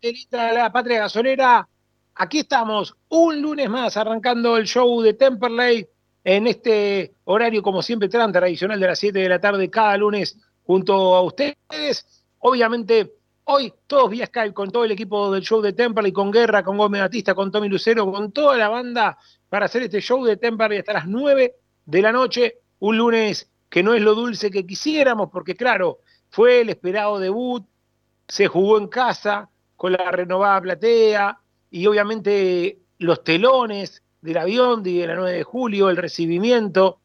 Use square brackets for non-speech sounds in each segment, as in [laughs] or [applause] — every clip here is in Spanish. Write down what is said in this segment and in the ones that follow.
de la patria gasolera. Aquí estamos, un lunes más, arrancando el show de Temperley en este horario, como siempre, tan tradicional de las 7 de la tarde, cada lunes, junto a ustedes. Obviamente, hoy todos vía Skype con todo el equipo del show de Temperley, con Guerra, con Gómez Batista, con Tommy Lucero, con toda la banda para hacer este show de Temperley hasta las 9 de la noche. Un lunes que no es lo dulce que quisiéramos, porque claro, fue el esperado debut, se jugó en casa con la renovada platea y obviamente los telones del avión de la 9 de julio, el recibimiento,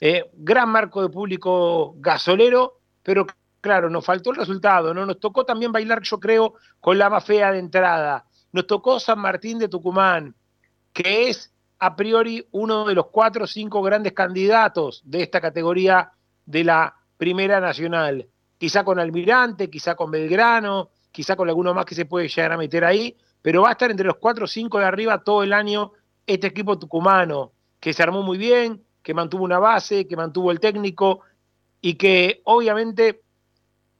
eh, gran marco de público gasolero, pero claro, nos faltó el resultado, ¿no? Nos tocó también bailar, yo creo, con la más fea de entrada. Nos tocó San Martín de Tucumán, que es a priori uno de los cuatro o cinco grandes candidatos de esta categoría de la Primera Nacional. Quizá con Almirante, quizá con Belgrano, quizá con alguno más que se puede llegar a meter ahí, pero va a estar entre los cuatro o cinco de arriba todo el año este equipo tucumano, que se armó muy bien, que mantuvo una base, que mantuvo el técnico y que obviamente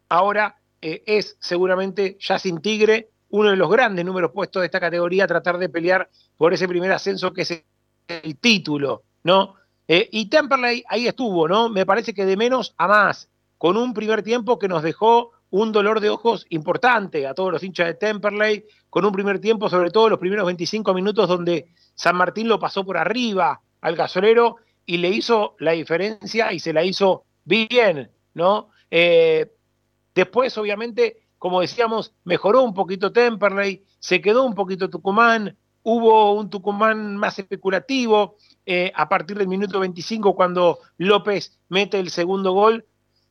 ahora eh, es seguramente ya sin Tigre uno de los grandes números puestos de esta categoría, tratar de pelear por ese primer ascenso que es el título, ¿no? Eh, y Temperley ahí estuvo, ¿no? Me parece que de menos a más, con un primer tiempo que nos dejó un dolor de ojos importante a todos los hinchas de Temperley, con un primer tiempo, sobre todo los primeros 25 minutos, donde San Martín lo pasó por arriba al gasolero y le hizo la diferencia y se la hizo bien, ¿no? Eh, después, obviamente, como decíamos, mejoró un poquito Temperley, se quedó un poquito Tucumán, hubo un Tucumán más especulativo eh, a partir del minuto 25 cuando López mete el segundo gol,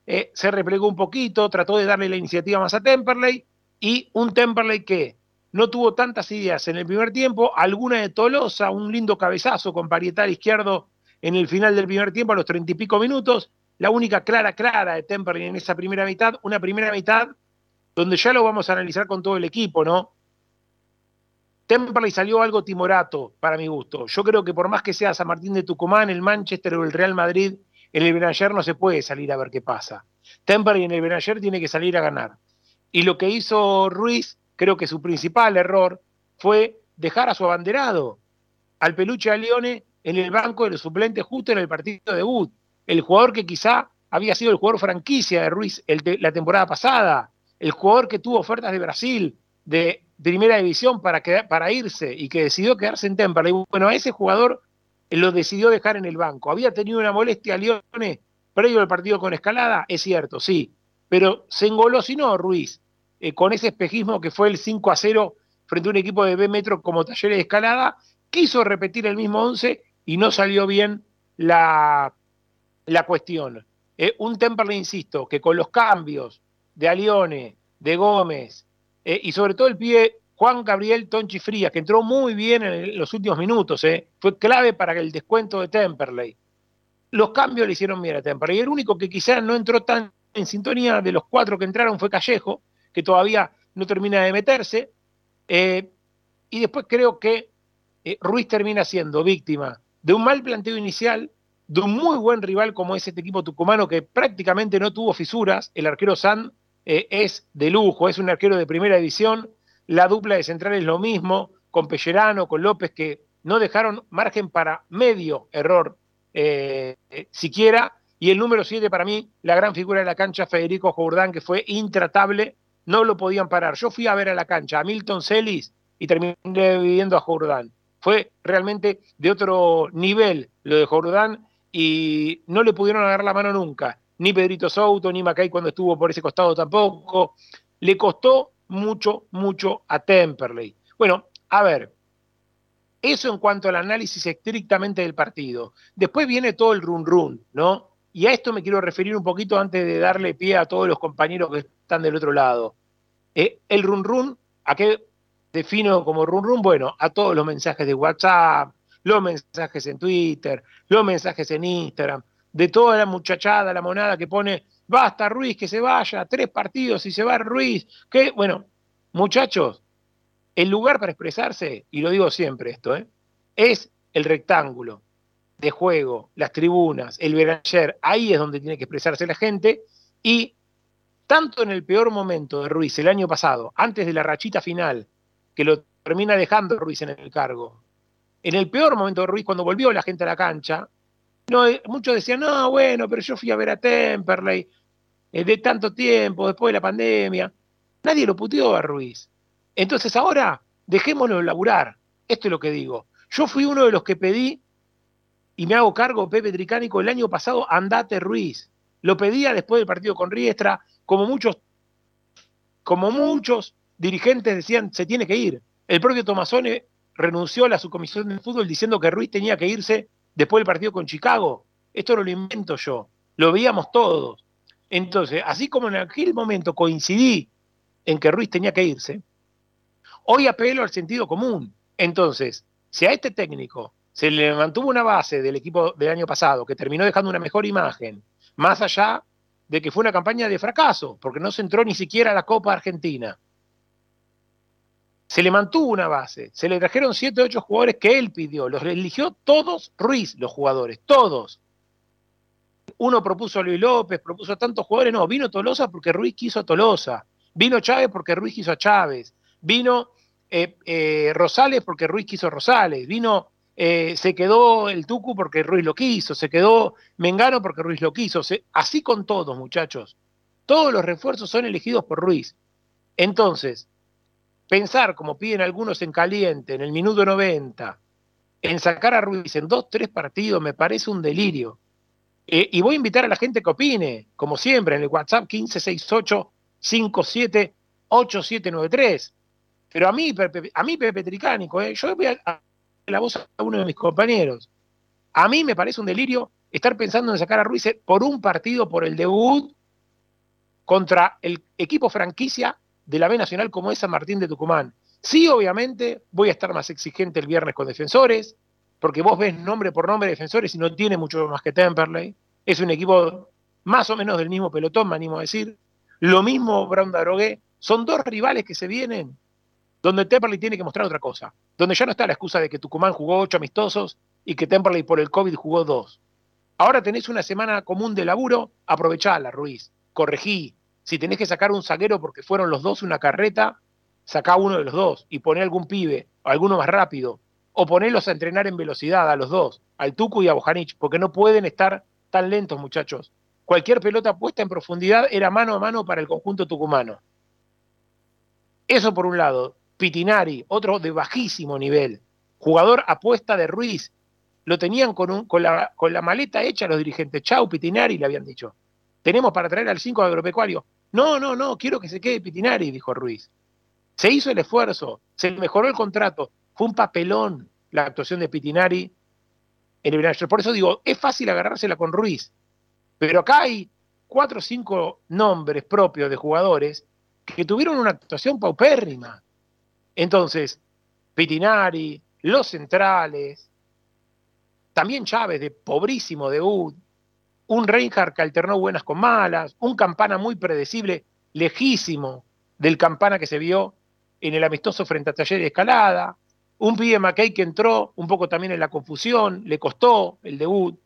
eh, se replegó un poquito, trató de darle la iniciativa más a Temperley y un Temperley que no tuvo tantas ideas en el primer tiempo, alguna de Tolosa, un lindo cabezazo con parietal izquierdo en el final del primer tiempo a los treinta y pico minutos, la única clara, clara de Temperley en esa primera mitad, una primera mitad donde ya lo vamos a analizar con todo el equipo, ¿no? Temperley salió algo timorato para mi gusto. Yo creo que por más que sea San Martín de Tucumán, el Manchester o el Real Madrid, en el Benayer no se puede salir a ver qué pasa. Temperley en el Benayer tiene que salir a ganar. Y lo que hizo Ruiz, creo que su principal error fue dejar a su abanderado, al peluche a Lione, en el banco de los suplentes justo en el partido debut. El jugador que quizá había sido el jugador franquicia de Ruiz de, la temporada pasada, el jugador que tuvo ofertas de Brasil, de primera división para, para irse y que decidió quedarse en Temperley. Bueno, a ese jugador lo decidió dejar en el banco. Había tenido una molestia a Lione previo al partido con Escalada, es cierto, sí, pero se engolosinó Ruiz eh, con ese espejismo que fue el 5 a 0 frente a un equipo de B metro como Talleres de Escalada, quiso repetir el mismo 11 y no salió bien la, la cuestión. Eh, un Temperley, insisto, que con los cambios de Alione, de Gómez eh, y sobre todo el pie Juan Gabriel Tonchi Frías, que entró muy bien en los últimos minutos, eh, fue clave para el descuento de Temperley. Los cambios le hicieron bien a Temperley. El único que quizás no entró tan en sintonía de los cuatro que entraron fue Callejo, que todavía no termina de meterse. y después creo que Ruiz termina siendo víctima de un mal planteo inicial, de un muy buen rival como es este equipo tucumano que prácticamente no tuvo fisuras. El arquero San eh, es de lujo, es un arquero de primera división. La dupla de central es lo mismo, con Pellerano, con López, que no dejaron margen para medio error eh, eh, siquiera. Y el número 7 para mí, la gran figura de la cancha, Federico Jordán, que fue intratable, no lo podían parar. Yo fui a ver a la cancha a Milton Celis y terminé viviendo a Jordán. Fue realmente de otro nivel lo de Jordán y no le pudieron agarrar la mano nunca. Ni Pedrito Souto, ni Macay cuando estuvo por ese costado tampoco. Le costó mucho, mucho a Temperley. Bueno, a ver, eso en cuanto al análisis estrictamente del partido. Después viene todo el run run, ¿no? Y a esto me quiero referir un poquito antes de darle pie a todos los compañeros que están del otro lado. Eh, el run run, ¿a qué defino como run run? Bueno, a todos los mensajes de WhatsApp, los mensajes en Twitter, los mensajes en Instagram, de toda la muchachada, la monada que pone, basta Ruiz, que se vaya, tres partidos y se va Ruiz, que, bueno, muchachos, el lugar para expresarse, y lo digo siempre esto, ¿eh? es el rectángulo de juego, las tribunas, el Beranger, ahí es donde tiene que expresarse la gente, y tanto en el peor momento de Ruiz el año pasado, antes de la rachita final, que lo termina dejando Ruiz en el cargo, en el peor momento de Ruiz, cuando volvió la gente a la cancha, no, muchos decían, no, bueno, pero yo fui a ver a Temperley de tanto tiempo, después de la pandemia. Nadie lo puteó a Ruiz. Entonces ahora, dejémoslo laburar. Esto es lo que digo. Yo fui uno de los que pedí, y me hago cargo, Pepe Tricánico, el año pasado, andate Ruiz. Lo pedía después del partido con Riestra, como muchos, como muchos dirigentes decían, se tiene que ir. El propio Tomasone renunció a la subcomisión de fútbol diciendo que Ruiz tenía que irse después del partido con Chicago. Esto no lo invento yo, lo veíamos todos. Entonces, así como en aquel momento coincidí en que Ruiz tenía que irse, hoy apelo al sentido común. Entonces, si a este técnico se le mantuvo una base del equipo del año pasado que terminó dejando una mejor imagen, más allá de que fue una campaña de fracaso, porque no se entró ni siquiera a la Copa Argentina, se le mantuvo una base, se le trajeron 7 o 8 jugadores que él pidió, los eligió todos Ruiz, los jugadores, todos. Uno propuso a Luis López, propuso a tantos jugadores, no, vino Tolosa porque Ruiz quiso a Tolosa, vino Chávez porque Ruiz quiso a Chávez, vino eh, eh, Rosales porque Ruiz quiso a Rosales, vino, eh, se quedó el Tucu porque Ruiz lo quiso, se quedó Mengano porque Ruiz lo quiso, así con todos muchachos, todos los refuerzos son elegidos por Ruiz. Entonces, pensar, como piden algunos en caliente, en el minuto 90, en sacar a Ruiz en dos, tres partidos, me parece un delirio. Eh, y voy a invitar a la gente que opine, como siempre, en el WhatsApp 1568 578793. Pero a mí, a mí Pepe Tricánico, eh, yo voy a, a la voz a uno de mis compañeros. A mí me parece un delirio estar pensando en sacar a Ruiz por un partido, por el debut, contra el equipo franquicia de la B Nacional como es San Martín de Tucumán. Sí, obviamente, voy a estar más exigente el viernes con defensores, porque vos ves nombre por nombre de defensores y no tiene mucho más que Temperley. Es un equipo más o menos del mismo pelotón, me animo a decir. Lo mismo Brown Darogué. Son dos rivales que se vienen donde Temperley tiene que mostrar otra cosa. Donde ya no está la excusa de que Tucumán jugó ocho amistosos y que Temperley por el COVID jugó dos. Ahora tenés una semana común de laburo, aprovechala, Ruiz. Corregí, si tenés que sacar un zaguero porque fueron los dos una carreta, sacá uno de los dos y poné algún pibe, alguno más rápido, o ponélos a entrenar en velocidad a los dos, al Tucu y a Bojanic, porque no pueden estar tan lentos, muchachos. Cualquier pelota puesta en profundidad era mano a mano para el conjunto tucumano. Eso por un lado. Pitinari, otro de bajísimo nivel. Jugador apuesta de Ruiz. Lo tenían con, con, la, con la maleta hecha los dirigentes. Chau, Pitinari, le habían dicho. Tenemos para traer al 5 agropecuario. No, no, no, quiero que se quede Pitinari, dijo Ruiz. Se hizo el esfuerzo, se mejoró el contrato. Un papelón la actuación de Pitinari en el Por eso digo, es fácil agarrársela con Ruiz. Pero acá hay cuatro o cinco nombres propios de jugadores que tuvieron una actuación paupérrima. Entonces, Pitinari, los centrales, también Chávez de pobrísimo debut, un Reinhardt que alternó buenas con malas, un Campana muy predecible, lejísimo del Campana que se vio en el amistoso frente a Taller de Escalada, un pibe McKay que entró un poco también en la confusión, le costó el debut.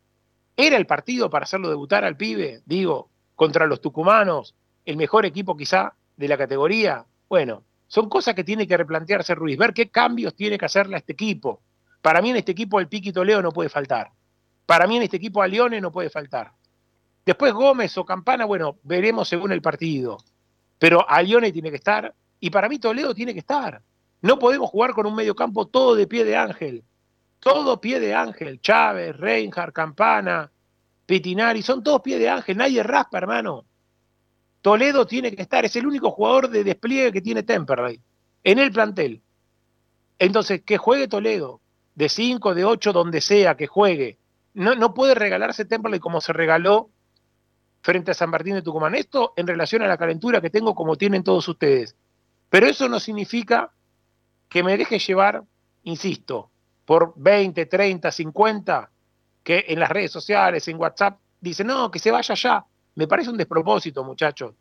¿Era el partido para hacerlo debutar al pibe? Digo, contra los tucumanos, el mejor equipo quizá de la categoría. Bueno, son cosas que tiene que replantearse Ruiz, ver qué cambios tiene que hacerle a este equipo. Para mí en este equipo el Piquito Leo no puede faltar. Para mí en este equipo a Leone no puede faltar. Después Gómez o Campana, bueno, veremos según el partido. Pero a Lione tiene que estar y para mí Toledo tiene que estar. No podemos jugar con un mediocampo todo de pie de ángel. Todo pie de ángel. Chávez, Reinhardt, Campana, Pitinari, son todos pie de ángel. Nadie raspa, hermano. Toledo tiene que estar, es el único jugador de despliegue que tiene Temperley en el plantel. Entonces, que juegue Toledo, de 5, de 8, donde sea, que juegue. No, no puede regalarse Temperley como se regaló frente a San Martín de Tucumán. Esto en relación a la calentura que tengo como tienen todos ustedes. Pero eso no significa que me deje llevar, insisto, por 20, 30, 50, que en las redes sociales, en WhatsApp, dicen, no, que se vaya ya. Me parece un despropósito, muchachos.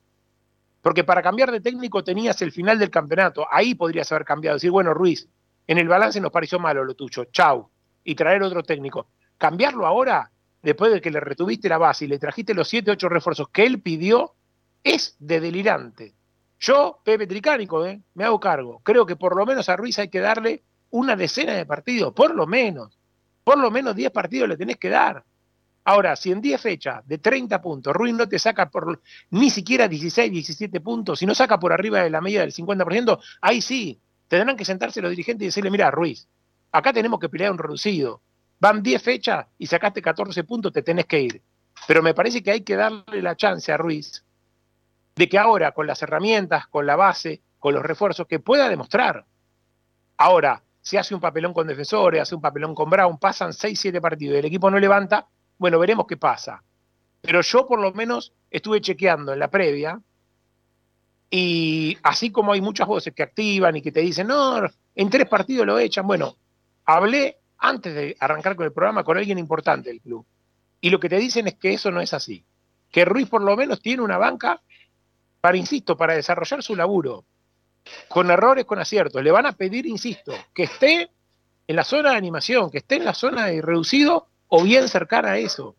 Porque para cambiar de técnico tenías el final del campeonato. Ahí podrías haber cambiado. Decir, bueno, Ruiz, en el balance nos pareció malo lo tuyo. Chau. Y traer otro técnico. Cambiarlo ahora, después de que le retuviste la base y le trajiste los 7, 8 refuerzos que él pidió, es de delirante. Yo, Pepe Tricánico, ¿eh? me hago cargo. Creo que por lo menos a Ruiz hay que darle una decena de partidos, por lo menos. Por lo menos 10 partidos le tenés que dar. Ahora, si en 10 fechas de 30 puntos Ruiz no te saca por ni siquiera 16, 17 puntos, si no saca por arriba de la media del 50%, ahí sí, tendrán que sentarse los dirigentes y decirle, mira, Ruiz, acá tenemos que pelear un reducido. Van 10 fechas y sacaste 14 puntos, te tenés que ir. Pero me parece que hay que darle la chance a Ruiz de que ahora con las herramientas, con la base, con los refuerzos, que pueda demostrar. Ahora, si hace un papelón con defensores, hace un papelón con Brown, pasan 6, 7 partidos y el equipo no levanta, bueno, veremos qué pasa. Pero yo por lo menos estuve chequeando en la previa y así como hay muchas voces que activan y que te dicen, no, en tres partidos lo echan, bueno, hablé antes de arrancar con el programa con alguien importante del club. Y lo que te dicen es que eso no es así. Que Ruiz por lo menos tiene una banca para, insisto, para desarrollar su laburo, con errores, con aciertos. Le van a pedir, insisto, que esté en la zona de animación, que esté en la zona de reducido o bien cercana a eso.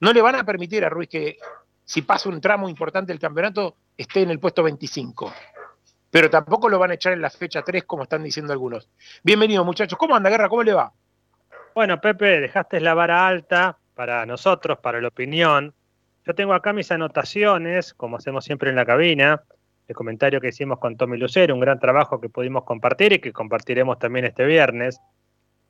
No le van a permitir a Ruiz que, si pasa un tramo importante del campeonato, esté en el puesto 25. Pero tampoco lo van a echar en la fecha 3, como están diciendo algunos. Bienvenidos, muchachos. ¿Cómo anda, Guerra? ¿Cómo le va? Bueno, Pepe, dejaste la vara alta para nosotros, para la opinión. Yo tengo acá mis anotaciones, como hacemos siempre en la cabina, el comentario que hicimos con Tommy Lucero, un gran trabajo que pudimos compartir y que compartiremos también este viernes.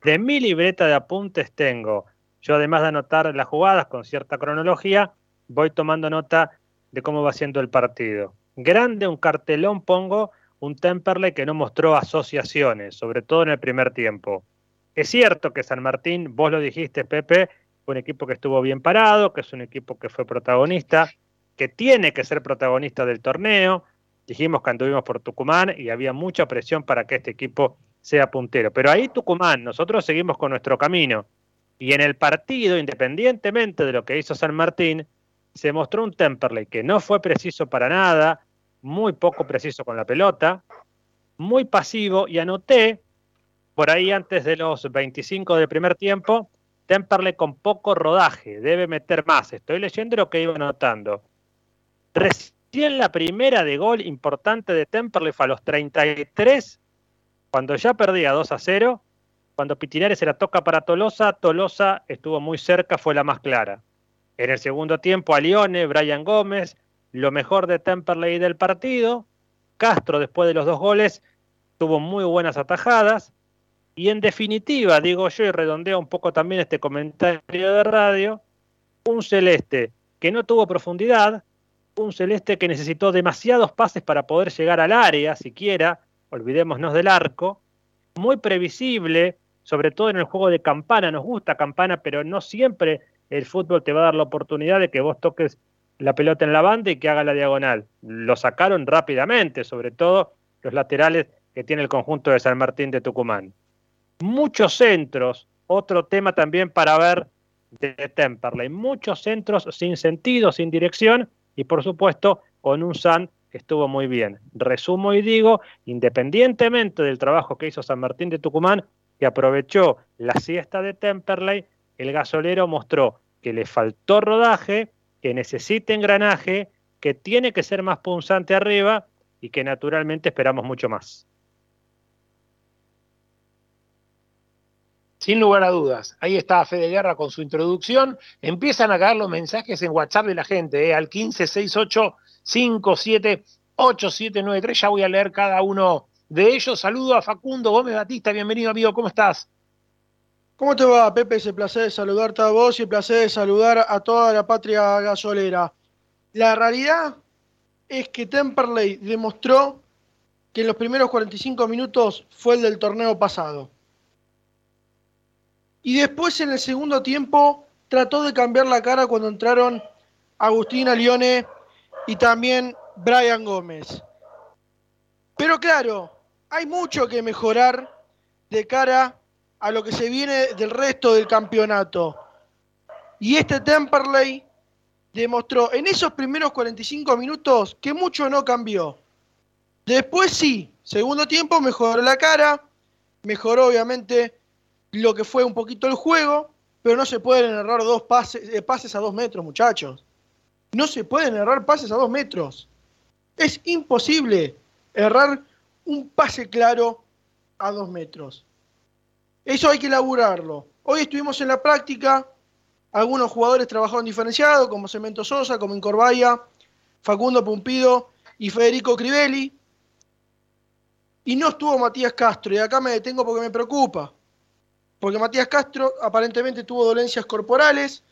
De mi libreta de apuntes tengo, yo además de anotar las jugadas con cierta cronología, voy tomando nota de cómo va siendo el partido. Grande un cartelón pongo, un Temperley que no mostró asociaciones, sobre todo en el primer tiempo. Es cierto que San Martín, vos lo dijiste, Pepe, un equipo que estuvo bien parado, que es un equipo que fue protagonista, que tiene que ser protagonista del torneo. Dijimos que anduvimos por Tucumán y había mucha presión para que este equipo sea puntero. Pero ahí Tucumán, nosotros seguimos con nuestro camino. Y en el partido, independientemente de lo que hizo San Martín, se mostró un Temperley que no fue preciso para nada, muy poco preciso con la pelota, muy pasivo y anoté por ahí antes de los 25 del primer tiempo Temperley con poco rodaje, debe meter más. Estoy leyendo lo que iba anotando. Recién la primera de gol importante de Temperley fue a los 33, cuando ya perdía 2 a 0. Cuando Pitinari se la toca para Tolosa, Tolosa estuvo muy cerca, fue la más clara. En el segundo tiempo, a Lione, Brian Gómez, lo mejor de Temperley del partido. Castro, después de los dos goles, tuvo muy buenas atajadas. Y en definitiva, digo yo, y redondeo un poco también este comentario de radio, un celeste que no tuvo profundidad, un celeste que necesitó demasiados pases para poder llegar al área, siquiera, olvidémonos del arco, muy previsible, sobre todo en el juego de campana, nos gusta campana, pero no siempre el fútbol te va a dar la oportunidad de que vos toques la pelota en la banda y que haga la diagonal. Lo sacaron rápidamente, sobre todo los laterales que tiene el conjunto de San Martín de Tucumán. Muchos centros, otro tema también para ver de Temperley, muchos centros sin sentido, sin dirección y por supuesto con un San que estuvo muy bien. Resumo y digo, independientemente del trabajo que hizo San Martín de Tucumán, que aprovechó la siesta de Temperley, el gasolero mostró que le faltó rodaje, que necesita engranaje, que tiene que ser más punzante arriba y que naturalmente esperamos mucho más. Sin lugar a dudas, ahí está Fede Guerra con su introducción. Empiezan a caer los mensajes en WhatsApp de la gente, ¿eh? al 1568578793. Ya voy a leer cada uno de ellos. Saludo a Facundo Gómez Batista. Bienvenido, amigo. ¿Cómo estás? ¿Cómo te va, Pepe? Es el placer de saludarte a vos y el placer de saludar a toda la patria gasolera. La realidad es que Temperley demostró que en los primeros 45 minutos fue el del torneo pasado. Y después en el segundo tiempo trató de cambiar la cara cuando entraron Agustín Alione y también Brian Gómez. Pero claro, hay mucho que mejorar de cara a lo que se viene del resto del campeonato. Y este Temperley demostró en esos primeros 45 minutos que mucho no cambió. Después sí, segundo tiempo mejoró la cara, mejoró obviamente lo que fue un poquito el juego, pero no se pueden errar dos pases, eh, pases a dos metros, muchachos. No se pueden errar pases a dos metros. Es imposible errar un pase claro a dos metros. Eso hay que elaborarlo. Hoy estuvimos en la práctica, algunos jugadores trabajaron diferenciado, como Cemento Sosa, como Incorbaya, Facundo Pumpido y Federico Crivelli. Y no estuvo Matías Castro, y acá me detengo porque me preocupa porque Matías Castro aparentemente tuvo dolencias corporales,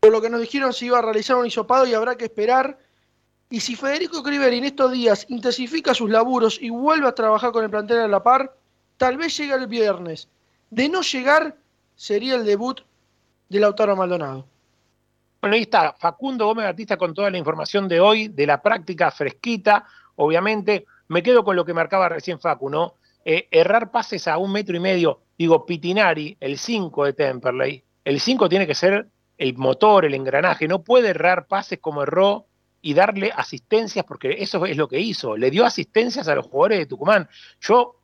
por lo que nos dijeron se iba a realizar un hisopado y habrá que esperar. Y si Federico Criberi en estos días intensifica sus laburos y vuelve a trabajar con el plantel de la par, tal vez llegue el viernes. De no llegar, sería el debut de Lautaro Maldonado. Bueno, ahí está Facundo Gómez Batista con toda la información de hoy, de la práctica fresquita. Obviamente, me quedo con lo que marcaba recién Facu, ¿no? Eh, errar pases a un metro y medio Digo, Pitinari, el 5 de Temperley, el 5 tiene que ser el motor, el engranaje, no puede errar pases como erró y darle asistencias, porque eso es lo que hizo, le dio asistencias a los jugadores de Tucumán. Yo,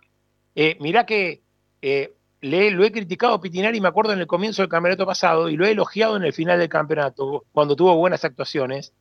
eh, mirá que eh, le, lo he criticado a Pitinari, me acuerdo en el comienzo del campeonato pasado, y lo he elogiado en el final del campeonato, cuando tuvo buenas actuaciones,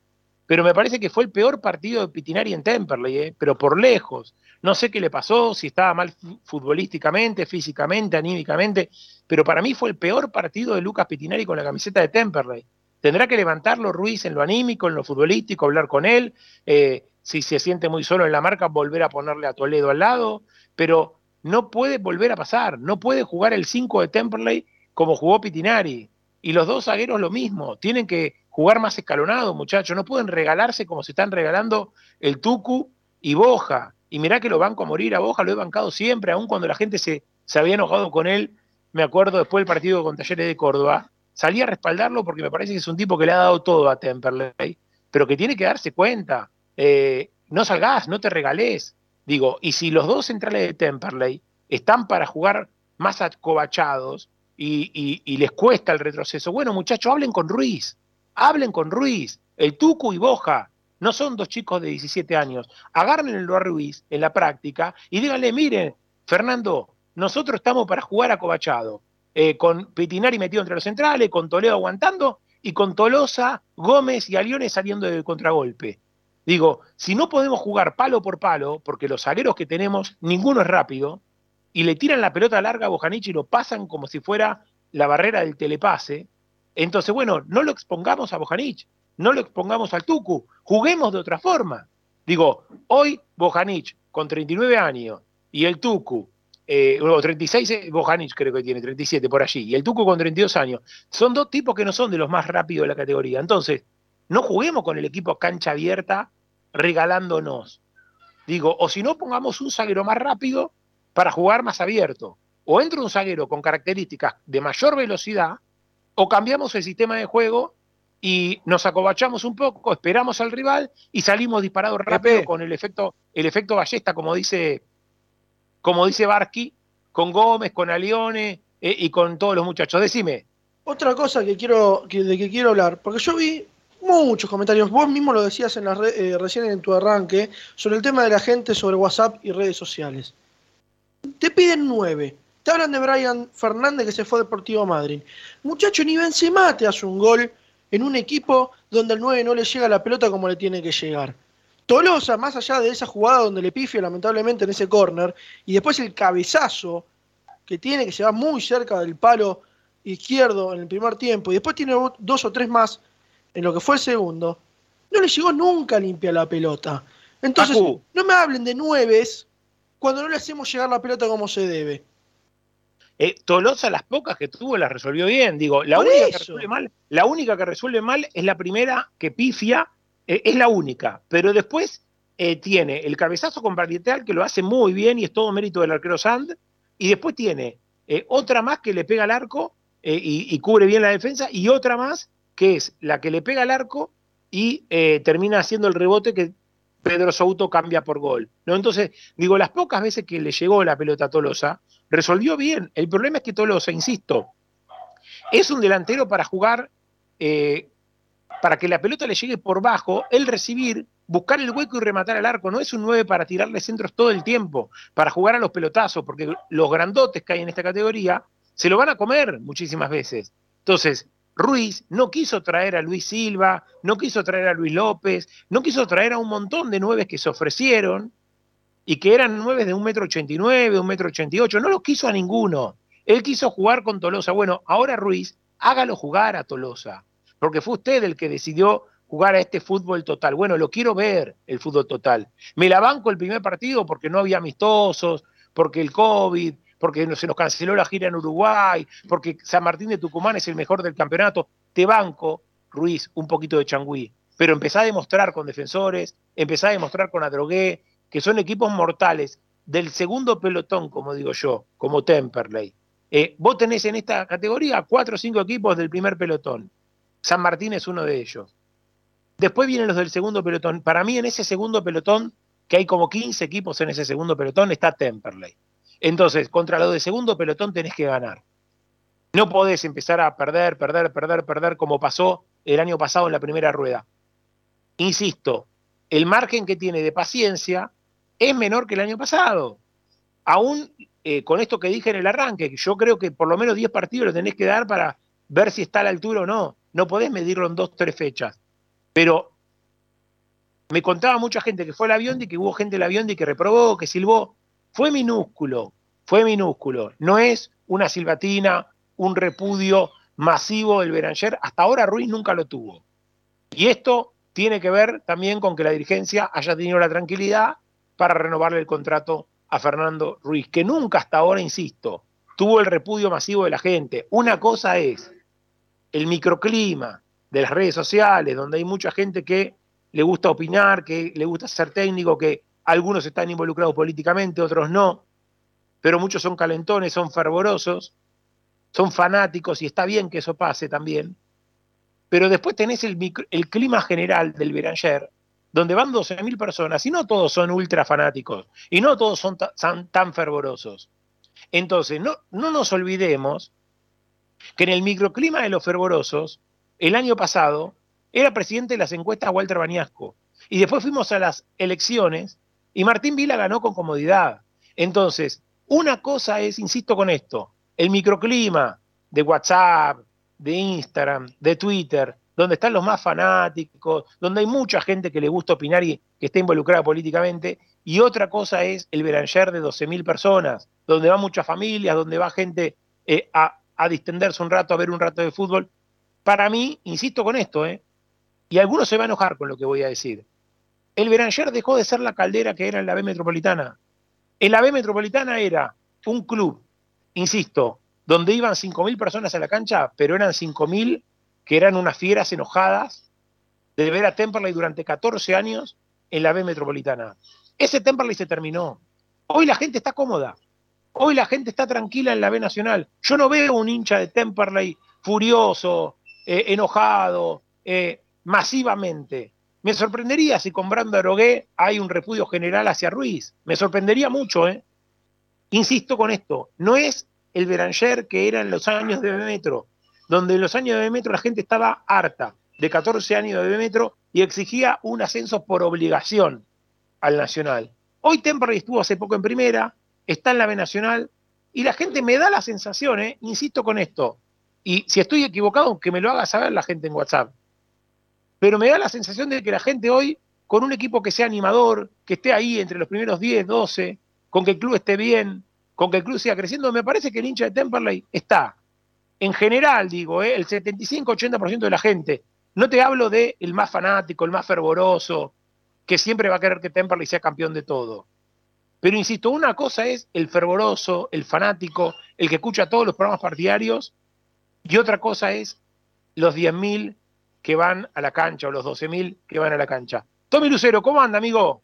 pero me parece que fue el peor partido de Pitinari en Temperley, eh, pero por lejos. No sé qué le pasó, si estaba mal futbolísticamente, físicamente, anímicamente, pero para mí fue el peor partido de Lucas Pitinari con la camiseta de Temperley. Tendrá que levantarlo Ruiz en lo anímico, en lo futbolístico, hablar con él. Eh, si se siente muy solo en la marca, volver a ponerle a Toledo al lado. Pero no puede volver a pasar. No puede jugar el 5 de Temperley como jugó Pitinari. Y los dos zagueros lo mismo. Tienen que jugar más escalonado, muchachos. No pueden regalarse como se están regalando el Tucu y Boja. Y mirá que lo banco a morir a Boja, lo he bancado siempre, aun cuando la gente se, se había enojado con él. Me acuerdo después del partido con Talleres de Córdoba. Salí a respaldarlo porque me parece que es un tipo que le ha dado todo a Temperley, pero que tiene que darse cuenta. Eh, no salgás, no te regales. Digo, y si los dos centrales de Temperley están para jugar más acobachados y, y les cuesta el retroceso, bueno, muchachos, hablen con Ruiz. Hablen con Ruiz, el Tucu y Boja. No son dos chicos de 17 años. Agárrenlo a Ruiz en la práctica y díganle, miren, Fernando, nosotros estamos para jugar a Cobachado, eh, con Pitinari metido entre los centrales, con Toledo aguantando y con Tolosa, Gómez y Aliones saliendo de contragolpe. Digo, si no podemos jugar palo por palo, porque los zagueros que tenemos, ninguno es rápido, y le tiran la pelota larga a Bojanichi y lo pasan como si fuera la barrera del telepase, entonces, bueno, no lo expongamos a Bojanic no lo expongamos al Tucu, juguemos de otra forma. Digo, hoy Bojanic con 39 años y el Tucu, eh, o 36, eh, Bojanic creo que tiene 37 por allí, y el Tucu con 32 años, son dos tipos que no son de los más rápidos de la categoría. Entonces, no juguemos con el equipo cancha abierta regalándonos. Digo, o si no, pongamos un zaguero más rápido para jugar más abierto. O entra un zaguero con características de mayor velocidad o cambiamos el sistema de juego y nos acobachamos un poco, esperamos al rival y salimos disparados rápido con el efecto, el efecto ballesta, como dice, como dice Barsky, con Gómez, con Alione eh, y con todos los muchachos. Decime. Otra cosa que quiero, de que quiero hablar, porque yo vi muchos comentarios, vos mismo lo decías en la eh, recién en tu arranque, sobre el tema de la gente sobre WhatsApp y redes sociales. Te piden nueve. Te hablan de Brian Fernández que se fue a Deportivo Madrid. Muchacho, ni Benzema te hace un gol en un equipo donde el 9 no le llega la pelota como le tiene que llegar. Tolosa, más allá de esa jugada donde le pifia lamentablemente en ese córner, y después el cabezazo que tiene, que se va muy cerca del palo izquierdo en el primer tiempo, y después tiene dos o tres más en lo que fue el segundo, no le llegó nunca limpia la pelota. Entonces, no me hablen de nueves cuando no le hacemos llegar la pelota como se debe. Eh, Tolosa, las pocas que tuvo, las resolvió bien. Digo, la única que resuelve mal, la única que resuelve mal es la primera que pifia, eh, es la única. Pero después eh, tiene el cabezazo con Barrietal, que lo hace muy bien y es todo mérito del arquero Sand. Y después tiene otra más que le pega al arco y, y, cubre bien la defensa, y otra más que es la que le pega al arco y termina haciendo el rebote que Pedro Souto cambia por gol. ¿no? Entonces, digo, las pocas veces que le llegó la pelota a Tolosa, resolvió bien. El problema es que Tolosa, insisto, es un delantero para jugar, eh, para que la pelota le llegue por bajo, él recibir, buscar el hueco y rematar al arco. No es un 9 para tirarle centros todo el tiempo, para jugar a los pelotazos, porque los grandotes que hay en esta categoría se lo van a comer muchísimas veces. Entonces, Ruiz no quiso traer a Luis Silva, no quiso traer a Luis López, no quiso traer a un montón de nueve que se ofrecieron y que eran nueve de un metro ochenta y nueve, un metro ochenta y ocho, no los quiso a ninguno. Él quiso jugar con Tolosa. Bueno, ahora Ruiz, hágalo jugar a Tolosa, porque fue usted el que decidió jugar a este fútbol total. Bueno, lo quiero ver, el fútbol total. Me la banco el primer partido porque no había amistosos, porque el COVID, porque se nos canceló la gira en Uruguay, porque San Martín de Tucumán es el mejor del campeonato. Te banco, Ruiz, un poquito de changüí. Pero empezá a demostrar con defensores, empezá a demostrar con Adrogué, que son equipos mortales del segundo pelotón, como digo yo, como Temperley. Eh, vos tenés en esta categoría cuatro o cinco equipos del primer pelotón. San Martín es uno de ellos. Después vienen los del segundo pelotón. Para mí en ese segundo pelotón, que hay como 15 equipos en ese segundo pelotón, está Temperley. Entonces, contra lo de segundo pelotón tenés que ganar. No podés empezar a perder, perder, perder, perder como pasó el año pasado en la primera rueda. Insisto, el margen que tiene de paciencia es menor que el año pasado. Aún eh, con esto que dije en el arranque, yo creo que por lo menos 10 partidos lo tenés que dar para ver si está a la altura o no. No podés medirlo en dos, tres fechas. Pero me contaba mucha gente que fue al avión y que hubo gente del avión y que reprobó, que silbó. Fue minúsculo, fue minúsculo. No es una silbatina, un repudio masivo del Beranger. Hasta ahora Ruiz nunca lo tuvo. Y esto tiene que ver también con que la dirigencia haya tenido la tranquilidad para renovarle el contrato a Fernando Ruiz, que nunca hasta ahora, insisto, tuvo el repudio masivo de la gente. Una cosa es el microclima de las redes sociales, donde hay mucha gente que le gusta opinar, que le gusta ser técnico, que algunos están involucrados políticamente, otros no, pero muchos son calentones, son fervorosos, son fanáticos y está bien que eso pase también. Pero después tenés el, el clima general del Beranger, donde van 12.000 personas y no todos son ultra fanáticos y no todos son tan fervorosos. Entonces, no, no nos olvidemos que en el microclima de los fervorosos, el año pasado, era presidente de las encuestas Walter Baniasco. Y después fuimos a las elecciones y Martín Vila ganó con comodidad. Entonces, una cosa es, insisto con esto, el microclima de WhatsApp, de Instagram, de Twitter, donde están los más fanáticos, donde hay mucha gente que le gusta opinar y que está involucrada políticamente, y otra cosa es el Beranger de 12.000 personas, donde va muchas familias, donde va gente eh, a, distenderse un rato, a ver un rato de fútbol. Para mí, insisto con esto, ¿eh? y algunos se van a enojar con lo que voy a decir, el Beranger dejó de ser la caldera que era en la B Metropolitana. En la B Metropolitana era un club, insisto, donde iban 5.000 personas a la cancha, pero eran 5.000 que eran unas fieras enojadas de ver a Temperley durante 14 años en la B Metropolitana. Ese Temperley se terminó. Hoy la gente está cómoda. Hoy la gente está tranquila en la B Nacional. Yo no veo un hincha de Temperley furioso, eh, enojado, eh, masivamente. Me sorprendería si con Brando Arogué hay un repudio general hacia Ruiz. Me sorprendería mucho, ¿eh? Insisto con esto, no es el Beranger que era en los años de Metro, donde en los años de Metro la gente estaba harta de 14 años de Metro y exigía un ascenso por obligación al Nacional. Hoy Temperley estuvo hace poco en primera, está en la B Nacional, y la gente me da la sensación, ¿eh? insisto con esto, y si estoy equivocado, que me lo haga saber la gente en WhatsApp, pero me da la sensación de que la gente hoy, con un equipo que sea animador, que esté ahí entre los primeros 10, 12, con que el club esté bien, con que el club siga creciendo, me parece que el hincha de Temperley está, en general digo, ¿eh? el 75-80% de la gente, no te hablo de el más fanático, el más fervoroso, que siempre va a querer que Temperley sea campeón de todo. Pero insisto, una cosa es el fervoroso, el fanático, el que escucha todos los programas partidarios, y otra cosa es los 10.000 que van a la cancha o los 12.000 que van a la cancha. Tommy Lucero, ¿cómo anda, amigo?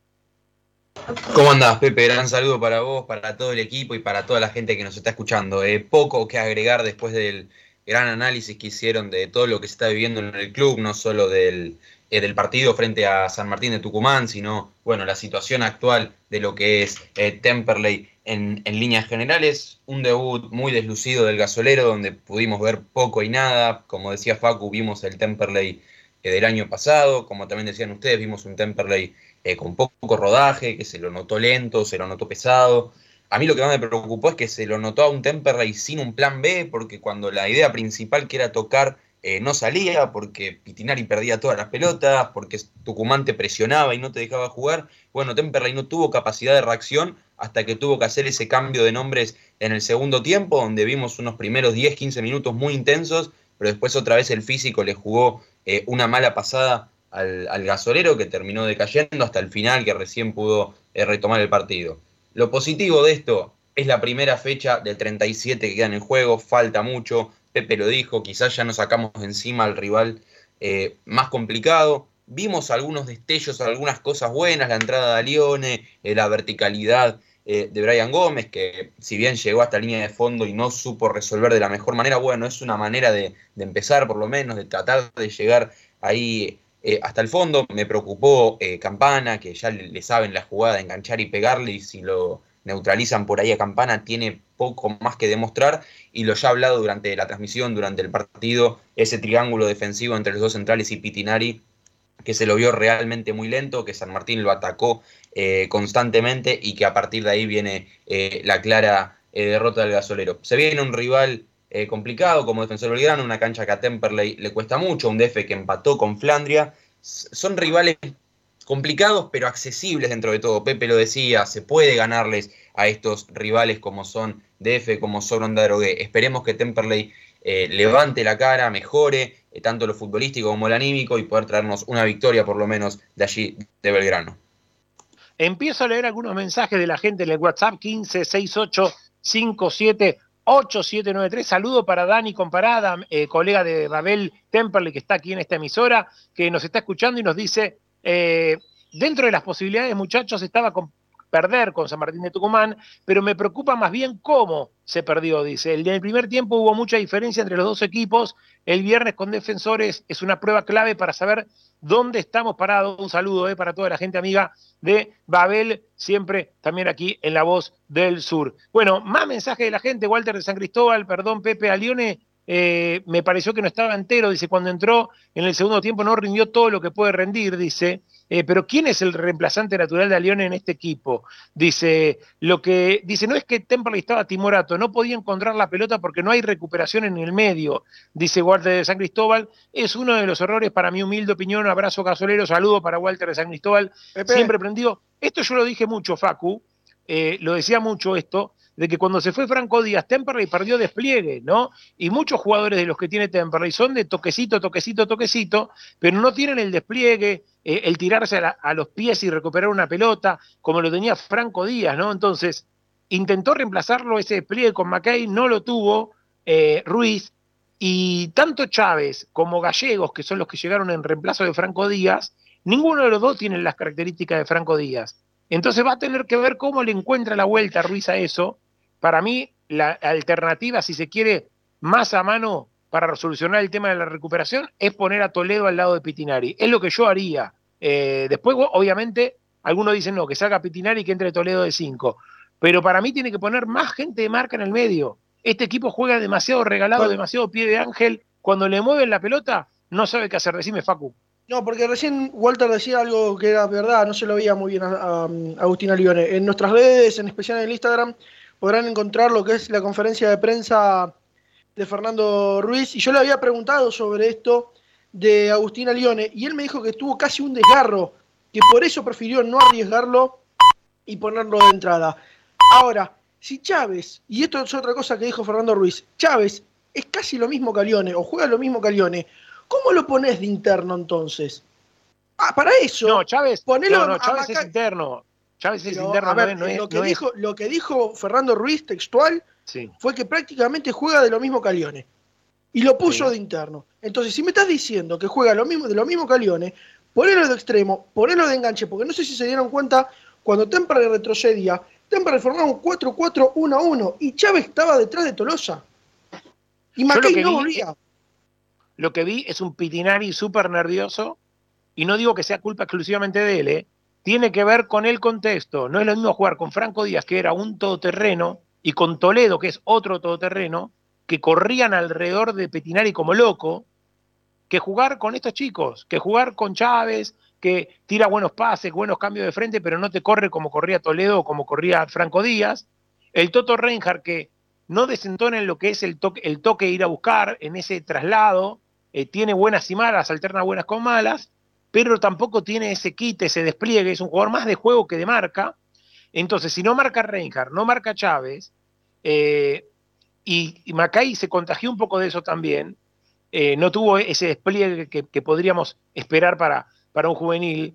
¿Cómo andás, Pepe? Gran saludo para vos, para todo el equipo y para toda la gente que nos está escuchando. Eh, poco que agregar después del gran análisis que hicieron de todo lo que se está viviendo en el club, no solo del, eh, del partido frente a San Martín de Tucumán, sino, bueno, la situación actual de lo que es eh, Temperley en, en, líneas generales. Un debut muy deslucido del gasolero, donde pudimos ver poco y nada. Como decía Facu, vimos el Temperley del año pasado. Como también decían ustedes, vimos un Temperley con poco rodaje, que se lo notó lento, se lo notó pesado. A mí lo que más me preocupó es que se lo notó a un Temperley sin un plan B, porque cuando la idea principal que era tocar eh, no salía porque Pitinari perdía todas las pelotas, porque Tucumán te presionaba y no te dejaba jugar. Bueno, Temperley no tuvo capacidad de reacción hasta que tuvo que hacer ese cambio de nombres en el segundo tiempo, donde vimos unos primeros 10-15 minutos muy intensos, pero después otra vez el físico le jugó eh, una mala pasada al, gasolero que terminó decayendo hasta el final, que recién pudo eh, retomar el partido. Lo positivo de esto es la primera fecha del 37 que queda en juego, falta mucho, Pepe lo dijo, quizás ya nos sacamos encima al rival eh, más complicado. Vimos algunos destellos, algunas cosas buenas, la entrada de Lione, eh, la verticalidad de Brian Gómez, que si bien llegó hasta línea de fondo y no supo resolver de la mejor manera, bueno, es una manera de, empezar por lo menos, de tratar de llegar ahí hasta el fondo. Me preocupó Campana, que ya le, saben la jugada, enganchar y pegarle, y si lo neutralizan por ahí a Campana, tiene poco más que demostrar y lo ya hablado durante la transmisión, durante el partido, ese triángulo defensivo entre los dos centrales y Pitinari, que se lo vio realmente muy lento, que San Martín lo atacó eh, constantemente y que a partir de ahí viene eh, la clara eh, derrota del gasolero. Se viene un rival complicado como defensor Belgrano, una cancha que a Temperley le cuesta mucho, un DF que empató con Flandria. Son rivales complicados pero accesibles dentro de todo. Pepe lo decía, se puede ganarles a estos rivales como son DF, como son Onda Drogué. Esperemos que Temperley eh, levante la cara, mejore eh, tanto lo futbolístico como lo anímico y poder traernos una victoria por lo menos de allí, de Belgrano. Empiezo a leer algunos mensajes de la gente en el WhatsApp 15 68 57 8793. Saludo para Dani Comparada, eh, colega de Babel Temperley que está aquí en esta emisora, que nos está escuchando y nos dice eh, dentro de las posibilidades, muchachos, estaba perder con San Martín de Tucumán, pero me preocupa más bien cómo se perdió, dice. En el primer tiempo hubo mucha diferencia entre los dos equipos. El viernes con defensores es una prueba clave para saber dónde estamos parados. Un saludo eh, para toda la gente amiga de Babel, siempre también aquí en La Voz del Sur. Bueno, más mensaje de la gente. Walter de San Cristóbal, perdón, Pepe Alione. Eh, me pareció que no estaba entero, dice, cuando entró en el segundo tiempo no rindió todo lo que puede rendir, dice, eh, pero ¿quién es el reemplazante natural de Alione en este equipo? Dice, lo que dice, no es que Temperley estaba timorato, no podía encontrar la pelota porque no hay recuperación en el medio, dice Walter de San Cristóbal, es uno de los errores para mi humilde opinión, abrazo gasolero, saludo para Walter de San Cristóbal, siempre prendido, esto yo lo dije mucho, Facu, eh, lo decía mucho esto, de que cuando se fue Franco Díaz, Temperley perdió despliegue, ¿no? Y muchos jugadores de los que tiene Temperley son de toquecito, toquecito, toquecito, pero no tienen el despliegue, eh, el tirarse a, los pies y recuperar una pelota, como lo tenía Franco Díaz, ¿no? Entonces, intentó reemplazarlo ese despliegue con McKay, no lo tuvo eh, Ruiz, y tanto Chávez como Gallegos, que son los que llegaron en reemplazo de Franco Díaz, ninguno de los dos tiene las características de Franco Díaz. Entonces va a tener que ver cómo le encuentra la vuelta Ruiz a eso, para mí, la alternativa, si se quiere, más a mano para solucionar el tema de la recuperación es poner a Toledo al lado de Pitinari. Es lo que yo haría. Eh, después, obviamente, algunos dicen no, que salga Pitinari y que entre Toledo de 5. Pero para mí tiene que poner más gente de marca en el medio. Este equipo juega demasiado regalado, demasiado pie de ángel. Cuando le mueven la pelota, no sabe qué hacer. Decime, Facu. No, porque recién Walter decía algo que era verdad, no se lo veía muy bien a, Agustina Lione. En nuestras redes, en especial en el Instagram, podrán encontrar lo que es la conferencia de prensa de Fernando Ruiz y yo le había preguntado sobre esto de Agustín Alione y él me dijo que tuvo casi un desgarro, que por eso prefirió no arriesgarlo y ponerlo de entrada. Ahora, si Chávez, y esto es otra cosa que dijo Fernando Ruiz, Chávez es casi lo mismo que Alione o juega lo mismo que Alione, ¿cómo lo pones de interno entonces? Ah, para eso. No, Chávez, ponelo no, Chávez es interno. Chávez es interno. lo, que dijo, lo que dijo Fernando Ruiz textual fue que prácticamente juega de lo mismo que Alione. Y lo puso de interno. Entonces, si me estás diciendo que juega lo mismo, de lo mismo que Alione, ponelo de extremo, ponelo de enganche, porque no sé si se dieron cuenta, cuando Temple retrocedía, Temple formaba un 4-4-1-1 y Chávez estaba detrás de Tolosa. Y Mackay no volvía. Lo que vi es un Pitinari súper nervioso, y no digo que sea culpa exclusivamente de él, ¿eh? Tiene que ver con el contexto. No es lo mismo jugar con Franco Díaz, que era un todoterreno, y con Toledo, que es otro todoterreno, que corrían alrededor de Petinari como loco, que jugar con estos chicos, que jugar con Chávez, que tira buenos pases, buenos cambios de frente, pero no te corre como corría Toledo o como corría Franco Díaz. El Toto Reinhardt, que no desentona en lo que es el toque, el toque ir a buscar en ese traslado, eh, tiene buenas y malas, alterna buenas con malas, pero tampoco tiene ese quite, ese despliegue, es un jugador más de juego que de marca, entonces, si no marca Reinhardt, no marca Chávez, eh, y, Macay se contagió un poco de eso también, eh, no tuvo ese despliegue que, podríamos esperar para, para un juvenil.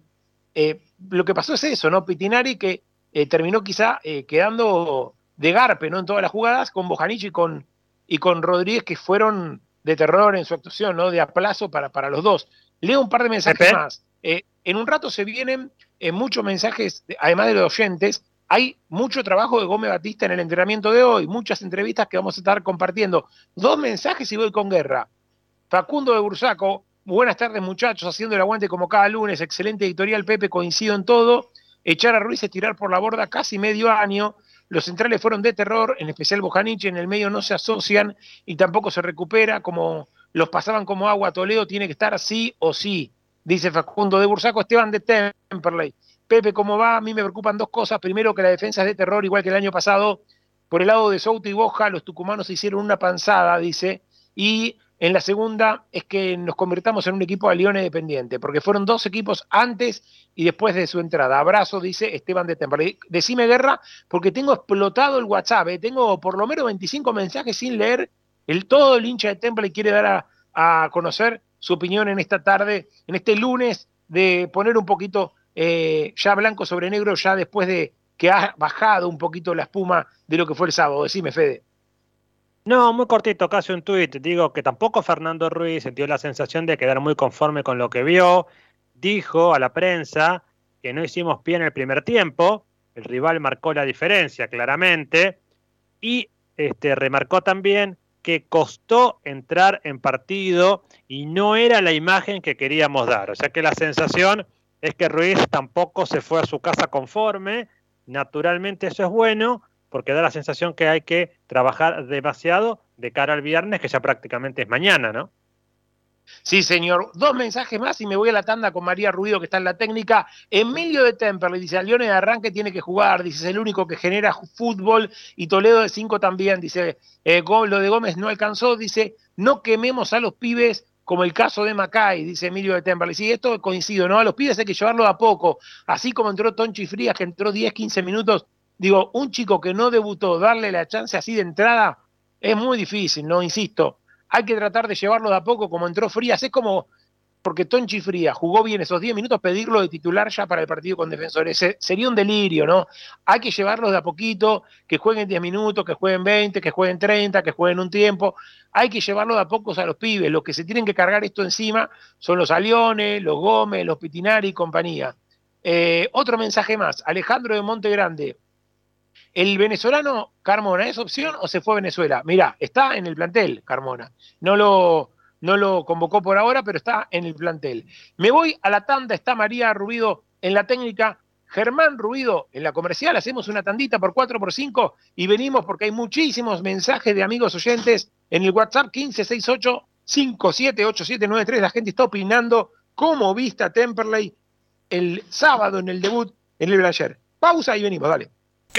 Eh, lo que pasó es eso, ¿no? Pitinari que terminó quizá quedando de garpe, ¿no? En todas las jugadas, con Bojanic y con, y con Rodríguez, que fueron de terror en su actuación, ¿no? De aplazo para, para los dos. Leo un par de mensajes más. en un rato se vienen muchos mensajes, además de los oyentes, hay mucho trabajo de Gómez Batista en el entrenamiento de hoy, muchas entrevistas que vamos a estar compartiendo. Dos mensajes y voy con guerra. Facundo de Bursaco, buenas tardes muchachos, haciendo el aguante como cada lunes, excelente editorial Pepe, coincido en todo. Echar a Ruiz es tirar por la borda casi medio año. Los centrales fueron de terror, en especial Bojaniche, en el medio no se asocian y tampoco se recupera, como los pasaban como agua. Toledo tiene que estar sí o sí, dice Facundo de Bursaco, Esteban de Temperley. Pepe, ¿cómo va? A mí me preocupan dos cosas. Primero, que la defensa es de terror, igual que el año pasado. Por el lado de Souto y Boja, los tucumanos hicieron una panzada, dice. Y en la segunda es que nos convirtamos en un equipo de Leones dependiente, porque fueron dos equipos antes y después de su entrada. Abrazo, dice Esteban de Temple. Decime guerra, porque tengo explotado el WhatsApp. ¿eh? Tengo por lo menos 25 mensajes sin leer. El, todo el hincha de Temple quiere dar a, conocer su opinión en esta tarde, en este lunes, de poner un poquito eh, ya blanco sobre negro, ya después de que ha bajado un poquito la espuma de lo que fue el sábado. Decime, Fede. No, muy cortito, casi un tuit. Digo que tampoco Fernando Ruiz sintió la sensación de quedar muy conforme con lo que vio. Dijo a la prensa que no hicimos pie en el primer tiempo. El rival marcó la diferencia, claramente. Y este, remarcó también que costó entrar en partido y no era la imagen que queríamos dar. O sea que la sensación es que Ruiz tampoco se fue a su casa conforme. Naturalmente eso es bueno porque da la sensación que hay que trabajar demasiado de cara al viernes, que ya prácticamente es mañana, ¿no? Sí, señor. Dos mensajes más y me voy a la tanda con María Ruido, que está en la técnica. Emilio de Temperley dice, a Leone de arranque tiene que jugar, dice, es el único que genera fútbol y Toledo de 5 también, dice, eh, lo de Gómez no alcanzó, dice, no quememos a los pibes como el caso de Macay, dice Emilio de Temperley. Sí, esto coincido, ¿no? A los pibes hay que llevarlo a poco. Así como entró Tonchi Frías, que entró 10, 15 minutos. Digo, un chico que no debutó, darle la chance así de entrada, es muy difícil, ¿no? Insisto, hay que tratar de llevarlo de a poco, como entró Frías. Es como porque Tonchi Fría jugó bien esos 10 minutos, pedirlo de titular ya para el partido con defensores. sería un delirio, ¿no? Hay que llevarlos de a poquito, que jueguen 10 minutos, que jueguen 20, que jueguen 30, que jueguen un tiempo. Hay que llevarlo de a pocos a los pibes. Los que se tienen que cargar esto encima son los Aliones, los Gómez, los Pitinari y compañía. Eh, otro mensaje más. Alejandro de Monte Grande. ¿El venezolano Carmona es opción o se fue a Venezuela? Mirá, está en el plantel Carmona. No lo, no lo convocó por ahora, pero está en el plantel. Me voy a la tanda, está María Rubido en la técnica, Germán Rubido en la comercial, hacemos una tandita por 4 por 5 y venimos porque hay muchísimos mensajes de amigos oyentes en el WhatsApp 1568 578793. La gente está opinando cómo vista Temperley el sábado en el debut en el ayer. Pausa y venimos, dale.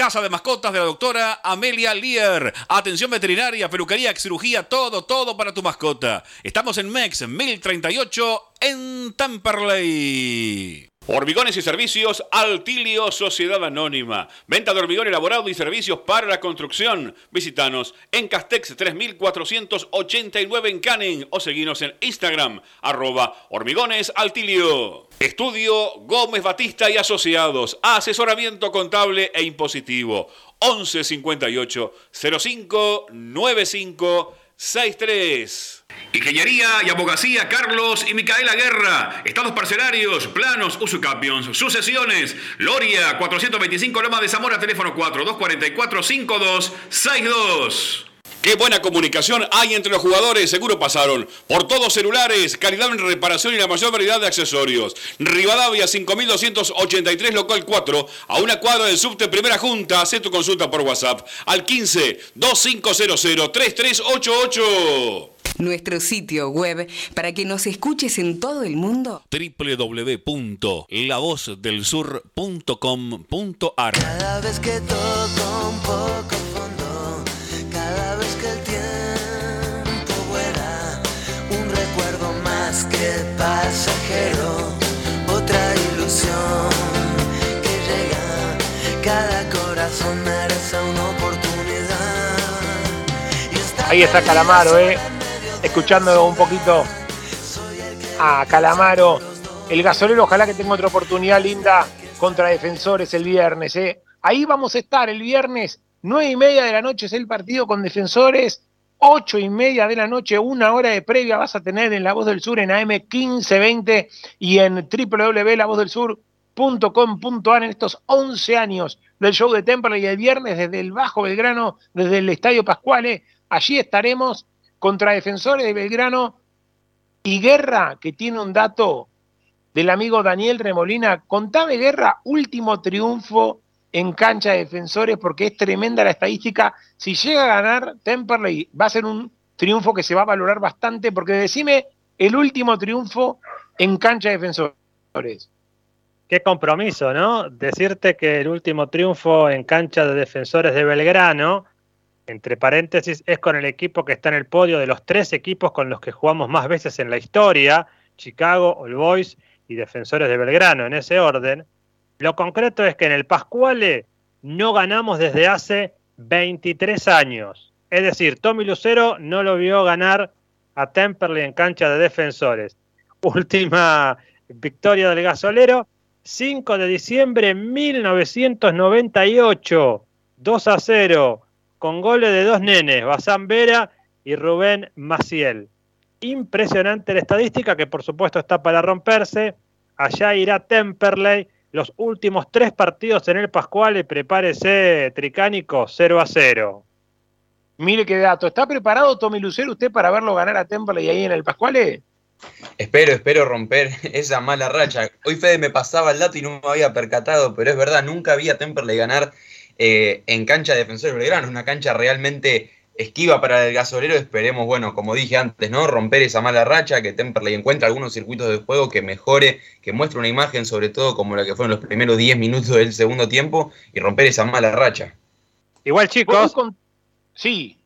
Casa de mascotas de la doctora Amelia Lear. Atención veterinaria, peluquería, cirugía, todo, todo para tu mascota. Estamos en MEX 1038 en Temperley. Hormigones y servicios Altilio Sociedad Anónima. Venta de hormigón elaborado y servicios para la construcción. Visítanos en Castex 3489 en Canning o seguinos en Instagram arroba hormigones Altilio. Estudio Gómez Batista y Asociados. Asesoramiento contable e impositivo. 1158 05 95 63. Ingeniería y abogacía Carlos y Micaela Guerra. Estados parcelarios, planos, usucapions, sucesiones. Loria 425 Loma de Zamora, teléfono 4242-5262. Qué buena comunicación hay entre los jugadores, seguro pasaron. Por todos celulares, calidad en reparación y la mayor variedad de accesorios. Rivadavia 5283 local 4, a una cuadra del subte Primera Junta. Haz tu consulta por WhatsApp al 15 2500 3388. Nuestro sitio web para que nos escuches en todo el mundo. www.lavozdelsur.com.ar Cada vez que toco un poco más que pasajero, otra ilusión que llega, cada corazón merece una oportunidad. Ahí está Calamaro, ¿eh? Escuchando un poquito a Calamaro. El gasolero, ojalá que tenga otra oportunidad linda contra Defensores el viernes, ¿eh? Ahí vamos a estar el viernes, nueve y media de la noche es el partido con Defensores. Ocho y media de la noche, una hora de previa vas a tener en La Voz del Sur en AM 1520 y en www.lavozdelsur.com.ar en estos 11 años del show de Temple y el viernes desde el Bajo Belgrano, desde el Estadio Pascuale. Allí estaremos contra Defensores de Belgrano y Guerra, que tiene un dato del amigo Daniel Remolina. Contame, Guerra, último triunfo en cancha de Defensores, porque es tremenda la estadística. Si llega a ganar Temperley, va a ser un triunfo que se va a valorar bastante, porque decime el último triunfo en cancha de Defensores. Qué compromiso, ¿no? Decirte que el último triunfo en cancha de defensores de Belgrano, entre paréntesis, es con el equipo que está en el podio de los tres equipos con los que jugamos más veces en la historia, Chicago, All Boys y Defensores de Belgrano, en ese orden. Lo concreto es que en el Pascuale no ganamos desde hace 23 años. Es decir, Tommy Lucero no lo vio ganar a Temperley en cancha de defensores. [laughs] Última victoria del gasolero, 5 de diciembre de 1998, 2 a 0, con goles de dos nenes, Bazán Vera y Rubén Maciel. Impresionante la estadística que por supuesto está para romperse. Allá irá Temperley. Los últimos tres partidos en el Pascual, prepárese, Tricánico, 0 a 0. Mire qué dato. ¿Está preparado Tommy Lucero usted para verlo ganar a Temperley ahí en el Pascuale? Espero, espero romper [laughs] esa mala racha. Hoy Fede me pasaba el dato y no me había percatado, pero es verdad, nunca vi a Temperley ganar eh, en cancha de Defensores Belgrano. Una cancha realmente esquiva para el gasolero. Esperemos, bueno, como dije antes, ¿no? Romper esa mala racha, que Temperley encuentre algunos circuitos de juego que mejore, que muestre una imagen, sobre todo como la que fueron los primeros 10 minutos del segundo tiempo, y romper esa mala racha. Igual, chicos. Con... Sí.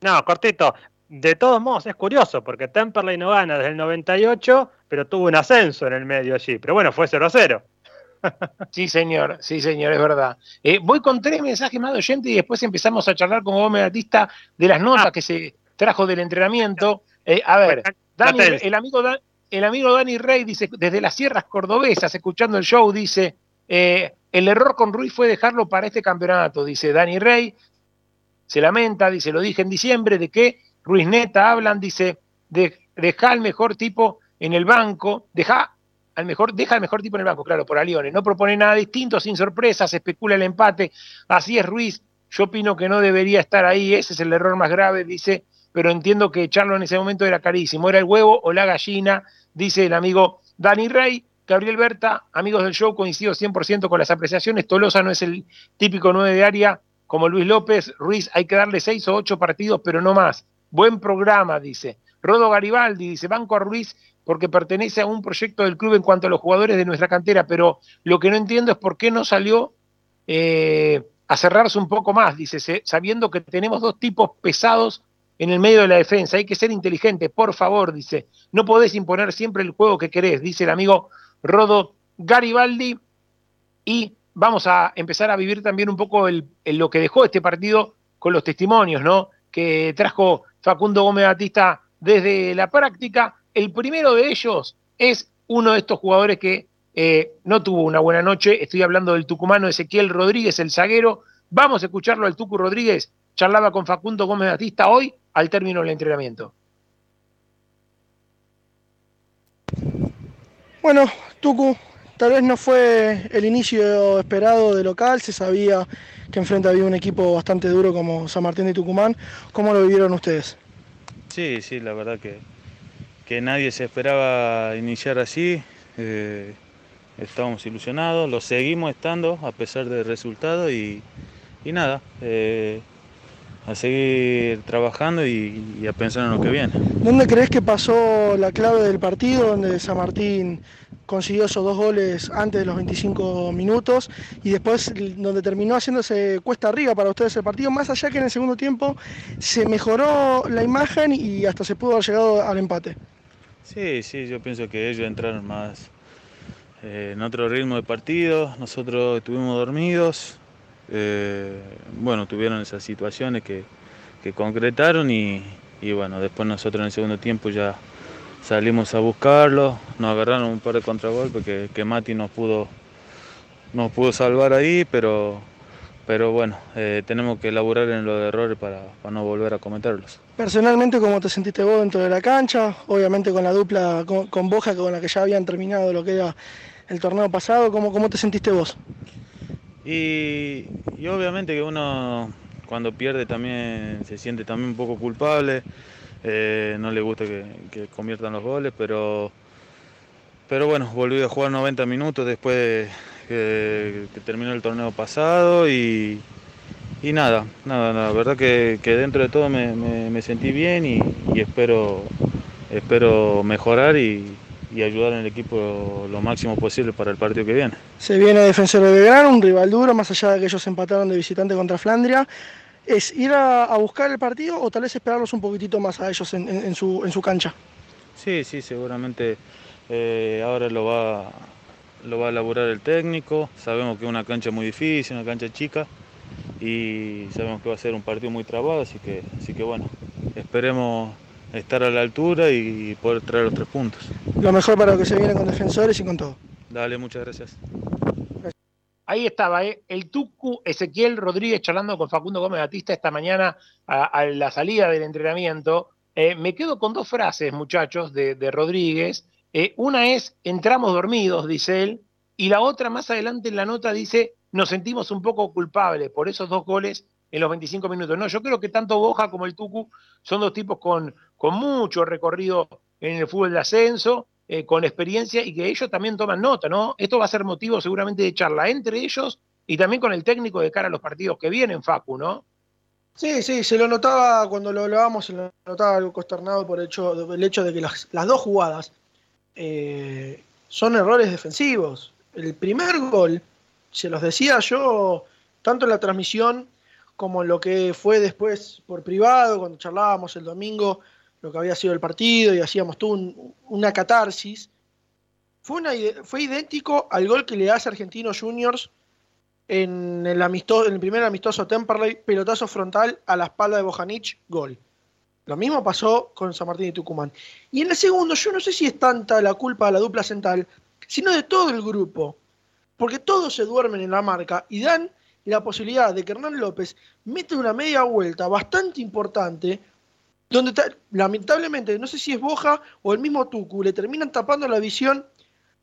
No, cortito. De todos modos, es curioso, porque Temperley no gana desde el 98, pero tuvo un ascenso en el medio allí. Pero bueno, fue 0 a 0. Sí, señor, sí, señor, es verdad. Eh, voy con tres mensajes más de oyente y después empezamos a charlar con Gómez Batista de las notas Ah. que se trajo del entrenamiento. Eh, a ver, Dani, el, amigo Dan- el amigo Dani Rey dice, desde las sierras cordobesas, escuchando el show, dice, eh, el error con Ruiz fue dejarlo para este campeonato, dice Dani Rey. Se lamenta, dice, lo dije en diciembre, de que Ruiz Neta hablan, dice, de, deja al mejor tipo en el banco, deja al mejor, deja al mejor tipo en el banco, claro, por Alione. No propone nada distinto, sin sorpresas, especula el empate. Así es Ruiz, Yo opino que no debería estar ahí, ese es el error más grave, dice, pero entiendo que echarlo en ese momento era carísimo. Era el huevo o la gallina, dice el amigo Dani Rey. Gabriel Berta, amigos del show, coincido 100% con las apreciaciones. Tolosa no es el típico 9 de área como Luis López. Ruiz, hay que darle 6 o 8 partidos, pero no más. Buen programa, dice. Rodo Garibaldi dice, banco a Ruiz porque pertenece a un proyecto del club en cuanto a los jugadores de nuestra cantera, pero lo que no entiendo es por qué no salió eh, a cerrarse un poco más, dice, sabiendo que tenemos dos tipos pesados en el medio de la defensa, hay que ser inteligente, por favor, dice, no podés imponer siempre el juego que querés, dice el amigo Rodo Garibaldi, y vamos a empezar a vivir también un poco lo que dejó este partido con los testimonios, ¿no? Que trajo Facundo Gómez Batista desde la práctica. El primero de ellos es uno de estos jugadores que eh, no tuvo una buena noche. Estoy hablando del tucumano Ezequiel Rodríguez, el zaguero. Vamos a escucharlo al Tucu Rodríguez. Charlaba con Facundo Gómez Batista hoy al término del entrenamiento. Bueno, Tucu, tal vez no fue el inicio esperado de local, se sabía que enfrente había un equipo bastante duro como San Martín de Tucumán. ¿Cómo lo vivieron ustedes? Sí, sí, la verdad que, que nadie se esperaba iniciar así. Eh, estábamos ilusionados, lo seguimos estando a pesar del resultado y, nada, eh, a seguir trabajando y, a pensar en lo que viene. ¿Dónde crees que pasó la clave del partido, donde San Martín consiguió esos dos goles antes de los 25 minutos y después donde terminó haciéndose cuesta arriba para ustedes el partido, más allá que en el segundo tiempo se mejoró la imagen y hasta se pudo haber llegado al empate? Sí, sí, yo pienso que ellos entraron más eh, en otro ritmo de partido, nosotros estuvimos dormidos, eh, bueno, tuvieron esas situaciones que, concretaron y, bueno, después nosotros en el segundo tiempo ya salimos a buscarlo, nos agarraron un par de contragolpes que, que Mati nos pudo, nos pudo salvar ahí, pero, pero bueno, eh, tenemos que elaborar en los errores para, no volver a cometerlos. Personalmente, ¿cómo te sentiste vos dentro de la cancha? Obviamente con la dupla con, con Boja, con la que ya habían terminado lo que era el torneo pasado, ¿cómo, cómo te sentiste vos? Y, obviamente que uno cuando pierde también se siente también un poco culpable, eh, no le gusta que, conviertan los goles, pero, pero bueno, volví a jugar 90 minutos después de que, terminó el torneo pasado y, nada, nada, la verdad que, dentro de todo me, sentí bien y, y espero, espero mejorar y, y ayudar en el equipo lo máximo posible para el partido que viene. Se viene Defensor de Belgrano, un rival duro, más allá de que ellos empataron de visitante contra Flandria. ¿Es ir a, buscar el partido o tal vez esperarlos un poquitito más a ellos en, su, cancha? Sí, sí, seguramente eh, ahora lo va, lo va a elaborar el técnico. Sabemos que es una cancha muy difícil, una cancha chica y sabemos que va a ser un partido muy trabado, así que, así que bueno, esperemos estar a la altura y poder traer los tres puntos. Lo mejor para lo que se viene con defensores y con todo. Dale, muchas gracias. Ahí estaba, ¿eh? el Tucu Ezequiel Rodríguez charlando con Facundo Gómez Batista esta mañana a, la salida del entrenamiento. Eh, me quedo con dos frases, muchachos, de, Rodríguez. Eh, una es, entramos dormidos, dice él, y la otra más adelante en la nota dice, nos sentimos un poco culpables por esos dos goles en los 25 minutos. No, yo creo que tanto Boja como el Tucu son dos tipos con, con mucho recorrido en el fútbol de ascenso, eh, con experiencia y que ellos también toman nota, ¿no? Esto va a ser motivo seguramente de charla entre ellos y también con el técnico de cara a los partidos que vienen, Facu, ¿no? Sí, sí, se lo notaba cuando lo hablábamos, se lo notaba algo consternado por el hecho, el hecho de que las, dos jugadas eh, son errores defensivos. El primer gol, se los decía yo, tanto en la transmisión como lo que fue después por privado, cuando charlábamos el domingo, lo que había sido el partido y hacíamos tú una catarsis, fue, fue idéntico al gol que le hace Argentinos Juniors en el, amistoso, en el primer amistoso Temperley, pelotazo frontal a la espalda de Bojanic, gol. Lo mismo pasó con San Martín y Tucumán. Y en el segundo, yo no sé si es tanta la culpa de la dupla central, sino de todo el grupo. Porque todos se duermen en la marca y dan la posibilidad de que Hernán López mete una media vuelta bastante importante, donde lamentablemente, no sé si es Boja o el mismo Tucu, le terminan tapando la visión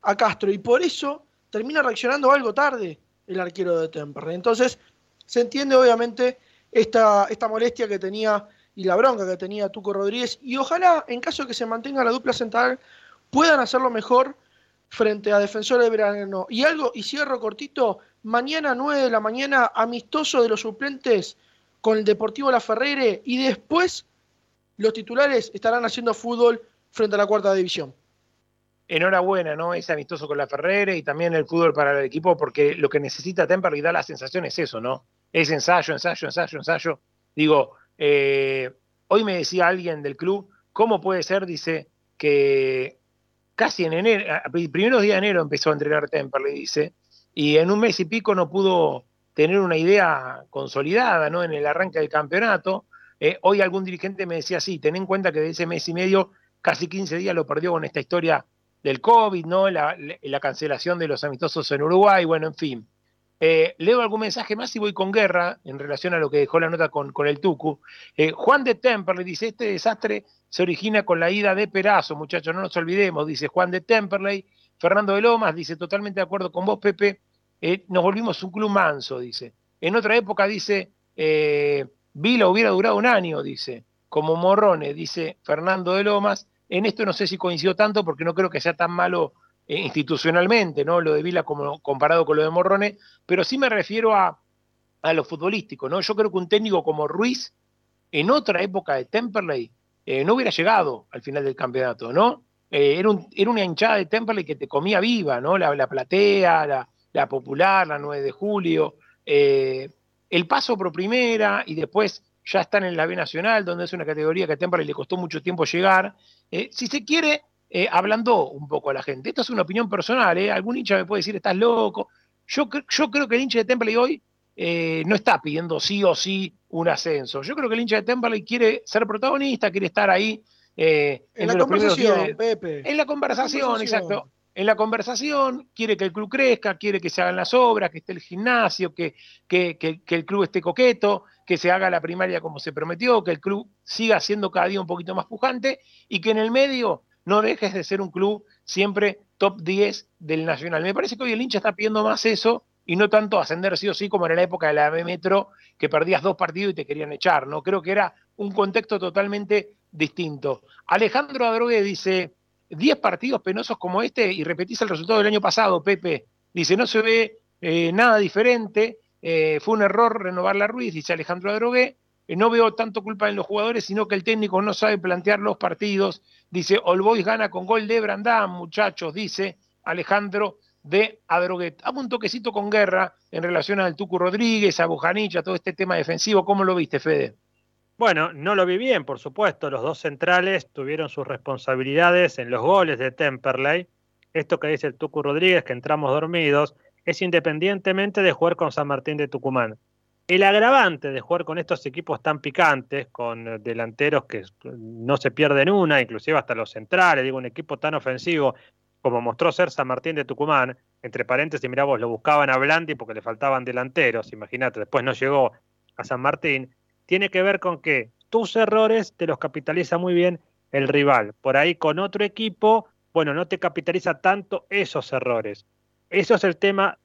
a Castro y por eso termina reaccionando algo tarde el arquero de Temperley. Entonces, Se entiende obviamente esta, esta molestia que tenía y la bronca que tenía Tuco Rodríguez y ojalá en caso de que se mantenga la dupla central puedan hacerlo mejor frente a Defensor de Verano. Y algo, y cierro cortito, mañana 9 de la mañana, amistoso de los suplentes con el Deportivo La Ferrere y después los titulares estarán haciendo fútbol frente a la cuarta división. Enhorabuena, ¿no? Es amistoso con la Ferrere y también el fútbol para el equipo, porque lo que necesita Temperley y da la sensación es eso, ¿no? Es ensayo, ensayo, ensayo, ensayo. Digo, eh, hoy me decía alguien del club, ¿cómo puede ser? Dice que casi en enero, primeros días de enero empezó a entrenar Temperley, dice, y en un mes y pico no pudo tener una idea consolidada, ¿no? En el arranque del campeonato. Eh, hoy algún dirigente me decía, sí, ten en cuenta que de ese mes y medio, casi 15 días lo perdió con esta historia del COVID, ¿no? La, la cancelación de los amistosos en Uruguay, bueno, en fin. Eh, leo algún mensaje más y voy con guerra en relación a lo que dejó la nota con, con el Tucu. Eh, Juan de Temperley dice, este desastre se origina con la ida de Perazo, muchachos, no nos olvidemos, dice Juan de Temperley. Fernando de Lomas dice, totalmente de acuerdo con vos, Pepe, eh, nos volvimos un club manso, dice. En otra época, dice, Vila hubiera durado un año, dice, como Morrone, dice Fernando de Lomas. En esto no sé si coincido tanto porque no creo que sea tan malo eh, institucionalmente, ¿no? Lo de Vila como, comparado con lo de Morrone, pero sí me refiero a, a lo futbolístico, ¿no? Yo creo que un técnico como Ruiz, en otra época de Temperley, eh, no hubiera llegado al final del campeonato, ¿no? Eh, era, un, era, una hinchada de Temperley que te comía viva, ¿no? La, la platea, la, la, popular, la 9 de julio, el paso por primera y después ya están en la B Nacional, donde es una categoría que a Temperley le costó mucho tiempo llegar. si se quiere, eh, ablandó un poco a la gente. Esto es una opinión personal, ¿eh? Algún hincha me puede decir, estás loco. Yo, yo creo que el hincha de Temperley hoy eh, no está pidiendo sí o sí un ascenso. Yo creo que el hincha de Temperley quiere ser protagonista, quiere estar ahí. En, la conversación, Pepe. En la conversación, exacto. En la conversación, quiere que el club crezca, quiere que se hagan las obras, que esté el gimnasio, que, que, que, que el club esté coqueto, que se haga la primaria como se prometió, que el club siga siendo cada día un poquito más pujante y que en el medio no dejes de ser un club siempre top 10 del Nacional. Me parece que hoy el hincha está pidiendo más eso y no tanto ascender sí o sí como en la época de la B Metro, que perdías dos partidos y te querían echar, ¿no? Creo que era un contexto totalmente distinto. Alejandro Adrogué dice, 10 partidos penosos como este y repetís el resultado del año pasado, Pepe. Dice, no se ve eh, nada diferente, eh, fue un error renovar la Ruiz, dice Alejandro Adrogué. Eh, no veo tanto culpa en los jugadores, sino que el técnico no sabe plantear los partidos. Dice, All Boys gana con gol de Brandán, muchachos, dice Alejandro de Adroguet. Hago un toquecito con guerra en relación al Tucu Rodríguez, a Bujanicha, todo este tema defensivo. ¿Cómo lo viste, Fede? Bueno, no lo vi bien, por supuesto. Los dos centrales tuvieron sus responsabilidades en los goles de Temperley. Esto que dice el Tucu Rodríguez, que entramos dormidos, es independientemente de jugar con San Martín de Tucumán. El agravante de jugar con estos equipos tan picantes, con delanteros que no se pierden una, inclusive hasta los centrales, digo, un equipo tan ofensivo como mostró ser San Martín de Tucumán, entre paréntesis, mirá vos, lo buscaban a Blandi porque le faltaban delanteros, imagínate, después no llegó a San Martín, tiene que ver con que tus errores te los capitaliza muy bien el rival. Por ahí con otro equipo, bueno, no te capitaliza tanto esos errores. Eso es el tema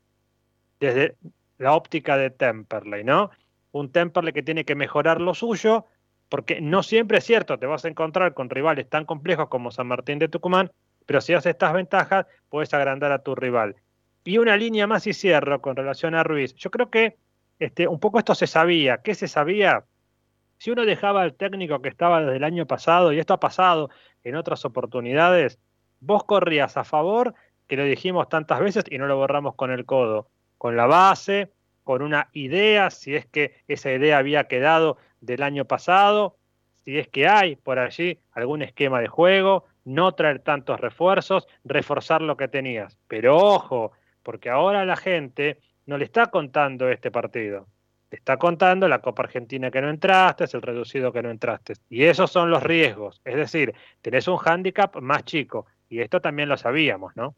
desde la óptica de Temperley, ¿no? Un Temperley que tiene que mejorar lo suyo, porque no siempre es cierto, te vas a encontrar con rivales tan complejos como San Martín de Tucumán, pero si haces estas ventajas, puedes agrandar a tu rival. Y una línea más y cierro con relación a Ruiz. Yo creo que este, un poco esto se sabía. ¿Qué se sabía? Si uno dejaba al técnico que estaba desde el año pasado, y esto ha pasado en otras oportunidades, vos corrías a favor, que lo dijimos tantas veces y no lo borramos con el codo con la base, con una idea, si es que esa idea había quedado del año pasado, si es que hay por allí algún esquema de juego, no traer tantos refuerzos, reforzar lo que tenías. Pero ojo, porque ahora la gente no le está contando este partido. Le está contando la Copa Argentina que no entraste, el reducido que no entraste. Y esos son los riesgos. Es decir, tenés un hándicap más chico. Y esto también lo sabíamos, ¿no?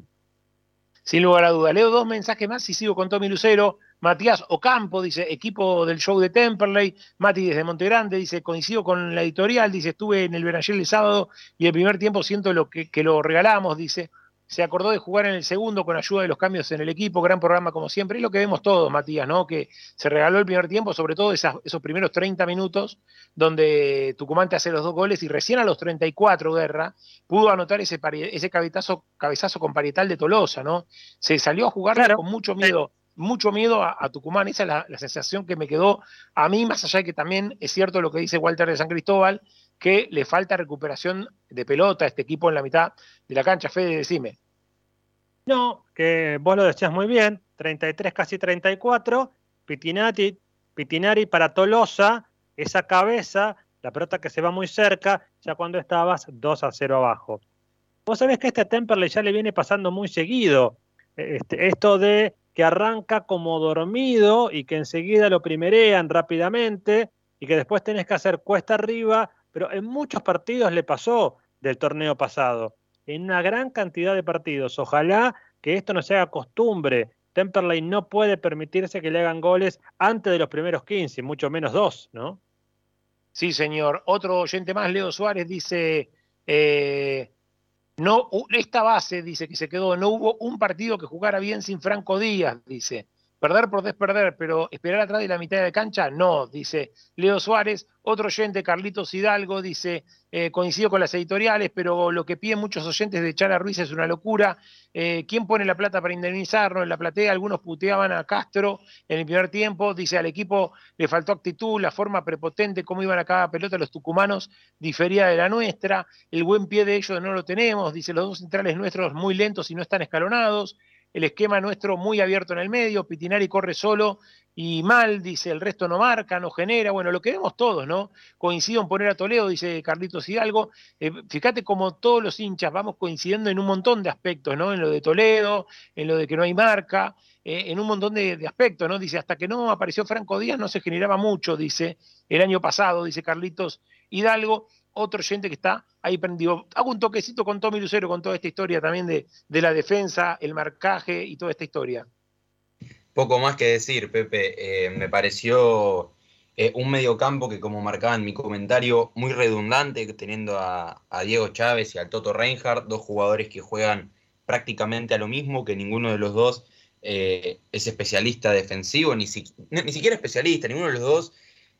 Sin lugar a duda. Leo dos mensajes más y sigo con Tommy Lucero. Matías Ocampo dice, equipo del show de Temperley. Mati desde Montegrande dice, coincido con la editorial. Dice, estuve en el Benayel el sábado y el primer tiempo siento lo que, que lo regalamos. Dice, se acordó de jugar en el segundo con ayuda de los cambios en el equipo, gran programa como siempre, es lo que vemos todos, Matías, ¿no? Que se regaló el primer tiempo, sobre todo esos primeros 30 minutos, donde Tucumán te hace los dos goles y recién a los 34, Guerra, pudo anotar ese, ese cabezazo, cabezazo con parietal de Tolosa, ¿no? Se salió a jugar con mucho miedo mucho miedo a, Tucumán. Esa es la, la, sensación que me quedó a mí, más allá de que también es cierto lo que dice Walter de San Cristóbal, que le falta recuperación de pelota a este equipo en la mitad de la cancha. Fede, decime. No, que vos lo decías muy bien, 33, casi 34, Pitinati, Pitinari para Tolosa, esa cabeza, la pelota que se va muy cerca, ya cuando estabas 2 a 0 abajo. Vos sabés que este Temperley ya le viene pasando muy seguido, este, esto de que arranca como dormido y que enseguida lo primerean rápidamente y que después tenés que hacer cuesta arriba pero en muchos partidos le pasó del torneo pasado, en una gran cantidad de partidos. Ojalá que esto no sea costumbre. Temperley no puede permitirse que le hagan goles antes de los primeros 15, mucho menos dos, ¿no? Sí, señor. Otro oyente más, Leo Suárez, dice, eh, no, esta base, dice que se quedó, no hubo un partido que jugara bien sin Franco Díaz, dice. Perder por desperder, pero esperar atrás de la mitad de cancha, no, dice Leo Suárez. Otro oyente, Carlitos Hidalgo, dice, eh, coincido con las editoriales, pero lo que piden muchos oyentes de echar a Ruiz es una locura. Eh, ¿Quién pone la plata para indemnizarnos? En la platea algunos puteaban a Castro en el primer tiempo. Dice, al equipo le faltó actitud, la forma prepotente, cómo iban a cada pelota los tucumanos difería de la nuestra. El buen pie de ellos no lo tenemos. Dice, los dos centrales nuestros muy lentos y no están escalonados el esquema nuestro muy abierto en el medio, Pitinari corre solo y mal, dice, el resto no marca, no genera, bueno, lo que vemos todos, ¿no? Coincido en poner a Toledo, dice Carlitos Hidalgo, eh, fíjate como todos los hinchas vamos coincidiendo en un montón de aspectos, ¿no? En lo de Toledo, en lo de que no hay marca, eh, en un montón de, de, aspectos, ¿no? Dice, hasta que no apareció Franco Díaz no se generaba mucho, dice, el año pasado, dice Carlitos Hidalgo, otro oyente que está ahí prendido. Hago un toquecito con Tommy Lucero con toda esta historia también de, la defensa, el marcaje y toda esta historia. Poco más que decir, Pepe. Eh, me pareció eh, un mediocampo que, como marcaba en mi comentario, muy redundante, teniendo a, Diego Chávez y al Toto Reinhardt, dos jugadores que juegan prácticamente a lo mismo, que ninguno de los dos eh, es especialista defensivo, ni, ni siquiera especialista, ninguno de los dos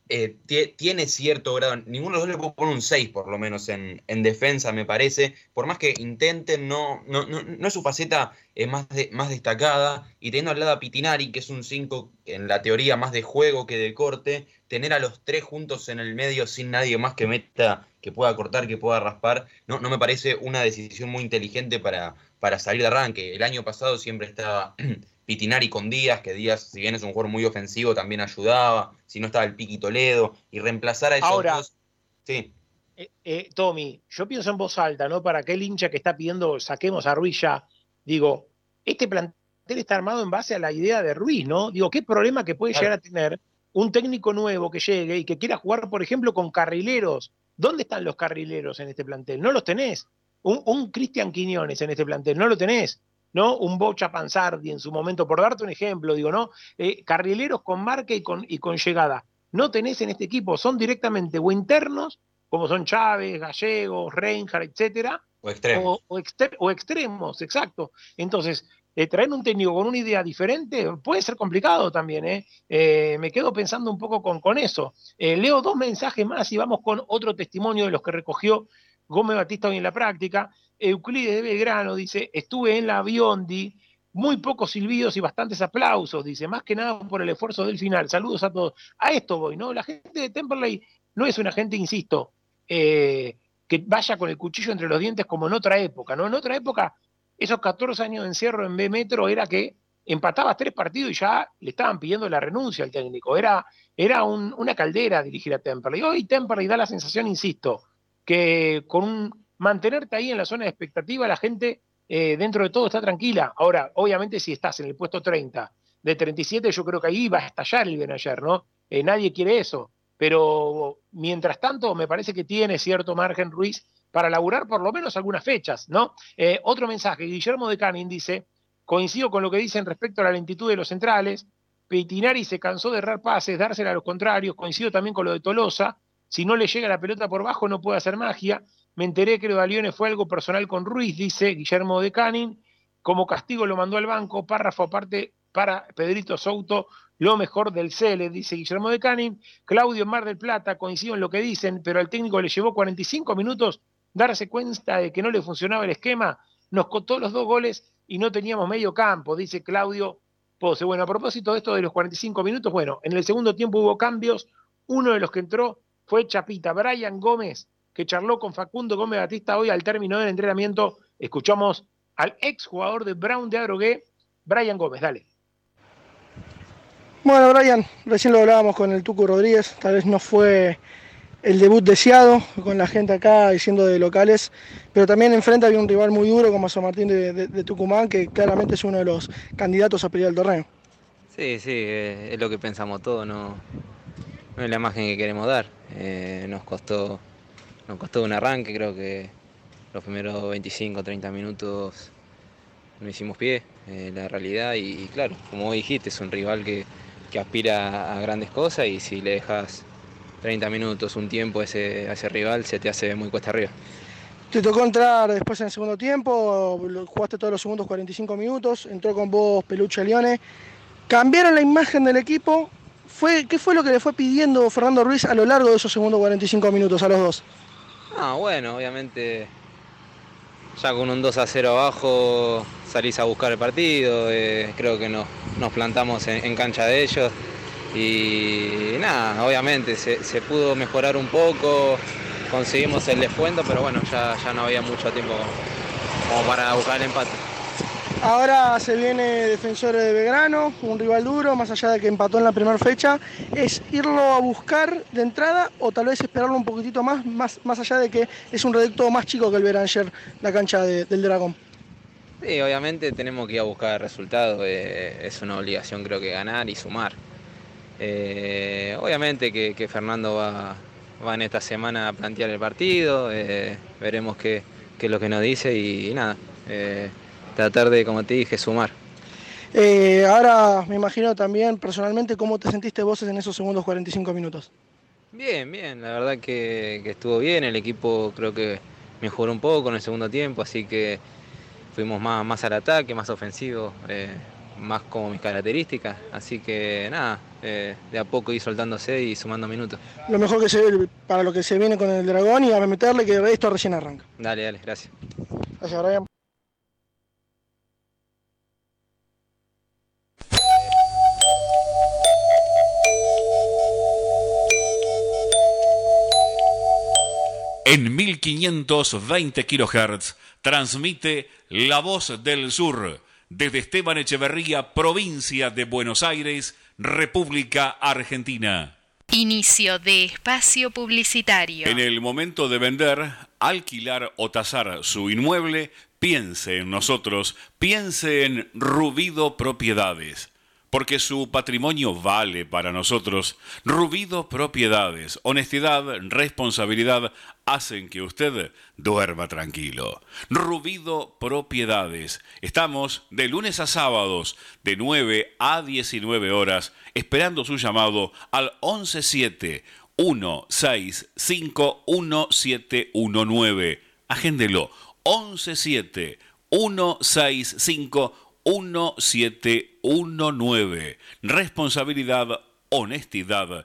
eh, tiene cierto grado, ninguno de los dos le puede poner un 6 por lo menos en, defensa, me parece, por más que intenten, no, no, no, es su faceta eh, más, más destacada, y teniendo al lado a Pitinari, que es un 5 en la teoría más de juego que de corte, tener a los tres juntos en el medio sin nadie más que meta, que pueda cortar, que pueda raspar, no, no me parece una decisión muy inteligente para, para salir de arranque. El año pasado siempre estaba [clears throat] Pitinari con Díaz, que Díaz, si bien es un jugador muy ofensivo, también ayudaba, si no estaba el Piqui Toledo, y reemplazar a esos Ahora, dos. Sí. Eh, eh, Tommy, yo pienso en voz alta, ¿no? Para aquel hincha que está pidiendo saquemos a Ruiz ya, digo, este plantel está armado en base a la idea de Ruiz, ¿no? Digo, ¿qué problema que puede llegar a tener un técnico nuevo que llegue y que quiera jugar, por ejemplo, con carrileros? ¿Dónde están los carrileros en este plantel? No los tenés. Un, un Cristian Quiñones en este plantel, no lo tenés. ¿No? Un Bocha Panzardi en su momento, por darte un ejemplo, digo, ¿no? Eh, carrileros con marca y con, y con llegada. No tenés en este equipo, son directamente o internos, como son Chávez, Gallegos, Reinhardt, etcétera, o extremos. O, extremos, exacto. Entonces, eh, traer un técnico con una idea diferente puede ser complicado también. ¿eh? eh me quedo pensando un poco con, con eso. leo dos mensajes más y vamos con otro testimonio de los que recogió Gómez Batista hoy en la práctica. Euclides de Belgrano dice, estuve en la Biondi, muy pocos silbidos y bastantes aplausos, dice, más que nada por el esfuerzo del final. Saludos a todos. A esto voy, ¿no? La gente de Temperley no es una gente, insisto, eh, que vaya con el cuchillo entre los dientes como en otra época, ¿no? En otra época, esos 14 años de encierro en B Metro era que empatabas tres partidos y ya le estaban pidiendo la renuncia al técnico. Era, era una caldera dirigir a Temperley. Hoy Temperley da la sensación, insisto, que con un mantenerte ahí en la zona de expectativa, la gente eh, dentro de todo está tranquila. Ahora, obviamente, si estás en el puesto 30 de 37, yo creo que ahí va a estallar el Benayer, ¿no? Eh, nadie quiere eso. Pero mientras tanto, me parece que tiene cierto margen Ruiz para laburar por lo menos algunas fechas, ¿no? Eh, otro mensaje, Guillermo de Canin dice, coincido con lo que dicen respecto a la lentitud de los centrales, Peitinari se cansó de errar pases, dársela a los contrarios, coincido también con lo de Tolosa, si no le llega la pelota por bajo no puede hacer magia, Me enteré que lo de Lione fue algo personal con Ruiz, dice Guillermo de Canin. Como castigo lo mandó al banco, párrafo aparte para Pedrito Souto, lo mejor del CELE, dice Guillermo de Canin. Claudio Mar del Plata, coincido en lo que dicen, pero al técnico le llevó 45 minutos darse cuenta de que no le funcionaba el esquema. Nos costó los dos goles y no teníamos medio campo, dice Claudio Pose. Bueno, a propósito de esto de los 45 minutos, bueno, en el segundo tiempo hubo cambios. Uno de los que entró fue Chapita, Brian Gómez, que charló con Facundo Gómez Batista hoy al término del entrenamiento. Escuchamos al ex jugador de Brown de Adrogué, Brian Gómez. Dale. Bueno, Brian, recién lo hablábamos con el Tuco Rodríguez, tal vez no fue el debut deseado con la gente acá y siendo de locales, pero también enfrente había un rival muy duro como San Martín de, Tucumán, que claramente es uno de los candidatos a pelear el torneo. Sí, sí, eh, es lo que pensamos todos, no, no es la imagen que queremos dar. Eh, nos costó nos costó un arranque, creo que los primeros 25 30 minutos no hicimos pie, eh, la realidad, y, claro, como dijiste, es un rival que, aspira a grandes cosas y si le dejas 30 minutos, un tiempo a ese, rival, se te hace muy cuesta arriba. Te tocó entrar después en el segundo tiempo, jugaste todos los segundos 45 minutos, entró con vos Peluche Leone. ¿Cambiaron la imagen del equipo? ¿Fue, ¿Qué fue lo que le fue pidiendo Fernando Ruiz a lo largo de esos segundos 45 minutos a los dos? Ah, bueno, obviamente ya con un 2 a 0 abajo salís a buscar el partido, eh, creo que nos, nos plantamos en, cancha de ellos y nada, obviamente se, pudo mejorar un poco, conseguimos el descuento, pero bueno, ya, ya no había mucho tiempo como para buscar el empate. Ahora se viene Defensor de Belgrano, un rival duro, más allá de que empató en la primera fecha. ¿Es irlo a buscar de entrada o tal vez esperarlo un poquitito más, más, más allá de que es un reducto más chico que el Beranger, la cancha del Dragón? Sí, obviamente tenemos que ir a buscar resultados, eh, es una obligación creo que ganar y sumar. Eh, obviamente que, Fernando va, en esta semana a plantear el partido, eh, veremos qué, es lo que nos dice y nada tratar de, como te dije, sumar. Eh, ahora me imagino también personalmente cómo te sentiste vos en esos segundos 45 minutos. Bien, bien, la verdad que, estuvo bien, el equipo creo que mejoró un poco en el segundo tiempo, así que fuimos más, más al ataque, más ofensivo, eh, más como mis características, así que nada, eh, de a poco ir soltándose y sumando minutos. Lo mejor que se ve para lo que se viene con el dragón y a meterle que esto recién arranca. Dale, dale, gracias. Gracias, Brian. En 1520 kHz transmite La Voz del Sur desde Esteban Echeverría, provincia de Buenos Aires, República Argentina. Inicio de espacio publicitario. En el momento de vender, alquilar o tasar su inmueble, piense en nosotros, piense en Rubido Propiedades porque su patrimonio vale para nosotros. Rubido Propiedades, honestidad, responsabilidad hacen que usted duerma tranquilo. Rubido Propiedades. Estamos de lunes a sábados de 9 a 19 horas esperando su llamado al 117 165 1719. Agéndelo 117 165 1719. Responsabilidad, honestidad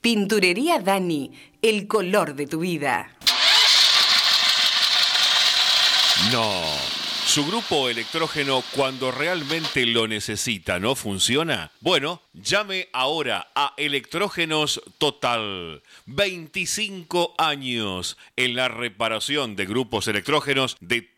Pinturería Dani, el color de tu vida. No. Su grupo electrógeno cuando realmente lo necesita no funciona. Bueno, llame ahora a Electrógenos Total. 25 años en la reparación de grupos electrógenos de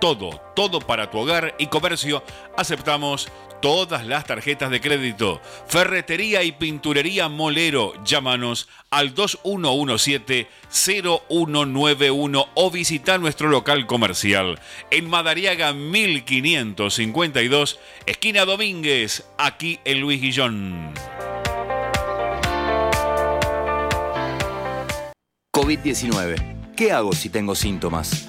Todo, todo para tu hogar y comercio. Aceptamos todas las tarjetas de crédito. Ferretería y pinturería Molero. Llámanos al 2117-0191 o visita nuestro local comercial en Madariaga 1552, esquina Domínguez, aquí en Luis Guillón. COVID-19. ¿Qué hago si tengo síntomas?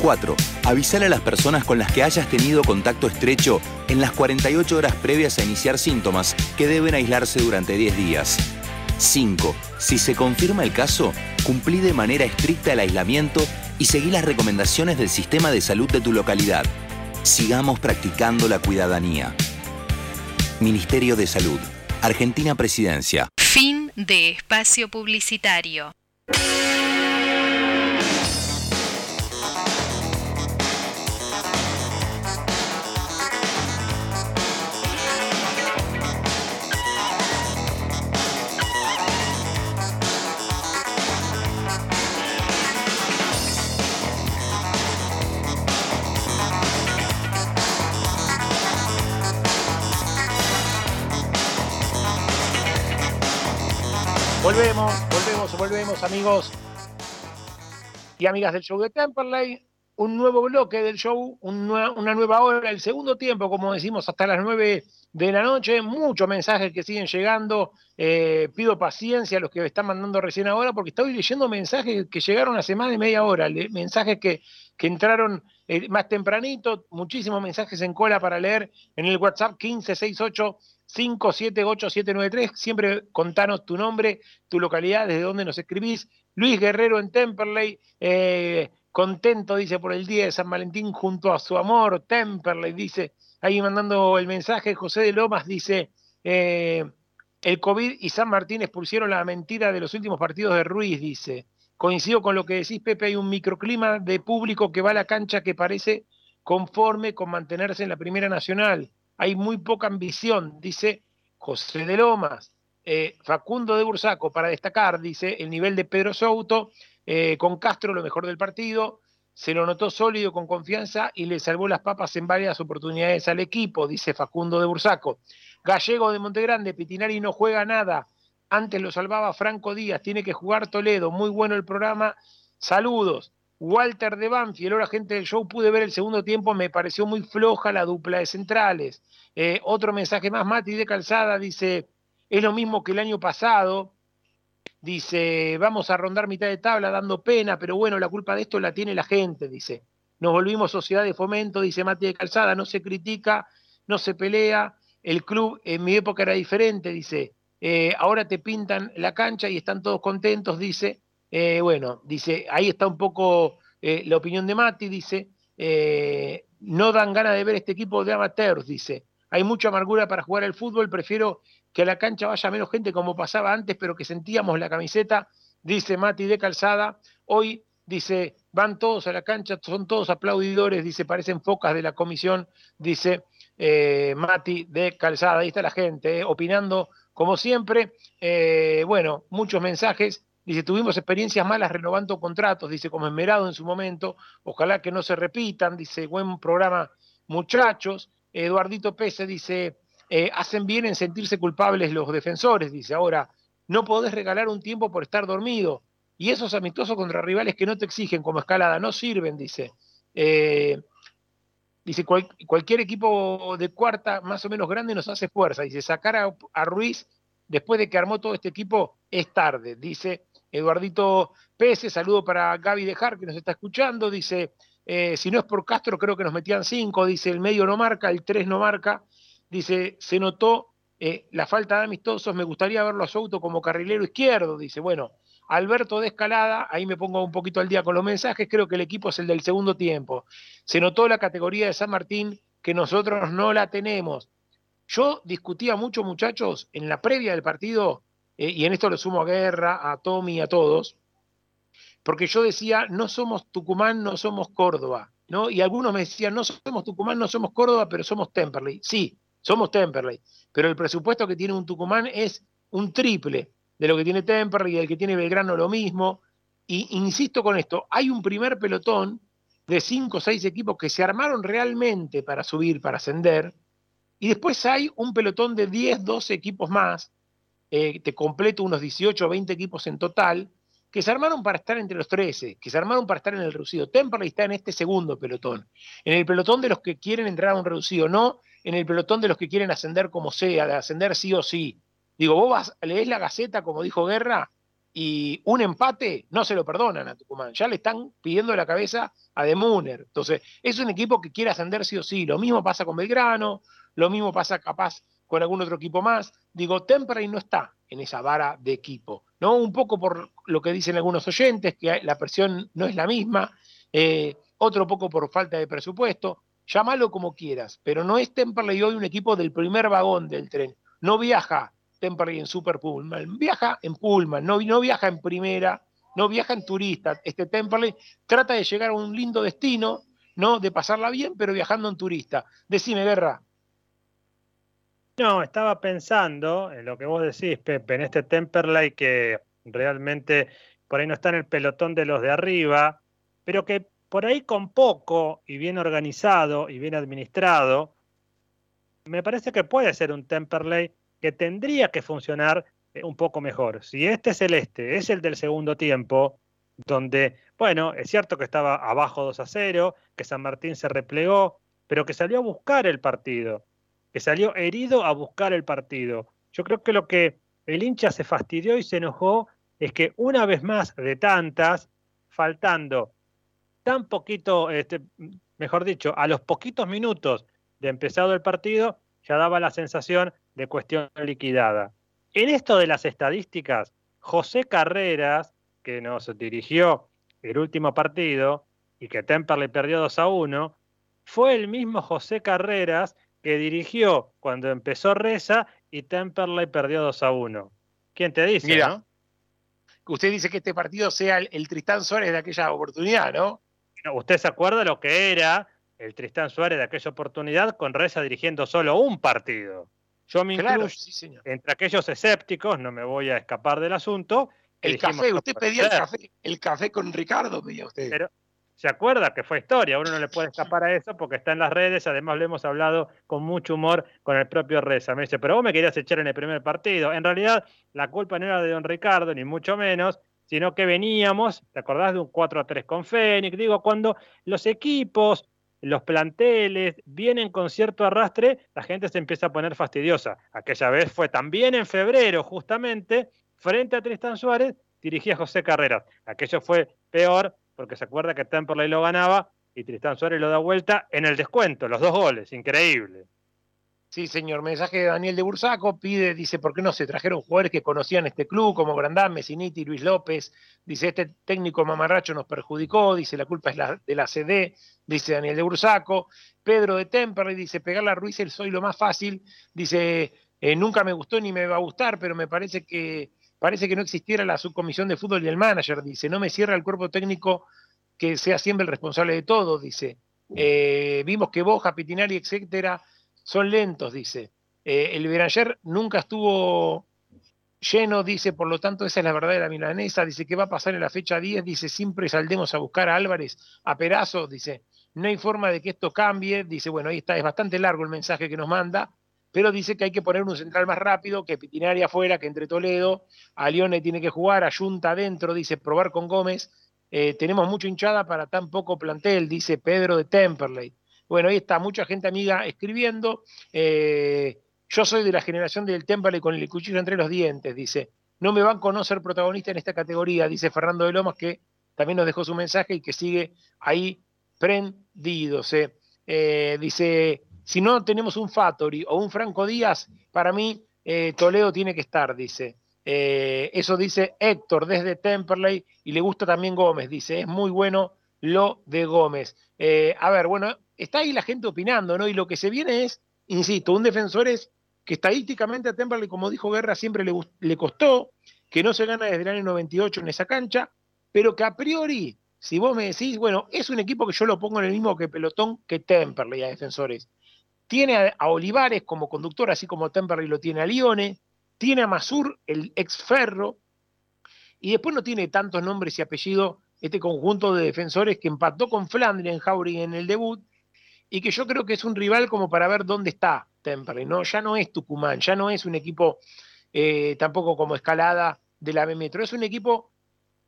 4. Avisar a las personas con las que hayas tenido contacto estrecho en las 48 horas previas a iniciar síntomas que deben aislarse durante 10 días. 5. Si se confirma el caso, cumplí de manera estricta el aislamiento y seguí las recomendaciones del sistema de salud de tu localidad. Sigamos practicando la cuidadanía. Ministerio de Salud. Argentina Presidencia. Fin de espacio publicitario. Volvemos, volvemos, volvemos, amigos y amigas del show de Temperley. Un nuevo bloque del show, una nueva hora, el segundo tiempo, como decimos, hasta las 9 de la noche. Muchos mensajes que siguen llegando. Eh, pido paciencia a los que me están mandando recién ahora, porque estoy leyendo mensajes que llegaron hace más de media hora, mensajes que, que entraron eh, más tempranito, muchísimos mensajes en cola para leer en el WhatsApp 1568 578-793. Siempre contanos tu nombre, tu localidad, desde dónde nos escribís. Luis Guerrero en Temperley, eh, contento, dice, por el día de San Valentín junto a su amor. Temperley, dice, ahí mandando el mensaje. José de Lomas dice, eh, el COVID y San Martín expusieron la mentira de los últimos partidos de Ruiz, dice. Coincido con lo que decís, Pepe, hay un microclima de público que va a la cancha que parece conforme con mantenerse en la Primera Nacional hay muy poca ambición, dice José de Lomas. Eh, Facundo de Bursaco, para destacar, dice, el nivel de Pedro Souto, eh, con Castro lo mejor del partido, se lo notó sólido, con confianza y le salvó las papas en varias oportunidades al equipo, dice Facundo de Bursaco. Gallego de Montegrande, Pitinari no juega nada, antes lo salvaba Franco Díaz, tiene que jugar Toledo, muy bueno el programa, saludos. Walter de Banfield, ahora gente del show, pude ver el segundo tiempo, me pareció muy floja la dupla de centrales. Eh, otro mensaje más, Mati de Calzada dice, es lo mismo que el año pasado, dice, vamos a rondar mitad de tabla dando pena, pero bueno, la culpa de esto la tiene la gente, dice. Nos volvimos sociedad de fomento, dice Mati de Calzada, no se critica, no se pelea, el club en mi época era diferente, dice, eh, ahora te pintan la cancha y están todos contentos, dice. Eh, bueno, dice, ahí está un poco eh, la opinión de Mati, dice, eh, no dan ganas de ver este equipo de amateurs, dice. Hay mucha amargura para jugar al fútbol, prefiero que a la cancha vaya menos gente como pasaba antes, pero que sentíamos la camiseta dice Mati de Calzada. Hoy, dice, van todos a la cancha, son todos aplaudidores, dice, parecen focas de la comisión, dice Mati de Calzada. Ahí está la gente, opinando como siempre. Bueno, muchos mensajes. Dice, tuvimos experiencias malas renovando contratos, dice, como Esmerado en su momento. Ojalá que no se repitan, dice, buen programa, muchachos. Eduardito Pese dice, hacen bien en sentirse culpables los defensores, dice, ahora, no podés regalar un tiempo por estar dormido. Y esos amistosos contra rivales que no te exigen como escalada no sirven, dice. Dice, cualquier equipo de cuarta más o menos grande nos hace fuerza. Dice, sacar a, Ruiz después de que armó todo este equipo es tarde. Dice Eduardito Pérez, saludo para Gaby Dejar que nos está escuchando. Dice, eh, si no es por Castro creo que nos metían cinco. Dice, el medio no marca, el tres no marca. Dice, se notó eh, la falta de amistosos, me gustaría verlo a Souto como carrilero izquierdo. Dice, bueno, Alberto de Escalada, ahí me pongo un poquito al día con los mensajes, creo que el equipo es el del segundo tiempo. Se notó la categoría de San Martín que nosotros no la tenemos. Yo discutía mucho, muchachos, en la previa del partido, eh, y en esto lo sumo a Guerra, a Tommy, a todos, porque yo decía, no somos Tucumán, no somos Córdoba, ¿no? Y algunos me decían, no somos Tucumán, no somos Córdoba, pero somos Temperley. Sí, somos Temperley, pero el presupuesto que tiene un Tucumán es un triple de lo que tiene Temperley y el que tiene Belgrano lo mismo. Y insisto con esto, hay un primer pelotón de cinco o seis equipos que se armaron realmente para subir, para ascender, y después hay un pelotón de 10, 12 equipos más, eh, te completo unos 18 o 20 equipos en total, que se armaron para estar entre los 13, que se armaron para estar en el reducido. Temperley está en este segundo pelotón, en el pelotón de los que quieren entrar a un reducido, no en el pelotón de los que quieren ascender como sea, de ascender sí o sí. Digo, vos vas, lees la Gaceta, como dijo Guerra, y un empate no se lo perdonan a Tucumán. Ya le están pidiendo la cabeza a De Muner. Entonces, es un equipo que quiere ascender sí o sí. Lo mismo pasa con Belgrano, lo mismo pasa capaz con algún otro equipo más. Digo, Temperley no está en esa vara de equipo. ¿no? Un poco por lo que dicen algunos oyentes, que la presión no es la misma. Eh, otro poco por falta de presupuesto. Llámalo como quieras, pero no es Temperley hoy un equipo del primer vagón del tren. No viaja Temperley en Super Pullman, viaja en Pullman, no, no viaja en primera, no viaja en turista. Este Temperley trata de llegar a un lindo destino, ¿no? De pasarla bien, pero viajando en turista. Decime, Guerra. No, estaba pensando en lo que vos decís, Pepe, en este Temperley que realmente por ahí no está en el pelotón de los de arriba, pero que por ahí con poco y bien organizado y bien administrado, me parece que puede ser un Temperley que tendría que funcionar eh, un poco mejor. Si este celeste es el del segundo tiempo, donde, bueno, es cierto que estaba abajo 2 a 0, que San Martín se replegó, pero que salió a buscar el partido, que salió herido a buscar el partido. Yo creo que lo que el hincha se fastidió y se enojó es que una vez más de tantas, faltando tan poquito, este, mejor dicho, a los poquitos minutos de empezado el partido, ya daba la sensación de cuestión liquidada. En esto de las estadísticas, José Carreras, que nos dirigió el último partido y que Temperley perdió 2 a 1, fue el mismo José Carreras que dirigió cuando empezó Reza y Temperley perdió 2 a 1. ¿Quién te dice, Mira, Usted dice que este partido sea el, Tristán Suárez de aquella oportunidad, ¿no? Usted se acuerda lo que era el Tristán Suárez de aquella oportunidad con Reza dirigiendo solo un partido. Yo me incluyo entre aquellos escépticos, no me voy a escapar del asunto. El café, usted pedía el café, el café con Ricardo, pedía usted. Pero, ¿Se acuerda que fue historia? Uno no le puede escapar a eso porque está en las redes. Además, lo hemos hablado con mucho humor con el propio Reza. Me dice, pero vos me querías echar en el primer partido. En realidad, la culpa no era de don Ricardo, ni mucho menos, sino que veníamos, ¿te acordás de un 4 a 3 con Fénix? Digo, cuando los equipos los planteles vienen con cierto arrastre, la gente se empieza a poner fastidiosa. Aquella vez fue también en febrero, justamente, frente a Tristan Suárez, dirigía José Carreras. Aquello fue peor porque se acuerda que Temperley lo ganaba y Tristan Suárez lo da vuelta en el descuento, los dos goles, increíble. Sí, señor. Mensaje de Daniel de Bursaco. Pide, dice, ¿por qué no se trajeron jugadores que conocían este club, como Grandán, Messiniti, Luis López? Dice, este técnico mamarracho nos perjudicó. Dice, la culpa es la, de la CD. Dice Daniel de Bursaco. Pedro de Temperley dice, pegarle a Ruiz soy lo más fácil. Dice, eh, nunca me gustó ni me va a gustar, pero me parece que parece que no existiera la subcomisión de fútbol y el manager, dice, no me cierra el cuerpo técnico que sea siempre el responsable de todo, dice. Eh, vimos que Boja, Pitinari, etcétera, son lentos, dice. Eh, el Beranger nunca estuvo lleno, dice, por lo tanto, esa es la verdad de la milanesa, dice, ¿qué va a pasar en la fecha 10? Dice, siempre saldemos a buscar a Álvarez, a Perazo, dice, no hay forma de que esto cambie, dice, bueno, ahí está, es bastante largo el mensaje que nos manda, pero dice que hay que poner un central más rápido, que Pitinari afuera, que entre Toledo, a Lione tiene que jugar, a Junta adentro, dice, probar con Gómez, eh, tenemos mucha hinchada para tan poco plantel, dice Pedro de Temperley. Bueno, ahí está, mucha gente amiga escribiendo. Eh, yo soy de la generación del Temperley con el cuchillo entre los dientes, dice. No me van a conocer protagonista en esta categoría, dice Fernando de Lomas, que también nos dejó su mensaje y que sigue ahí prendido. Eh, dice, si no tenemos un Fattori o un Franco Díaz, para mí Toledo tiene que estar, dice. Eh, eso dice Héctor desde Temperley y le gusta también Gómez, dice, es muy bueno lo de Gómez. Eh, a ver, bueno, está ahí la gente opinando, ¿no? Y lo que se viene es, insisto, un defensor es que estadísticamente a Temperley, como dijo Guerra, siempre le, le costó, que no se gana desde el año 98 en esa cancha, pero que a priori, si vos me decís, bueno, es un equipo que yo lo pongo en el mismo que pelotón que Temperley a defensores. Tiene a, Olivares como conductor, así como Temperley lo tiene a Lione, tiene a Masur, el ex Ferro, y después no tiene tantos nombres y apellidos este conjunto de defensores que empató con Flandre en Jauregui en el debut, y que yo creo que es un rival como para ver dónde está Temperley, ¿no? Ya no es Tucumán, ya no es un equipo eh, tampoco como escalada de la B Metro, es un equipo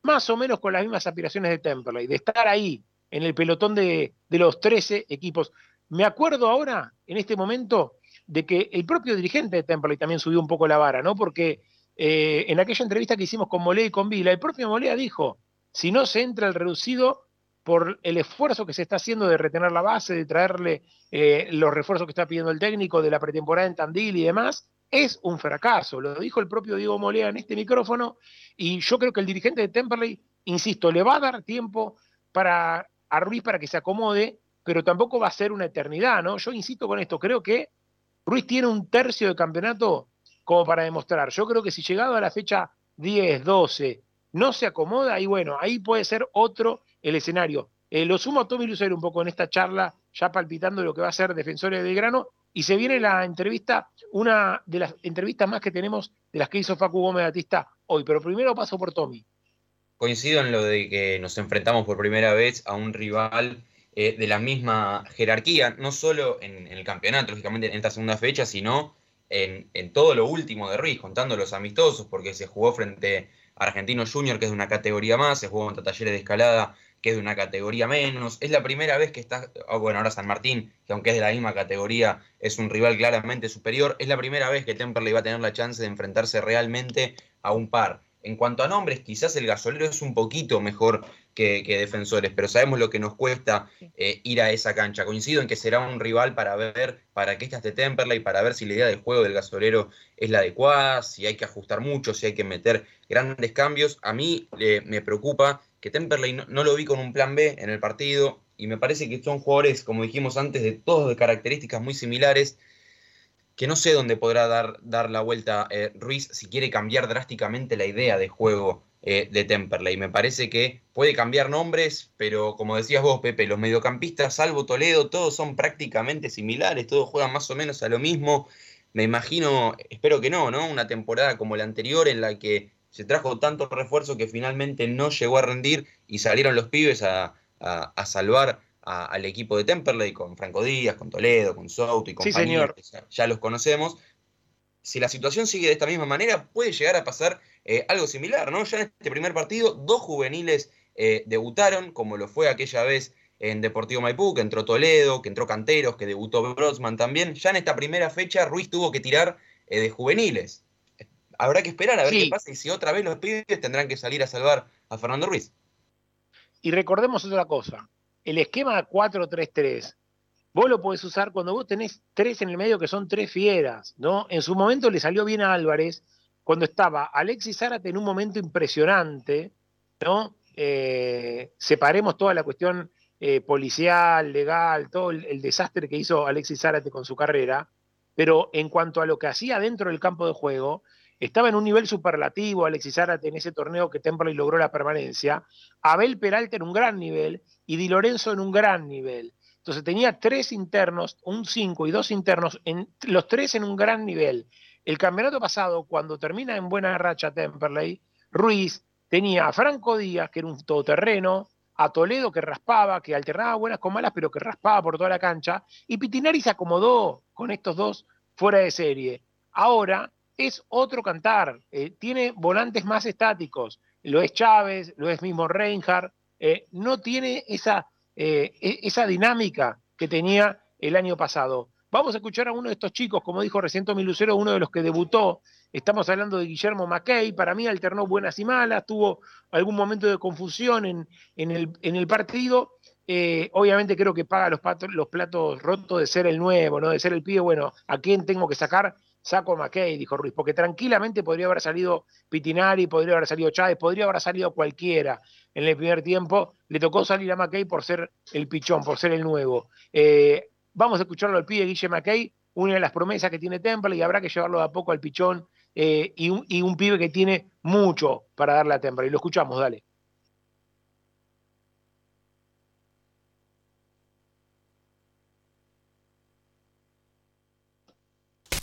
más o menos con las mismas aspiraciones de Temperley, de estar ahí en el pelotón de, de los 13 equipos. Me acuerdo ahora, en este momento, de que el propio dirigente de Temperley también subió un poco la vara, ¿no? Porque eh, en aquella entrevista que hicimos con Molea y con Vila, el propio Molea dijo, si no se entra el reducido por el esfuerzo que se está haciendo de retener la base, de traerle eh, los refuerzos que está pidiendo el técnico de la pretemporada en Tandil y demás, es un fracaso. Lo dijo el propio Diego Molea en este micrófono y yo creo que el dirigente de Temperley, insisto, le va a dar tiempo para a Ruiz para que se acomode, pero tampoco va a ser una eternidad, ¿no? Yo insisto con esto, creo que Ruiz tiene un tercio de campeonato como para demostrar. Yo creo que si llegado a la fecha 10, 12, no se acomoda, y bueno, ahí puede ser otro el escenario. Eh, lo sumo a Tommy Lucero un poco en esta charla, ya palpitando lo que va a ser Defensores de Grano, y se viene la entrevista, una de las entrevistas más que tenemos de las que hizo Facu Gómez Batista hoy, pero primero paso por Tommy. Coincido en lo de que nos enfrentamos por primera vez a un rival eh, de la misma jerarquía, no solo en, el campeonato, lógicamente en esta segunda fecha, sino en, todo lo último de Ruiz, contando los amistosos, porque se jugó frente a Argentino Junior, que es de una categoría más, se jugó contra Talleres de Escalada, que es de una categoría menos. Es la primera vez que está, ah, bueno, ahora San Martín, que aunque es de la misma categoría, es un rival claramente superior. Es la primera vez que Temperley va a tener la chance de enfrentarse realmente a un par. En cuanto a nombres, quizás el gasolero es un poquito mejor que, defensores, pero sabemos lo que nos cuesta eh, ir a esa cancha. Coincido en que será un rival para ver para qué está este Temperley, para ver si la idea del juego del gasolero es la adecuada, si hay que ajustar mucho, si hay que meter grandes cambios. A mí eh, me preocupa que Temperley no, lo vi con un plan B en el partido y me parece que son jugadores, como dijimos antes, de todos de características muy similares que no sé dónde podrá dar, dar la vuelta eh, Ruiz si quiere cambiar drásticamente la idea de juego eh, de Temperley. Me parece que puede cambiar nombres, pero como decías vos, Pepe, los mediocampistas, salvo Toledo, todos son prácticamente similares, todos juegan más o menos a lo mismo. Me imagino, espero que no, ¿no? Una temporada como la anterior en la que se trajo tanto refuerzo que finalmente no llegó a rendir y salieron los pibes a, a salvar al equipo de Temperley con Franco Díaz, con Toledo, con Souto y compañía, Ya, los conocemos. Si la situación sigue de esta misma manera, puede llegar a pasar eh, algo similar, ¿no? Ya en este primer partido, dos juveniles eh, debutaron, como lo fue aquella vez en Deportivo Maipú, que entró Toledo, que entró Canteros, que debutó Brodsman también. Ya en esta primera fecha, Ruiz tuvo que tirar eh, de juveniles. Habrá que esperar a ver qué pasa y si otra vez los pibes tendrán que salir a salvar a Fernando Ruiz. Y recordemos otra cosa, el esquema 4-3-3, vos lo podés usar cuando vos tenés tres en el medio que son tres fieras, ¿no? En su momento le salió bien a Álvarez cuando estaba Alexis Zárate en un momento impresionante, ¿no? Eh, separemos toda la cuestión eh, policial, legal, todo el, desastre que hizo Alexis Zárate con su carrera, pero en cuanto a lo que hacía dentro del campo de juego, estaba en un nivel superlativo Alexis Zárate en ese torneo que Temperley logró la permanencia, Abel Peralta en un gran nivel y Di Lorenzo en un gran nivel. Entonces tenía tres internos, un cinco y dos internos, en, los tres en un gran nivel. El campeonato pasado, cuando termina en buena racha Temperley, Ruiz tenía a Franco Díaz, que era un todoterreno, a Toledo que raspaba, que alternaba buenas con malas, pero que raspaba por toda la cancha, y Pitinari se acomodó con estos dos fuera de serie. Ahora es otro cantar, eh, tiene volantes más estáticos, lo es Chávez, lo es mismo Reinhardt, eh, no tiene esa, eh, e, esa dinámica que tenía el año pasado. Vamos a escuchar a uno de estos chicos, como dijo recién Tommy Lucero, uno de los que debutó. Estamos hablando de Guillermo Mackey. Para mí alternó buenas y malas, tuvo algún momento de confusión en, el, partido. obviamente creo que paga los, platos rotos de ser el nuevo, ¿no? de ser el pibe. Bueno, ¿a quién tengo que sacar? saco a dijo Ruiz, porque tranquilamente podría haber salido Pitinari, podría haber salido Chávez, podría haber salido cualquiera en el primer tiempo. Le tocó salir a McKay por ser el pichón, por ser el nuevo. Eh, vamos a escucharlo al pibe Guille McKay, una de las promesas que tiene Temple y habrá que llevarlo de a poco al pichón eh, y, un, y, un, pibe que tiene mucho para darle a Temple. Y lo escuchamos, dale.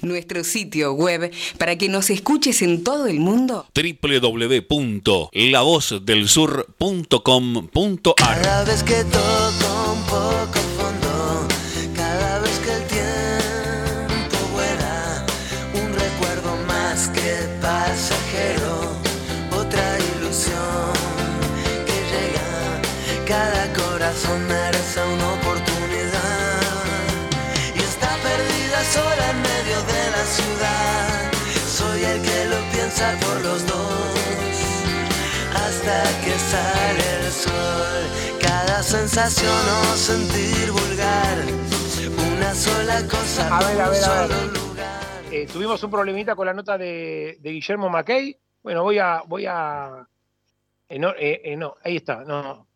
nuestro sitio web para que nos escuches en todo el mundo. www.lavozDelSur.com.ar Cada vez que toco piensa por los dos. Hasta que sale el sol. Cada sensación o sentir vulgar. Una sola cosa. A ver, a ver, a ver. Eh, tuvimos un problemita con la nota de, Guillermo Mackey. Bueno, voy a. Voy a eh, no, eh, no, ahí está. No,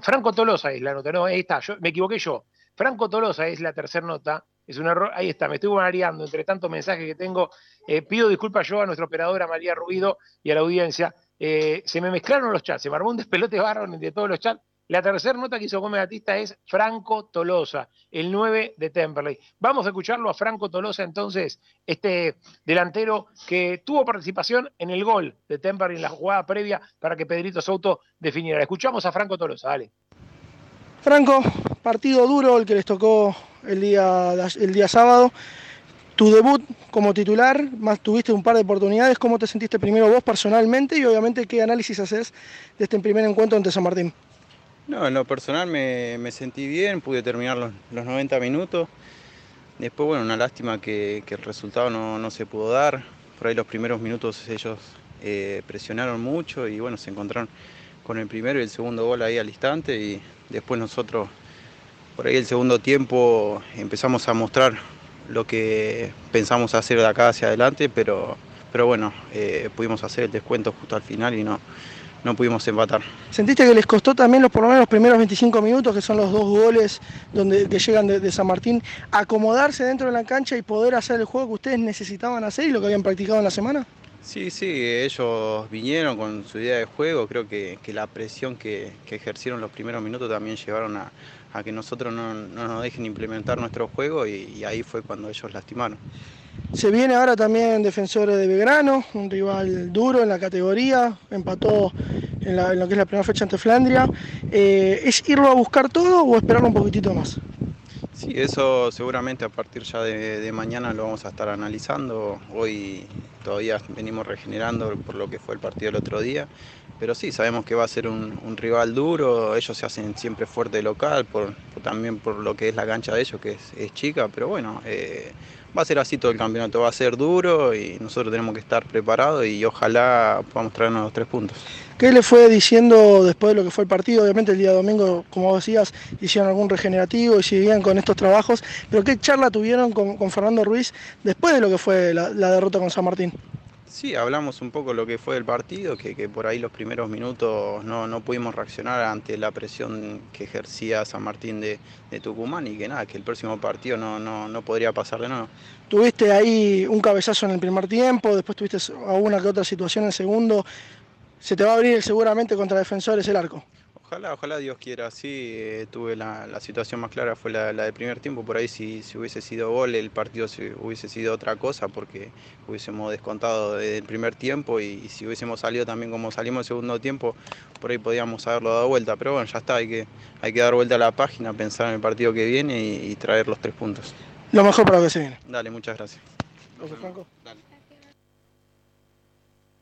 Franco Tolosa es la nota. No, ahí está. Yo, me equivoqué yo. Franco Tolosa es la tercera nota. Es un error. Ahí está, me estoy mareando entre tantos mensajes que tengo. Eh, pido disculpas yo a nuestra operadora María Ruido y a la audiencia. Eh, se me mezclaron los chats, se me armó un despelote barro entre todos los chats. La tercera nota que hizo Gómez Batista es Franco Tolosa, el 9 de Temperley. Vamos a escucharlo a Franco Tolosa entonces, este delantero que tuvo participación en el gol de Temperley en la jugada previa para que Pedrito Souto definiera. Escuchamos a Franco Tolosa, dale. Franco, partido duro el que les tocó el día, el día sábado. Tu debut como titular, más tuviste un par de oportunidades. ¿Cómo te sentiste primero vos personalmente y obviamente qué análisis haces de este primer encuentro ante San Martín? No, en lo personal me, sentí bien, pude terminar los, 90 minutos. Después, bueno, una lástima que, el resultado no, se pudo dar. Por ahí los primeros minutos ellos eh, presionaron mucho y bueno, se encontraron con el primero y el segundo gol ahí al instante y después nosotros por ahí el segundo tiempo empezamos a mostrar lo que pensamos hacer de acá hacia adelante, pero, pero bueno, eh, pudimos hacer el descuento justo al final y no, no pudimos empatar. ¿Sentiste que les costó también los, por lo menos los primeros 25 minutos, que son los dos goles donde, que llegan de, de, San Martín, acomodarse dentro de la cancha y poder hacer el juego que ustedes necesitaban hacer y lo que habían practicado en la semana? Sí, sí, ellos vinieron con su idea de juego, creo que, la presión que, ejercieron los primeros minutos también llevaron a, que nosotros no, nos dejen implementar nuestro juego y, ahí fue cuando ellos lastimaron. Se viene ahora también Defensores de Belgrano, un rival duro en la categoría, empató en, lo que es la primera fecha ante Flandria. Eh, ¿Es irlo a buscar todo o esperarlo un poquitito más? Sí, eso seguramente a partir ya de, mañana lo vamos a estar analizando. Hoy todavía venimos regenerando por lo que fue el partido el otro día. Pero sí, sabemos que va a ser un, rival duro, ellos se hacen siempre fuerte local, también por lo que es la cancha de ellos, que es, chica, pero bueno, eh, va a ser así todo el campeonato, va a ser duro y nosotros tenemos que estar preparados y ojalá podamos traernos los tres puntos. ¿Qué le fue diciendo después de lo que fue el partido? Obviamente el día domingo, como decías, hicieron algún regenerativo y seguían con estos trabajos, pero ¿qué charla tuvieron con, Fernando Ruiz después de lo que fue la, derrota con San Martín? Sí, hablamos un poco lo que fue el partido, que, que por ahí los primeros minutos no, no, pudimos reaccionar ante la presión que ejercía San Martín de, de Tucumán y que nada, que el próximo partido no, no, no podría pasar de nuevo. Tuviste ahí un cabezazo en el primer tiempo, después tuviste alguna que otra situación en el segundo. Se te va a abrir seguramente contra defensores el arco. Ojalá, ojalá Dios quiera, sí, eh, tuve la, la, situación más clara, fue la, la del primer tiempo, por ahí si, si, hubiese sido gol el partido si hubiese sido otra cosa porque hubiésemos descontado desde el primer tiempo y, y, si hubiésemos salido también como salimos el segundo tiempo, por ahí podíamos haberlo dado vuelta, pero bueno, ya está, hay que, hay que dar vuelta a la página, pensar en el partido que viene y, y traer los tres puntos. Lo mejor para lo que se viene. Dale, muchas gracias. Franco. Dale.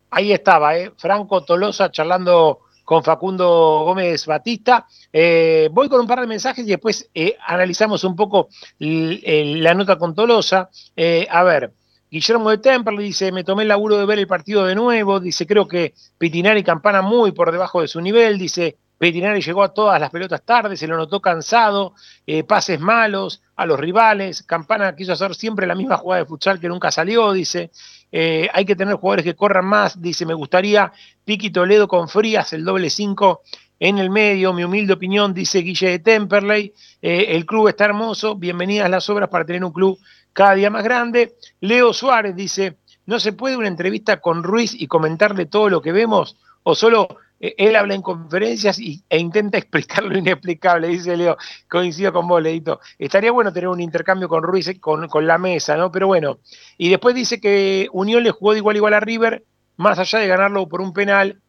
Ahí estaba, ¿eh? Franco Tolosa charlando con Facundo Gómez Batista. Eh, voy con un par de mensajes y después eh, analizamos un poco la nota con Tolosa. Eh, a ver, Guillermo de Temperley dice, me tomé el laburo de ver el partido de nuevo, dice, creo que Pitinari Campana muy por debajo de su nivel, dice, Pitinari llegó a todas las pelotas tarde, se lo notó cansado, pases malos a los rivales, Campana quiso hacer siempre la misma jugada de futsal que nunca salió, dice, eh, hay que tener jugadores que corran más, dice, me gustaría Piqui Toledo con Frías, el doble 5 en el medio, mi humilde opinión, dice Guille de Temperley, eh, el club está hermoso, bienvenidas las obras para tener un club cada día más grande. Leo Suárez dice, ¿no se puede una entrevista con Ruiz y comentarle todo lo que vemos? ¿O solo él habla en conferencias y, e intenta [laughs] explicar lo inexplicable? Dice Leo, coincido con vos, Leito. Estaría bueno tener un intercambio con Ruiz, eh, con, la mesa, ¿no? Pero bueno. Y después dice que Unión le jugó de igual a igual a River, más allá de ganarlo por un penal.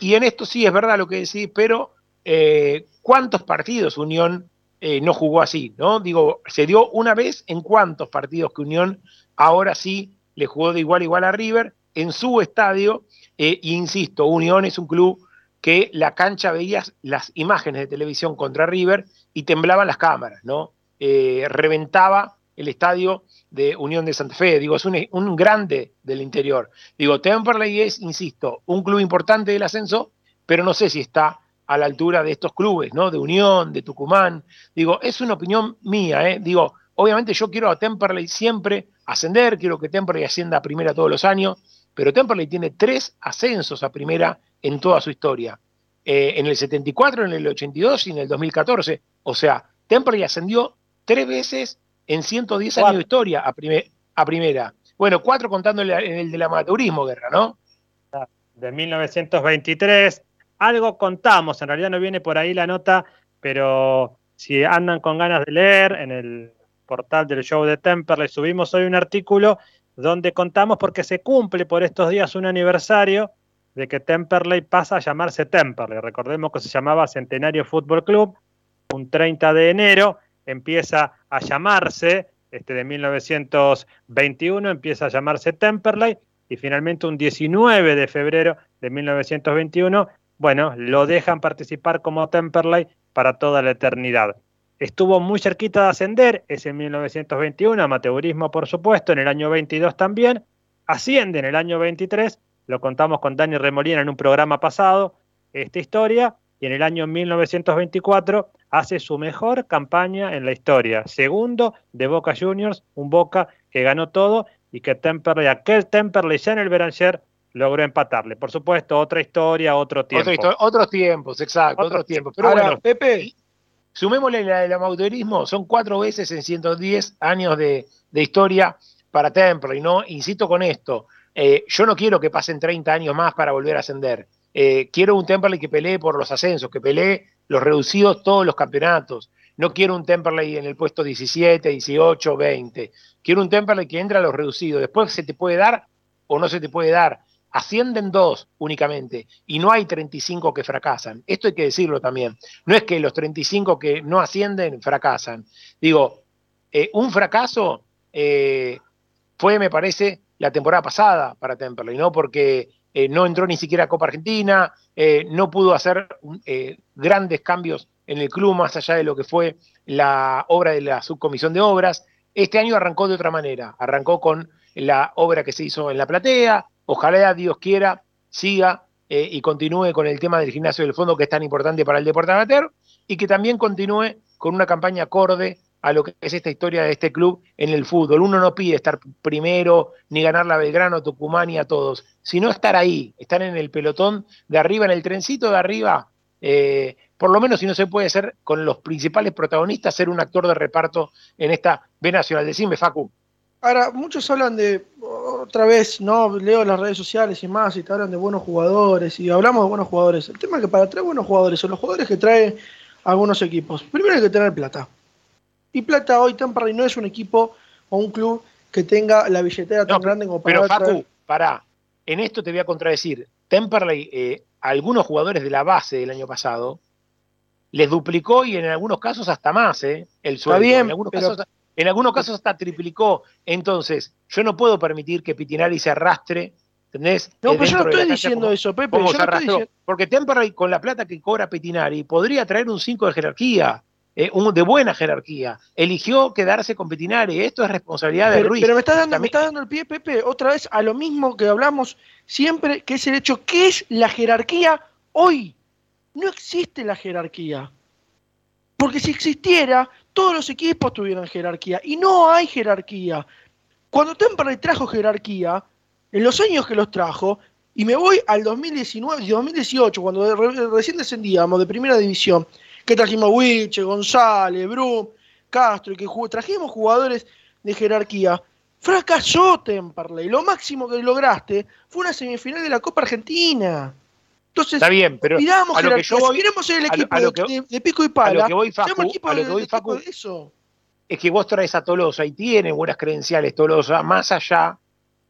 Y en esto sí es verdad lo que decís, pero eh, ¿cuántos partidos Unión eh, no jugó así, ¿no? Digo, se dio una vez en cuántos partidos que Unión ahora sí le jugó de igual igual a River en su estadio. Eh, insisto, Unión es un club que la cancha veías las imágenes de televisión contra River y temblaban las cámaras, ¿no? Eh, reventaba el estadio de Unión de Santa Fe, digo, es un, un grande del interior. Digo, Temperley es, insisto, un club importante del ascenso, pero no sé si está a la altura de estos clubes, ¿no? De Unión, de Tucumán. Digo, es una opinión mía, ¿eh? Digo, obviamente yo quiero a Temperley siempre ascender, quiero que Temperley ascienda a primera todos los años, pero Temperley tiene tres ascensos a primera en toda su historia. Eh, en el 74, en el 82 y en el 2014. O sea, Temperley ascendió tres veces en 110 cuatro. años de historia a, primer, a primera. Bueno, cuatro contando el, el del amateurismo, Guerra, ¿no? De 1923 algo contamos, en realidad no viene por ahí la nota, pero si andan con ganas de leer, en el portal del show de Temperley subimos hoy un artículo donde contamos porque se cumple por estos días un aniversario de que Temperley pasa a llamarse Temperley. Recordemos que se llamaba Centenario Fútbol Club, un 30 de enero empieza a llamarse, este de 1921 empieza a llamarse Temperley y finalmente un 19 de febrero de 1921 bueno, lo dejan participar como Temperley para toda la eternidad. Estuvo muy cerquita de ascender, es en 1921, amateurismo por supuesto, en el año 22 también, asciende en el año 23, lo contamos con Dani Remolina en un programa pasado, esta historia, y en el año 1924 hace su mejor campaña en la historia, segundo de Boca Juniors, un Boca que ganó todo y que Temperley, aquel Temperley ya en el Beranger logró empatarle. Por supuesto, otra historia, otro tiempo. Otros tiempos, exacto, otros tiempos. Pero Ahora, bueno, Pepe, sumémosle la del amateurismo, son cuatro veces en 110 años de, historia para Temple, no, insisto con esto, eh, yo no quiero que pasen 30 años más para volver a ascender. Eh, quiero un Temperley que pelee por los ascensos, que pelee los reducidos todos los campeonatos. No quiero un Temperley en el puesto 17, 18, 20. Quiero un Temperley que entre a los reducidos. Después se te puede dar o no se te puede dar ascienden dos únicamente y no hay 35 que fracasan. Esto hay que decirlo también. No es que los 35 que no ascienden fracasan. Digo, eh, un fracaso eh, fue, me parece, la temporada pasada para Temperley, ¿no? Porque eh, no entró ni siquiera a Copa Argentina, no pudo hacer grandes cambios en el club más allá de lo que fue la obra de la subcomisión de obras. Este año arrancó de otra manera, arrancó con la obra que se hizo en la platea, Ojalá Dios quiera siga eh, y continúe con el tema del gimnasio del fondo que es tan importante para el deporte amateur y que también continúe con una campaña acorde a lo que es esta historia de este club en el fútbol. Uno no pide estar primero ni ganar la Belgrano, Tucumán y a todos, sino estar ahí, estar en el pelotón de arriba, en el trencito de arriba. eh, por lo menos si no se puede ser con los principales protagonistas, ser un actor de reparto en esta B Nacional. Decime, Facu. Ahora, muchos hablan de, otra vez, ¿no? Leo las redes sociales y más, y te hablan de buenos jugadores, y hablamos de buenos jugadores. El tema es que para traer buenos jugadores, son los jugadores que traen algunos equipos. Primero hay que tener plata. Y plata hoy, Temperley no es un equipo o un club que tenga la billetera tan grande como para Pero traer- Facu, pará, en esto te voy a contradecir. Temperley, eh, algunos jugadores de la base del año pasado, les duplicó y en algunos casos hasta más, ¿eh? El sueldo. bien, en, algunos pero- casos, en algunos casos hasta triplicó. Entonces, yo no puedo permitir que Pitinari se arrastre, ¿entendés? No, pero yo no estoy diciendo como- eso, Pepe. Yo no estoy. Porque Temperley, con la plata que cobra Petinari, podría traer un 5 de jerarquía, eh, un, de buena jerarquía. Eligió quedarse con Petinari. Esto es responsabilidad de Ruiz. pero me estás dando, me estás dando el pie, Pepe, otra vez a lo mismo que hablamos siempre, que es el hecho, ¿qué es la jerarquía hoy? No existe la jerarquía. Porque si existiera, todos los equipos tuvieran jerarquía. Y no hay jerarquía. Cuando Temperley trajo jerarquía, en los años que los trajo, y me voy al 2019 y 2018, cuando recién descendíamos de primera división, que trajimos Wiche, González, Brum, Castro, y que trajimos jugadores de jerarquía, fracasó Temperley. Lo máximo que lograste fue una semifinal de la Copa Argentina. Entonces, Está bien, pero miramos a lo que yo voy- el a lo- equipo a lo de, que- de- de pico y a pala, lo que voy, Facu, a lo que voy, equipo Facu, eso. es que vos traes a Tolosa y tiene buenas credenciales Tolosa, más allá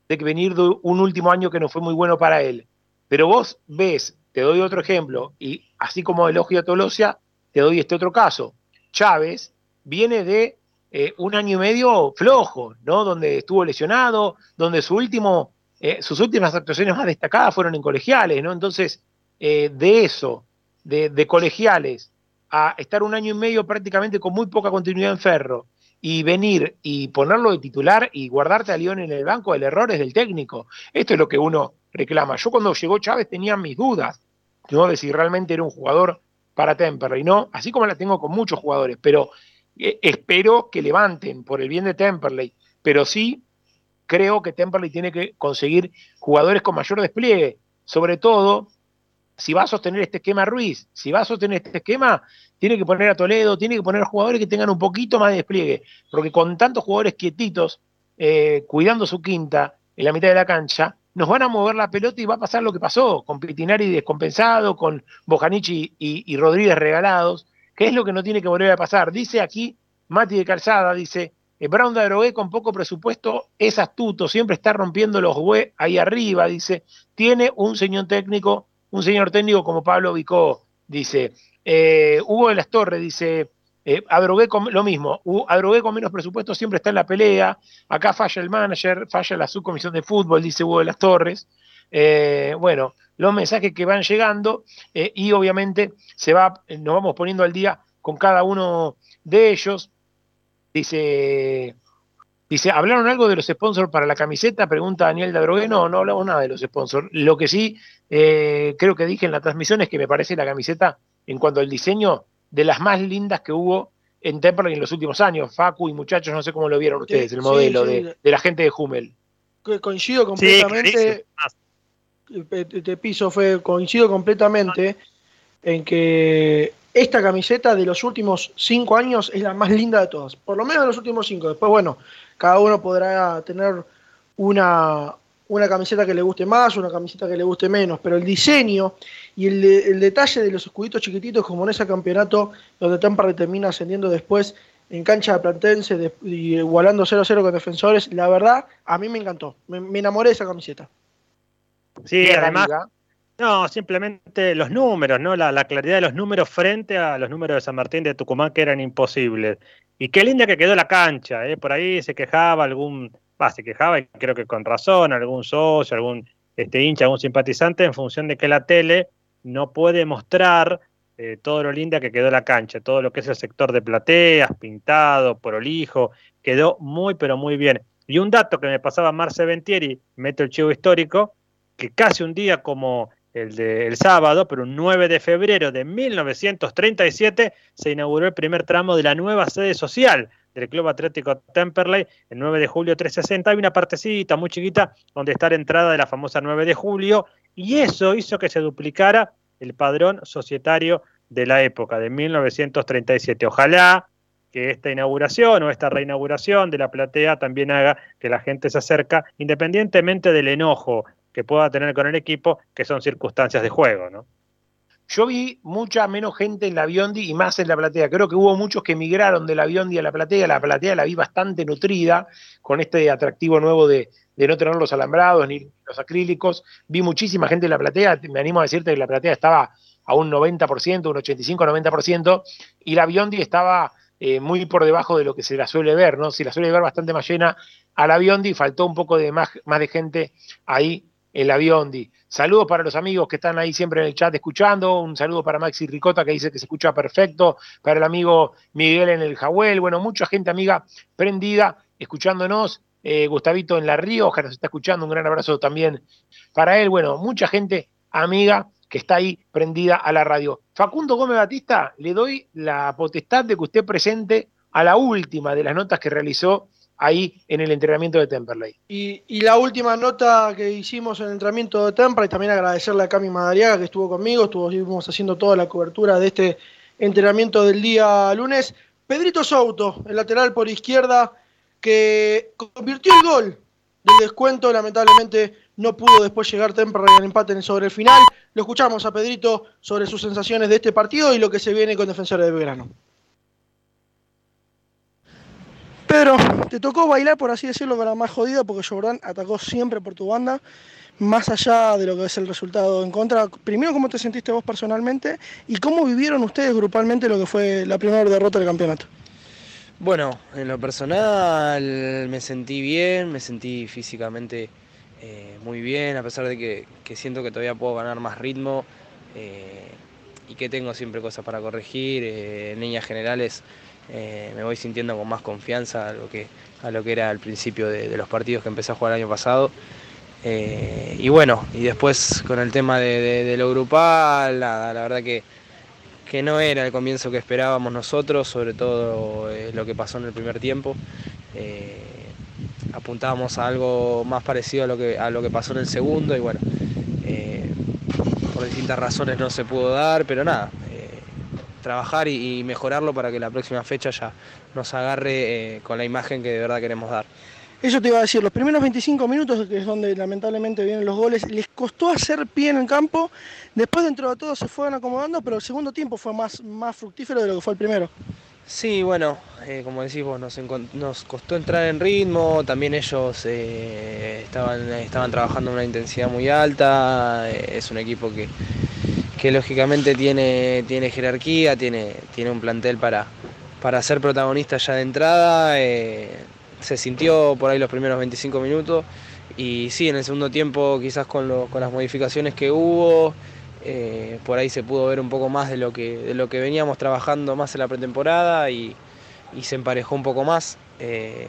de que venir de un último año que no fue muy bueno para él. Pero vos ves, te doy otro ejemplo, y así como elogio a Tolosa, te doy este otro caso. Chávez viene de eh, un año y medio flojo, ¿no? Donde estuvo lesionado, donde su último, eh, sus últimas actuaciones más destacadas fueron en colegiales, ¿no? Entonces, eh, de eso, de, colegiales, a estar un año y medio prácticamente con muy poca continuidad en Ferro y venir y ponerlo de titular y guardarte a León en el banco, el error es del técnico. Esto es lo que uno reclama. Yo cuando llegó Chávez tenía mis dudas, ¿no? De si realmente era un jugador para Temperley, ¿no? Así como la tengo con muchos jugadores, pero eh, espero que levanten por el bien de Temperley, pero sí creo que Temperley tiene que conseguir jugadores con mayor despliegue, sobre todo si va a sostener este esquema Ruiz, si va a sostener este esquema, tiene que poner a Toledo, tiene que poner jugadores que tengan un poquito más de despliegue, porque con tantos jugadores quietitos, eh, cuidando su quinta en la mitad de la cancha, nos van a mover la pelota y va a pasar lo que pasó, con Pitinari descompensado, con Bojanichi y, Rodríguez regalados, que es lo que no tiene que volver a pasar. Dice aquí Mati de Calzada, dice, eh, Brown de Adrogué con poco presupuesto es astuto, siempre está rompiendo los hue ahí arriba, dice, tiene un señor técnico, un señor técnico como Pablo Vicó, dice, eh, Hugo de las Torres, dice, eh, con, lo mismo, con menos presupuesto siempre está en la pelea, acá falla el manager, falla la subcomisión de fútbol, dice Hugo de las Torres, Eh, bueno, los mensajes que van llegando eh, y obviamente se va, nos vamos poniendo al día con cada uno de ellos. Dice, dice, ¿hablaron algo de los sponsors para la camiseta? Pregunta Daniel Dadrogué. No, no hablamos nada de los sponsors. Lo que sí eh, creo que dije en la transmisión es que me parece la camiseta, en cuanto al diseño, de las más lindas que hubo en Temperley en los últimos años. Facu y muchachos, no sé cómo lo vieron ustedes, Sí, el modelo sí. de, de la gente de Hummel. Coincido completamente. clarísimo. te, te piso, fue, coincido completamente en que esta camiseta de los últimos cinco años es la más linda de todas, por lo menos de los últimos cinco. Después, bueno, cada uno podrá tener una, una camiseta que le guste más, una camiseta que le guste menos, pero el diseño y el, de- el detalle de los escuditos chiquititos, como en ese campeonato donde Tampa termina ascendiendo después en cancha de Platense de- y igualando 0-0 con defensores, la verdad, a mí me encantó, me, me enamoré de esa camiseta. Sí, además. No, simplemente los números, ¿no? La, la claridad de los números frente a los números de San Martín de Tucumán que eran imposibles. Y qué linda que quedó la cancha, ¿eh? Por ahí se quejaba algún, va, se quejaba y creo que con razón, algún socio, algún este, hincha, algún simpatizante, en función de que la tele no puede mostrar eh, todo lo linda que quedó la cancha, todo lo que es el sector de plateas, pintado, prolijo, quedó muy, pero muy bien. Y un dato que me pasaba Marce Ventieri, meto el chivo histórico, que casi un día como el del sábado, pero un 9 de febrero de 1937, se inauguró el primer tramo de la nueva sede social del Club Atlético Temperley, el 9 de julio 360. Hay una partecita muy chiquita donde está la entrada de la famosa 9 de julio y eso hizo que se duplicara el padrón societario de la época, de 1937. Ojalá que esta inauguración o esta reinauguración de la platea también haga que la gente se acerca, independientemente del enojo que pueda tener con el equipo, que son circunstancias de juego, ¿no? Yo vi mucha menos gente en la Biondi y más en la platea. Creo que hubo muchos que migraron de la Biondi a la platea. La platea la vi bastante nutrida con este atractivo nuevo de, no tener los alambrados ni los acrílicos. Vi muchísima gente en la platea. Me animo a decirte que la platea estaba a un 90%, un 85-90%, y la Biondi estaba eh, muy por debajo de lo que se la suele ver, ¿no? Si la suele ver bastante más llena a la Biondi, faltó un poco de más, más de gente ahí en la Biondi. Saludos para los amigos que están ahí siempre en el chat escuchando. Un saludo para Maxi Ricota que dice que se escucha perfecto. Para el amigo Miguel en el Jahuel. Bueno, mucha gente amiga prendida escuchándonos. Eh, Gustavito en La Rioja nos está escuchando. Un gran abrazo también para él. Bueno, mucha gente amiga que está ahí prendida a la radio. Facundo Gómez Batista, le doy la potestad de que usted presente a la última de las notas que realizó ahí en el entrenamiento de Temperley. Y, la última nota que hicimos en el entrenamiento de Temperley, también agradecerle a Cami Madariaga que estuvo conmigo, estuvimos haciendo toda la cobertura de este entrenamiento del día lunes. Pedrito Souto, el lateral por izquierda, que convirtió el gol del descuento, lamentablemente no pudo después llegar Temperley al empate sobre el final. Lo escuchamos a Pedrito sobre sus sensaciones de este partido y lo que se viene con Defensores de Belgrano. Pedro, te tocó bailar, por así decirlo, con la más jodida, porque Jordan atacó siempre por tu banda, más allá de lo que es el resultado en contra. Primero, ¿cómo te sentiste vos personalmente? ¿Y cómo vivieron ustedes grupalmente lo que fue la primera derrota del campeonato? Bueno, en lo personal me sentí bien, me sentí físicamente eh, muy bien, a pesar de que, siento que todavía puedo ganar más ritmo eh, y que tengo siempre cosas para corregir. Eh, en líneas generales eh, me voy sintiendo con más confianza a lo que, a lo que era al principio de, los partidos que empecé a jugar el año pasado. Eh, y bueno, y después con el tema de, lo grupal, la, la, verdad que, que no era el comienzo que esperábamos nosotros, sobre todo eh, lo que pasó en el primer tiempo. Apuntábamos a algo más parecido a lo que, a lo que pasó en el segundo y bueno, por distintas razones no se pudo dar, pero nada, trabajar y, y, mejorarlo para que la próxima fecha ya nos agarre eh, con la imagen que de verdad queremos dar. Eso te iba a decir, los primeros 25 minutos, que es donde lamentablemente vienen los goles, les costó hacer pie en el campo, después dentro de todo se fueron acomodando, pero el segundo tiempo fue más, más fructífero de lo que fue el primero. Sí, bueno, eh, como decís vos, nos, nos, costó entrar en ritmo, también ellos eh, estaban, estaban trabajando a una intensidad muy alta, es un equipo que, que lógicamente tiene, tiene jerarquía, tiene, tiene un plantel para, para ser protagonista ya de entrada. Eh, se sintió por ahí los primeros 25 minutos y sí, en el segundo tiempo quizás con, lo, con las modificaciones que hubo, eh, por ahí se pudo ver un poco más de lo que, de lo que veníamos trabajando más en la pretemporada y, y se emparejó un poco más. Eh,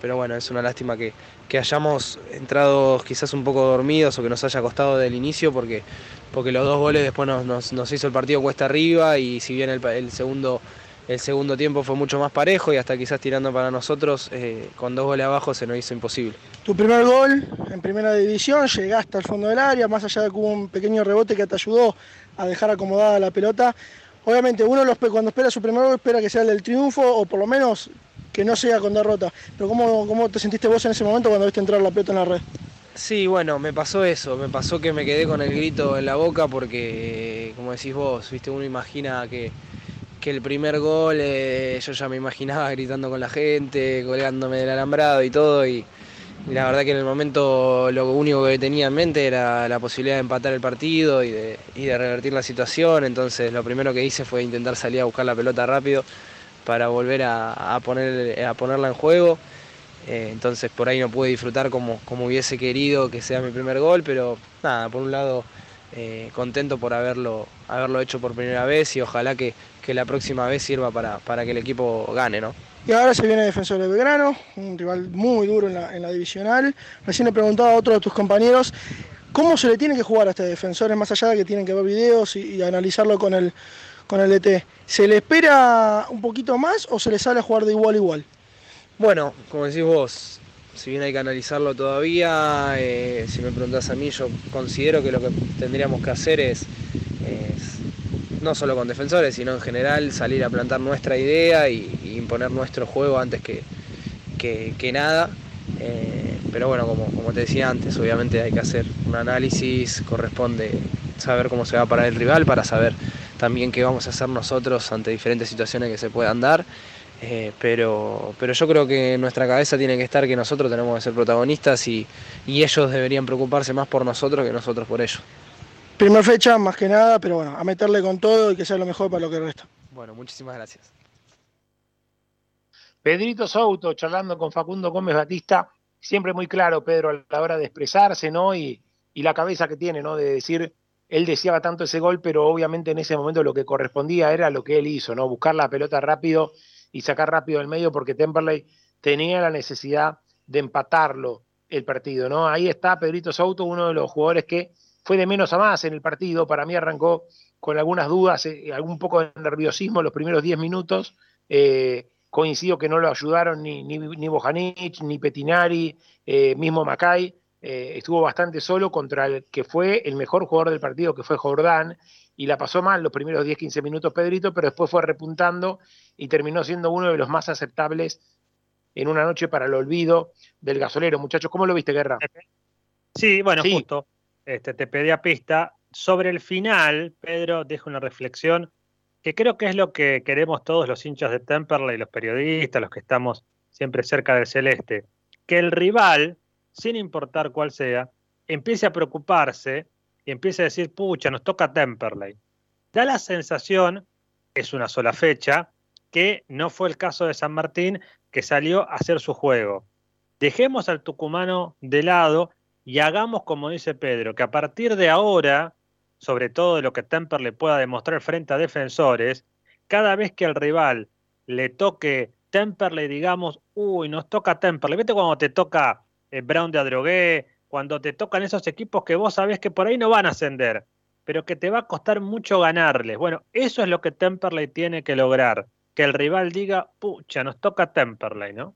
pero bueno, es una lástima que, que, hayamos entrado quizás un poco dormidos o que nos haya costado del inicio porque, porque los dos goles después nos, nos, hizo el partido cuesta arriba y si bien el, el segundo el segundo tiempo fue mucho más parejo y hasta quizás tirando para nosotros, eh, con dos goles abajo se nos hizo imposible. Tu primer gol en primera división, llegaste al fondo del área, más allá de que hubo un pequeño rebote que te ayudó a dejar acomodada la pelota. Obviamente uno los, cuando espera su primer gol espera que sea el del triunfo o por lo menos que no sea con derrota. Pero ¿cómo, cómo te sentiste vos en ese momento cuando viste entrar la pelota en la red? Sí, bueno, me pasó eso, me pasó que me quedé con el grito en la boca porque, como decís vos, viste, uno imagina que, que el primer gol eh, yo ya me imaginaba gritando con la gente, colgándome del alambrado y todo. Y, la verdad que en el momento lo único que tenía en mente era la posibilidad de empatar el partido y de, revertir la situación. Entonces lo primero que hice fue intentar salir a buscar la pelota rápido para volver a, a, poner, a ponerla en juego. Eh, entonces por ahí no pude disfrutar como, como hubiese querido que sea mi primer gol, pero nada, por un lado eh, contento por haberlo, haberlo hecho por primera vez y ojalá que, que la próxima vez sirva para, para, que el equipo gane, ¿no? Y ahora se viene Defensor de Belgrano, un rival muy duro en la, divisional. Recién le preguntaba a otro de tus compañeros cómo se le tiene que jugar a este defensor, más allá de que tienen que ver videos y, analizarlo con el, con el DT. ¿Se le espera un poquito más o se le sale a jugar de igual a igual? Bueno, como decís vos, si bien hay que analizarlo todavía, eh, si me preguntás a mí, yo considero que lo que tendríamos que hacer es no solo con defensores, sino en general salir a plantar nuestra idea y, imponer nuestro juego antes que, que, nada. Eh, pero bueno, como, como te decía antes, obviamente hay que hacer un análisis, corresponde saber cómo se va a parar el rival para saber también qué vamos a hacer nosotros ante diferentes situaciones que se puedan dar. Eh, pero, pero yo creo que nuestra cabeza tiene que estar que nosotros tenemos que ser protagonistas y, y ellos deberían preocuparse más por nosotros que nosotros por ellos. Primer fecha, más que nada, pero bueno, a meterle con todo y que sea lo mejor para lo que resta. Bueno, muchísimas gracias. Pedrito Souto charlando con Facundo Gómez Batista, siempre muy claro, Pedro, a la hora de expresarse, ¿no? Y, y la cabeza que tiene, ¿no? De decir, él deseaba tanto ese gol, pero obviamente en ese momento lo que correspondía era lo que él hizo, ¿no? Buscar la pelota rápido y sacar rápido del medio porque Temperley tenía la necesidad de empatarlo el partido, ¿no? Ahí está Pedrito Souto, uno de los jugadores que fue de menos a más en el partido, para mí arrancó con algunas dudas, eh, algún poco de nerviosismo los primeros 10 minutos, eh, coincido que no lo ayudaron ni, ni, ni Bojanic, ni Petinari, eh, mismo Macay, eh, estuvo bastante solo contra el que fue el mejor jugador del partido, que fue Jordán, y la pasó mal los primeros 10-15 minutos Pedrito, pero después fue repuntando y terminó siendo uno de los más aceptables en una noche para el olvido del gasolero. Muchachos, ¿cómo lo viste, Guerra? Sí, bueno, sí. justo. Este, te pedí a pista. Sobre el final, Pedro deja una reflexión que creo que es lo que queremos todos los hinchas de Temperley, los periodistas, los que estamos siempre cerca del celeste, que el rival, sin importar cuál sea, empiece a preocuparse y empiece a decir, pucha, nos toca Temperley. Da la sensación, es una sola fecha, que no fue el caso de San Martín, que salió a hacer su juego. Dejemos al tucumano de lado y hagamos como dice Pedro, que a partir de ahora, sobre todo de lo que Temper le pueda demostrar frente a defensores, cada vez que al rival le toque Temperley, digamos, uy, nos toca Temperley. Vete cuando te toca eh, Brown de Adrogué, cuando te tocan esos equipos que vos sabés que por ahí no van a ascender, pero que te va a costar mucho ganarles. Bueno, eso es lo que Temperley tiene que lograr, que el rival diga, pucha, nos toca Temperley, ¿no?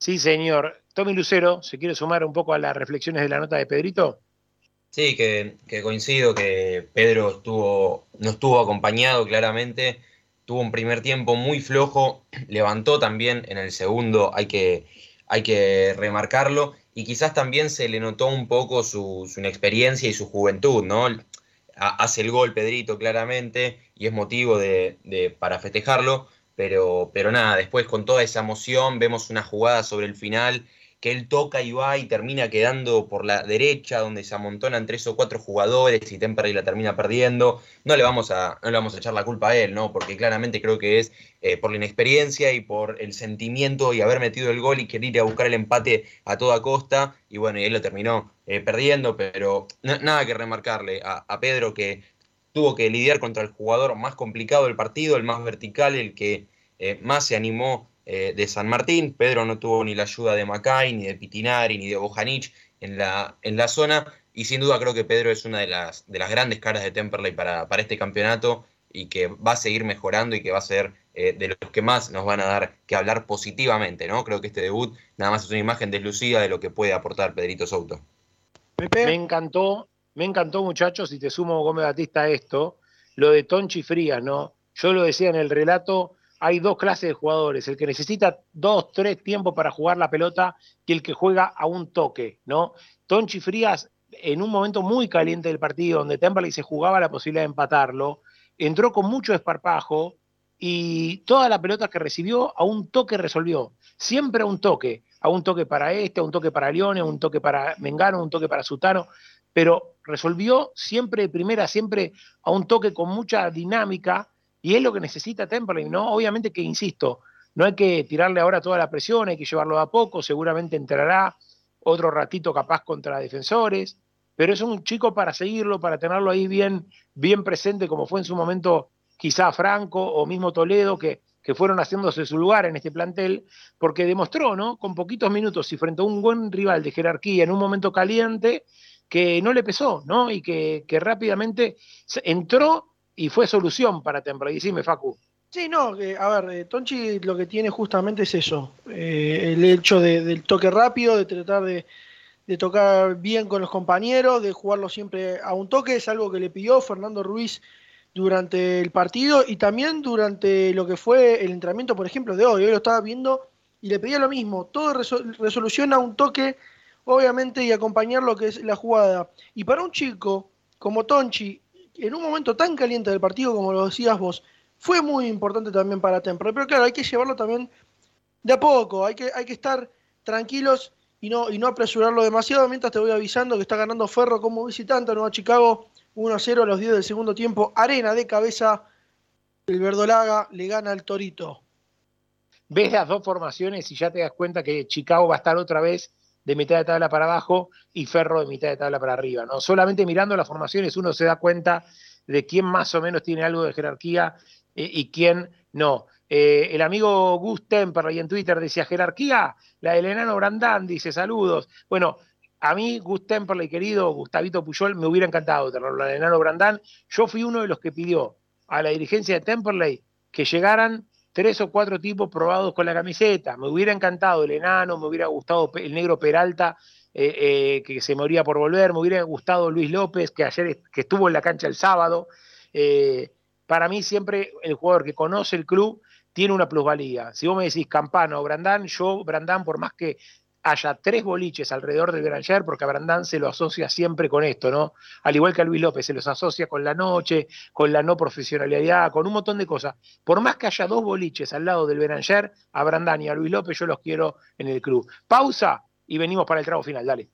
Sí, señor. Tommy Lucero, ¿se quiere sumar un poco a las reflexiones de la nota de Pedrito? Sí, que, coincido que Pedro estuvo, no estuvo acompañado claramente, tuvo un primer tiempo muy flojo, levantó también en el segundo, hay que, hay que remarcarlo, y quizás también se le notó un poco su, su inexperiencia y su juventud, ¿no? Hace el gol Pedrito claramente y es motivo de, de, para festejarlo, pero, pero nada, después con toda esa emoción vemos una jugada sobre el final que él toca y va y termina quedando por la derecha, donde se amontonan tres o cuatro jugadores y Temperley la termina perdiendo. No le vamos a, no le vamos a echar la culpa a él, ¿no? Porque claramente creo que es eh, por la inexperiencia y por el sentimiento y haber metido el gol y querer ir a buscar el empate a toda costa. Y bueno, y él lo terminó eh, perdiendo, pero nada que remarcarle a Pedro que tuvo que lidiar contra el jugador más complicado del partido, el más vertical, el que eh, más se animó eh, de San Martín. Pedro no tuvo ni la ayuda de Macay, ni de Pitinari, ni de Bojanic en la, en la zona. Y sin duda creo que Pedro es una de las, de las grandes caras de Temperley para, para este campeonato y que va a seguir mejorando y que va a ser eh, de los que más nos van a dar que hablar positivamente, ¿no? Creo que este debut nada más es una imagen deslucida de lo que puede aportar Pedrito Souto. Me encantó, me encantó muchachos, y te sumo Gómez Batista a esto, lo de Tonchi Frías, ¿no? Yo lo decía en el relato, hay dos clases de jugadores, el que necesita dos, tres tiempos para jugar la pelota y el que juega a un toque, ¿no? Tonchi Frías, en un momento muy caliente del partido, donde Temperley se jugaba la posibilidad de empatarlo, entró con mucho esparpajo y toda la pelota que recibió a un toque resolvió, siempre a un toque, a un toque para este, a un toque para Leone, a un toque para Mengano, a un toque para Sutano, pero resolvió siempre de primera, siempre a un toque con mucha dinámica, y es lo que necesita Temperley, ¿no? Obviamente que, insisto, no hay que tirarle ahora toda la presión, hay que llevarlo a poco, seguramente entrará otro ratito capaz contra defensores, pero es un chico para seguirlo, para tenerlo ahí bien, bien presente, como fue en su momento quizá Franco o mismo Toledo, que, que fueron haciéndose su lugar en este plantel, porque demostró, ¿no? Con poquitos minutos y frente a un buen rival de jerarquía en un momento caliente, que no le pesó, ¿no? Y que, que rápidamente entró y fue solución para Temperley. Decime, Facu. Sí, no, que, a ver, eh, Tonchi lo que tiene justamente es eso, eh, el hecho de- del toque rápido, de tratar de, de tocar bien con los compañeros, de jugarlo siempre a un toque, es algo que le pidió Fernando Ruiz durante el partido y también durante lo que fue el entrenamiento, por ejemplo, de hoy. Hoy lo estaba viendo y le pedía lo mismo, todo resol- resolución a un toque, obviamente, y acompañar lo que es la jugada. Y para un chico como Tonchi, en un momento tan caliente del partido como lo decías vos, fue muy importante también para Temple. Pero claro, hay que llevarlo también de a poco, hay que, hay que estar tranquilos y no, y no apresurarlo demasiado. Mientras te voy avisando que está ganando Ferro como visitante a Nueva Chicago 1-0 a los 10 del segundo tiempo. Arena de cabeza, el Verdolaga le gana al Torito. ves las dos formaciones y ya te das cuenta que Chicago va a estar otra vez de mitad de tabla para abajo y Ferro de mitad de tabla para arriba. ¿no? Solamente mirando las formaciones uno se da cuenta de quién más o menos tiene algo de jerarquía eh, y quién no. Eh, el amigo Gus Temperley en Twitter decía, jerarquía, la del enano Brandán, dice, saludos. Bueno, a mí, Gus Temperley, querido Gustavito Puyol, me hubiera encantado tenerlo, la del enano Brandán. Yo fui uno de los que pidió a la dirigencia de Temperley que llegaran tres o cuatro tipos probados con la camiseta. Me hubiera encantado el enano, me hubiera gustado el negro Peralta, eh, eh, que se moría por volver, me hubiera gustado Luis López, que ayer que estuvo en la cancha el sábado. Eh, para mí siempre el jugador que conoce el club tiene una plusvalía. Si vos me decís Campana o Brandán, yo Brandán, por más que haya tres boliches alrededor del Granger, porque a Brandán se lo asocia siempre con esto, ¿no? Al igual que a Luis López, se los asocia con la noche, con la no profesionalidad, con un montón de cosas. Por más que haya dos boliches al lado del Beranger, a Brandán y a Luis López yo los quiero en el club. Pausa y venimos para el trago final, dale.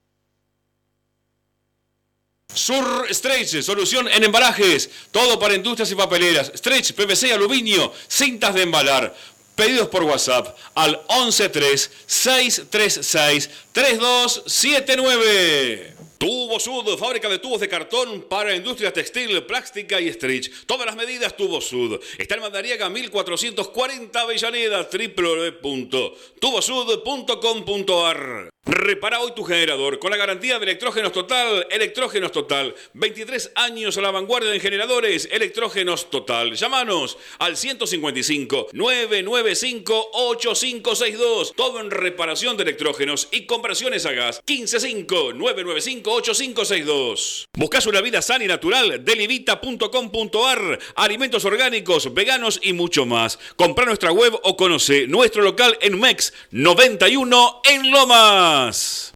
Sur Stretch, solución en embalajes, todo para industrias y papeleras. Stretch, PVC, aluminio, cintas de embalar. Pedidos por WhatsApp al 113-636-3279. Tubo Sud, fábrica de tubos de cartón para industria textil, plástica y stretch. Todas las medidas Tubo Sud. Está en Mandariaga 1440 Avellaneda, www.tubosud.com.ar. Repara hoy tu generador con la garantía de Electrógenos Total. Electrógenos Total. 23 años a la vanguardia en generadores. Electrógenos Total. Llámanos al 155 995 8562. Todo en reparación de electrógenos y conversiones a gas. 155 995 8562. Buscas una vida sana y natural. Delivita.com.ar. Alimentos orgánicos, veganos y mucho más. Compra nuestra web o conoce nuestro local en MEX 91 en Lomas.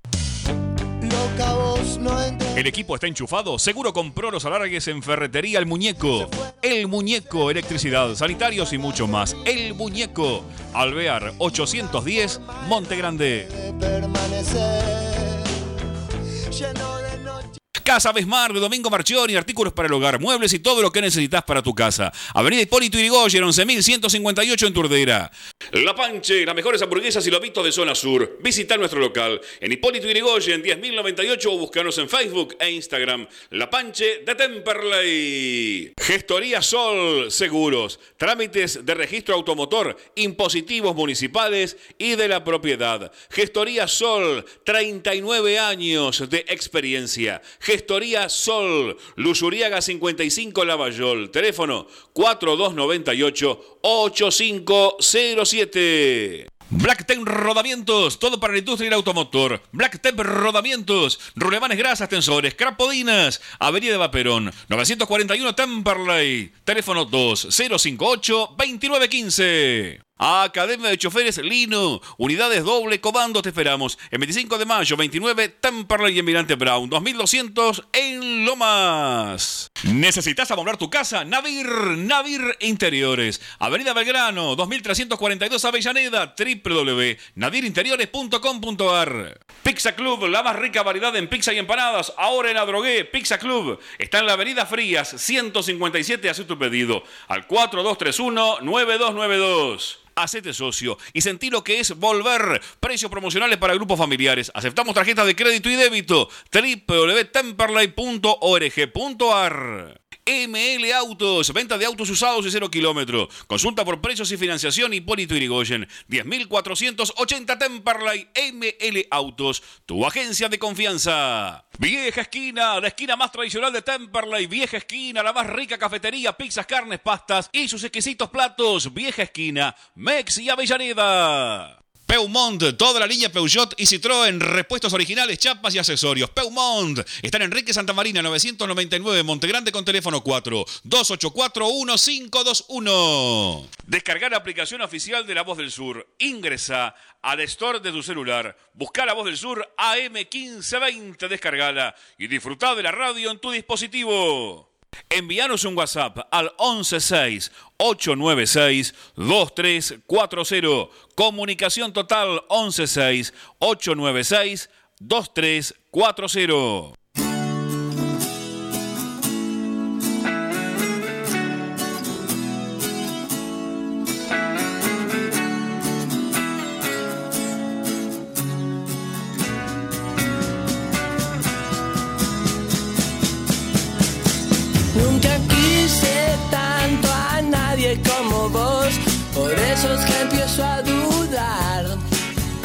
El equipo está enchufado. Seguro compró los alargues en Ferretería El Muñeco. El Muñeco, electricidad, sanitarios y mucho más. El Muñeco. Alvear 810, Monte Grande. you know that Casa Besmar de Domingo Marchioni, artículos para el hogar, muebles y todo lo que necesitas para tu casa. Avenida Hipólito Yrigoyen, 11.158 en Turdera. La Panche, las mejores hamburguesas y lobitos de zona sur. Visita nuestro local en Hipólito Yrigoyen, 10.098 o búscanos en Facebook e Instagram. La Panche de Temperley. Gestoría Sol, seguros, trámites de registro automotor, impositivos municipales y de la propiedad. Gestoría Sol, 39 años de experiencia. Gestoría Sol, Luzuriaga 55 Lavallol. Teléfono 4298-8507. Blacktep Rodamientos, todo para la industria y el automotor. Blacktep Rodamientos, rulemanes grasas, tensores, crapodinas. Avenida Vaperón, 941 Temperley. Teléfono 2058-2915. Academia de Choferes Lino, unidades doble comando, te esperamos. El 25 de mayo, 29, Temperley y Emirante Brown, 2200 en Lomas. ¿Necesitas amoblar tu casa? Navir, Navir Interiores. Avenida Belgrano, 2342 Avellaneda, www.nadirinteriores.com.ar. Pizza Club, la más rica variedad en pizza y empanadas. Ahora en Adrogué, Pizza Club. Está en la Avenida Frías, 157. Haz tu pedido al 4231-9292. Hacete socio y sentí lo que es volver. Precios promocionales para grupos familiares. Aceptamos tarjetas de crédito y débito. www.temperley.org.ar ML Autos, venta de autos usados y cero kilómetros. Consulta por precios y financiación Hipólito Irigoyen. 10.480 Temperley ML Autos, tu agencia de confianza. Vieja Esquina, la esquina más tradicional de Temperley. Vieja Esquina, la más rica cafetería, pizzas, carnes, pastas y sus exquisitos platos. Vieja Esquina, Mex y Avellaneda. Peumont, toda la línea Peugeot y Citroën, repuestos originales, chapas y accesorios. Peumont, está en Enrique Santa Marina 999, Montegrande con teléfono 4 284 1521. Descargar la aplicación oficial de La Voz del Sur. Ingresa al store de tu celular, busca La Voz del Sur AM1520, descargala y disfruta de la radio en tu dispositivo. Envíanos un WhatsApp al 116-896-2340. Comunicación total 116-896-2340.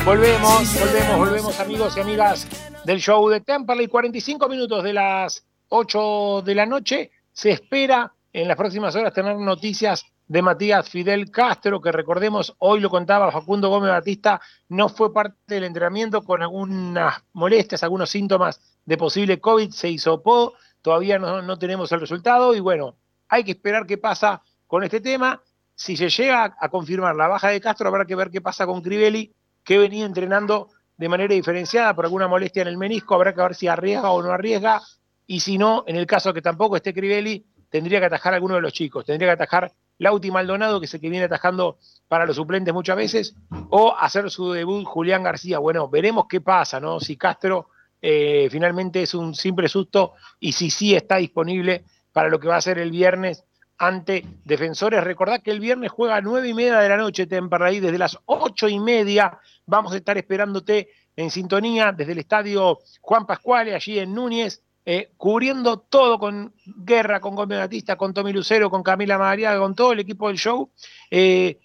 Volvemos, volvemos, volvemos amigos y amigas del show de Temperley. 45 minutos de las 8 de la noche. Se espera en las próximas horas tener noticias de Matías Fidel Castro, que recordemos, hoy lo contaba Facundo Gómez Batista, no fue parte del entrenamiento con algunas molestias, algunos síntomas de posible COVID, se hisopó, todavía no, no tenemos el resultado y bueno, hay que esperar qué pasa con este tema. Si se llega a confirmar la baja de Castro, habrá que ver qué pasa con Crivelli, que venía entrenando de manera diferenciada por alguna molestia en el menisco, habrá que ver si arriesga o no arriesga, y si no, en el caso que tampoco esté Crivelli, tendría que atajar a alguno de los chicos, tendría que atajar Lauti Maldonado, que es el que viene atajando para los suplentes muchas veces, o hacer su debut Julián García. Bueno, veremos qué pasa, ¿no? Si Castro eh, finalmente es un simple susto y si sí está disponible para lo que va a ser el viernes ante Defensores. Recordad que el viernes juega a nueve y media de la noche, Temperley, desde las ocho y media. Vamos a estar esperándote en sintonía desde el estadio Juan Pascuale, allí en Núñez, eh, cubriendo todo con Guerra, con Gómez Batista, con Tommy Lucero, con Camila María, con todo el equipo del show. Eh,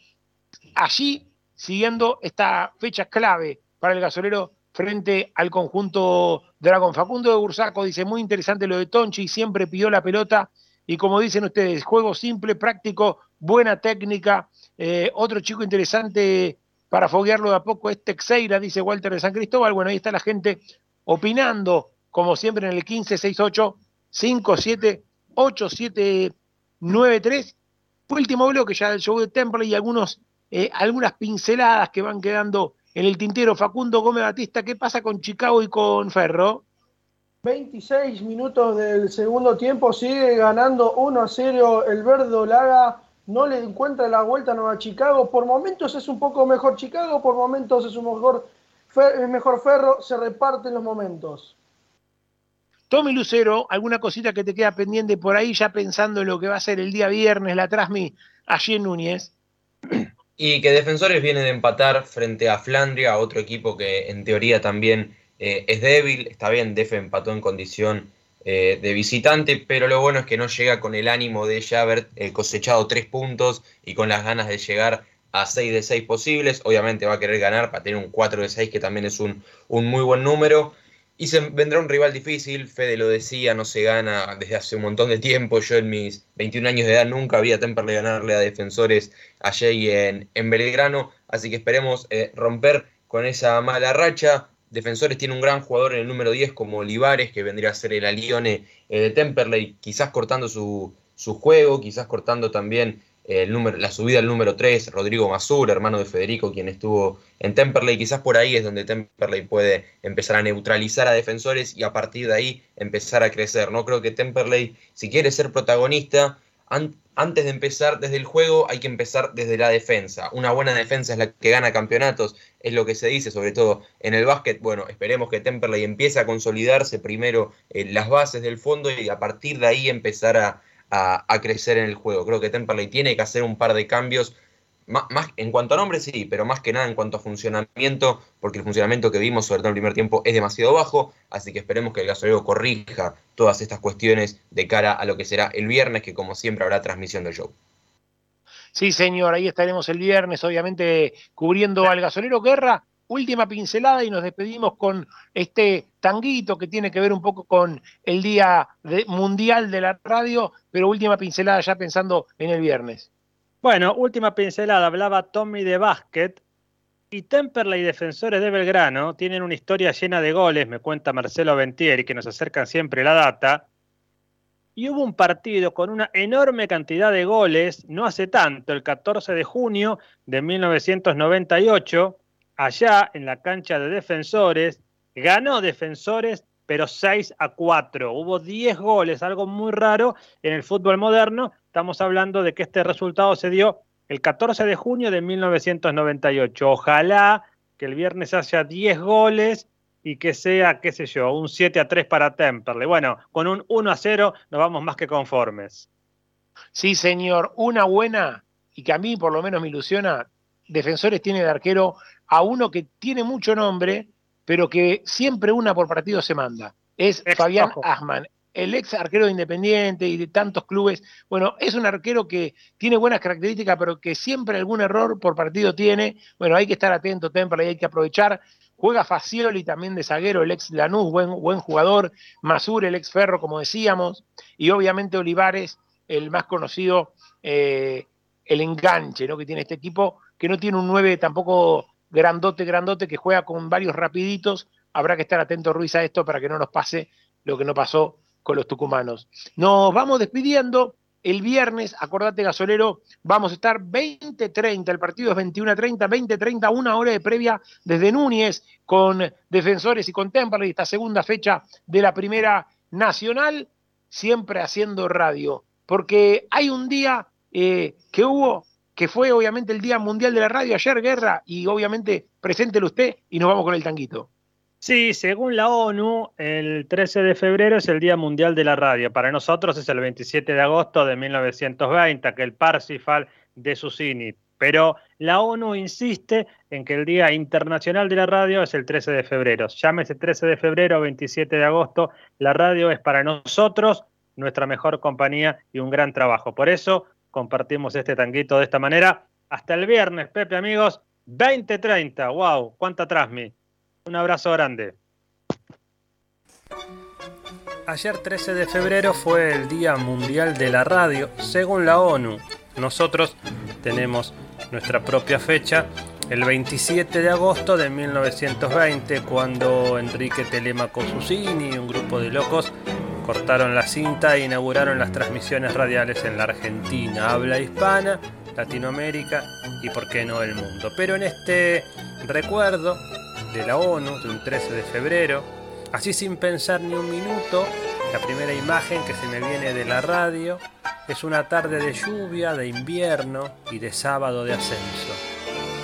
allí, siguiendo esta fecha clave para el gasolero frente al conjunto Dragon. Facundo de Bursaco dice, muy interesante lo de Tonchi, siempre pidió la pelota y como dicen ustedes, juego simple, práctico, buena técnica. Eh, otro chico interesante para foguearlo de a poco es Texeira, dice Walter de San Cristóbal. Bueno, ahí está la gente opinando, como siempre, en el 1568 57 8793. Último bloque ya del show de Temple y algunos, eh, algunas pinceladas que van quedando en el tintero. Facundo Gómez Batista, ¿qué pasa con Chicago y con Ferro? 26 minutos del segundo tiempo, sigue ganando 1 a 0 el Verdo Laga. No le encuentra la vuelta a Nueva Chicago. Por momentos es un poco mejor Chicago, por momentos es un mejor, fer, mejor Ferro. Se reparten los momentos. Tommy Lucero, ¿alguna cosita que te queda pendiente por ahí, ya pensando en lo que va a ser el día viernes, la Trasmi, allí en Núñez? Y que Defensores viene de empatar frente a Flandria, otro equipo que en teoría también eh, es débil. Está bien, Def empató en condición eh, de visitante, pero lo bueno es que no llega con el ánimo de ya haber eh, cosechado tres puntos y con las ganas de llegar a 6 de 6 posibles. Obviamente va a querer ganar para tener un 4 de 6, que también es un, un muy buen número. Y se vendrá un rival difícil, Fede lo decía, no se gana desde hace un montón de tiempo. Yo en mis 21 años de edad nunca había Temperley ganarle a defensores allí en, en Belgrano. Así que esperemos romper con esa mala racha. Defensores tiene un gran jugador en el número 10 como Olivares, que vendría a ser el alione eh, de Temperley, quizás cortando su, su juego, quizás cortando también el número, la subida al número 3, Rodrigo Masur, hermano de Federico, quien estuvo en Temperley. Quizás por ahí es donde Temperley puede empezar a neutralizar a defensores y a partir de ahí empezar a crecer. No creo que Temperley, si quiere ser protagonista, an antes de empezar desde el juego hay que empezar desde la defensa. Una buena defensa es la que gana campeonatos, es lo que se dice, sobre todo en el básquet. Bueno, esperemos que Temperley empiece a consolidarse primero en las bases del fondo y a partir de ahí empezar a, a, a, crecer en el juego. Creo que Temperley tiene que hacer un par de cambios. Más, en cuanto a nombre sí, pero más que nada en cuanto a funcionamiento, porque el funcionamiento que vimos sobre todo en el primer tiempo es demasiado bajo, así que esperemos que el gasolero corrija todas estas cuestiones de cara a lo que será el viernes, que como siempre habrá transmisión del show. Sí, señor, ahí estaremos el viernes, obviamente cubriendo al gasolero Guerra. Última pincelada y nos despedimos con este tanguito que tiene que ver un poco con el Día Mundial de la Radio, pero última pincelada ya pensando en el viernes. Bueno, última pincelada, hablaba Tommy de básquet y Temperley y Defensores de Belgrano tienen una historia llena de goles, me cuenta Marcelo Ventieri, que nos acercan siempre la data, y hubo un partido con una enorme cantidad de goles, no hace tanto, el 14 de junio de 1998, allá en la cancha de defensores, ganó defensores, pero 6 a 4. Hubo 10 goles, algo muy raro en el fútbol moderno. Estamos hablando de que este resultado se dio el 14 de junio de 1998. Ojalá que el viernes haya 10 goles y que sea, qué sé yo, un 7 a 3 para Temperley. Bueno, con un 1 a 0 nos vamos más que conformes. Sí, señor, una buena y que a mí por lo menos me ilusiona. Defensores tiene de arquero a uno que tiene mucho nombre, pero que siempre una por partido se manda. Es Fabián Asman, el ex arquero de Independiente y de tantos clubes. Bueno, es un arquero que tiene buenas características, pero que siempre algún error por partido tiene. Bueno, hay que estar atento, Temperley, hay que aprovechar. Juega Facioli también de zaguero, el ex Lanús, buen, buen jugador. Masur, el ex Ferro, como decíamos. Y obviamente Olivares, el más conocido, eh, el enganche ¿no? que tiene este equipo, que no tiene un 9 tampoco grandote, grandote, que juega con varios rapiditos. Habrá que estar atento, Ruiz, a esto para que no nos pase lo que no pasó con los tucumanos. Nos vamos despidiendo. El viernes, acordate gasolero, vamos a estar 20-30, el partido es 21-30, 20-30, una hora de previa desde Núñez con Defensores y con Temperley, esta segunda fecha de la Primera Nacional, siempre haciendo radio, porque hay un día eh, que hubo, que fue obviamente el Día Mundial de la Radio, ayer guerra, y obviamente preséntelo usted y nos vamos con el tanguito. Sí, según la ONU, el 13 de febrero es el Día Mundial de la Radio. Para nosotros es el 27 de agosto de 1920, aquel Parsifal de Susini. Pero la ONU insiste en que el Día Internacional de la Radio es el 13 de febrero. Llámese 13 de febrero o 27 de agosto, la radio es para nosotros nuestra mejor compañía y un gran trabajo. Por eso compartimos este tanguito de esta manera. Hasta el viernes, Pepe, amigos. 2030, wow, cuánta trasmi. Un abrazo grande. Ayer 13 de febrero fue el Día Mundial de la Radio, según la ONU. Nosotros tenemos nuestra propia fecha, el 27 de agosto de 1920, cuando Enrique Telemaco Susini y un grupo de locos cortaron la cinta e inauguraron las transmisiones radiales en la Argentina, habla hispana, Latinoamérica y por qué no el mundo. Pero en este recuerdo de la ONU de un 13 de febrero, así sin pensar ni un minuto, la primera imagen que se me viene de la radio es una tarde de lluvia, de invierno y de sábado de ascenso.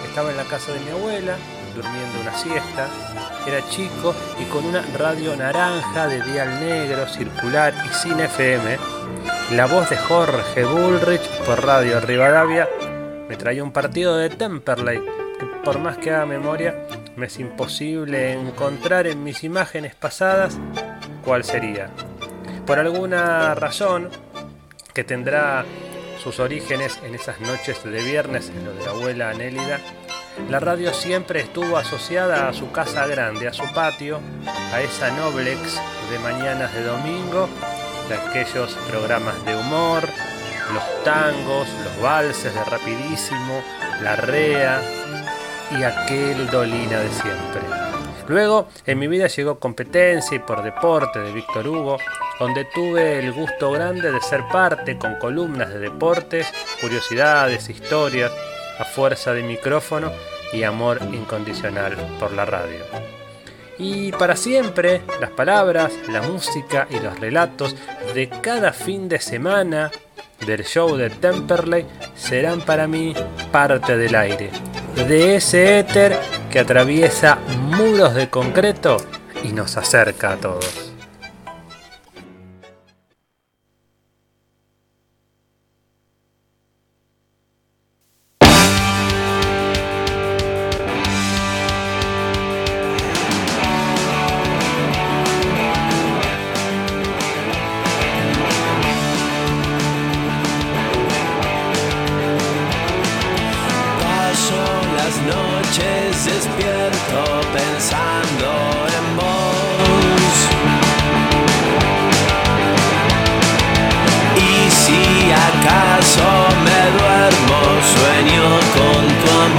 Estaba en la casa de mi abuela, durmiendo una siesta, era chico y con una radio naranja de dial negro, circular y sin FM, la voz de Jorge Bullrich por Radio Rivadavia me traía un partido de Temperley que por más que haga memoria me es imposible encontrar en mis imágenes pasadas cuál sería. Por alguna razón que tendrá sus orígenes en esas noches de viernes en lo de la abuela Anélida, la radio siempre estuvo asociada a su casa grande, a su patio, a esa Noblex de mañanas de domingo, de aquellos programas de humor, los tangos, los valses de rapidísimo, la rea, y aquel Dolina de siempre. Luego en mi vida llegó Competencia y por Deporte de Víctor Hugo, donde tuve el gusto grande de ser parte con columnas de deportes, curiosidades, historias, a fuerza de micrófono y amor incondicional por la radio. Y para siempre, las palabras, la música y los relatos de cada fin de semana del show de Temperley serán para mí parte del aire, de ese éter que atraviesa muros de concreto y nos acerca a todos.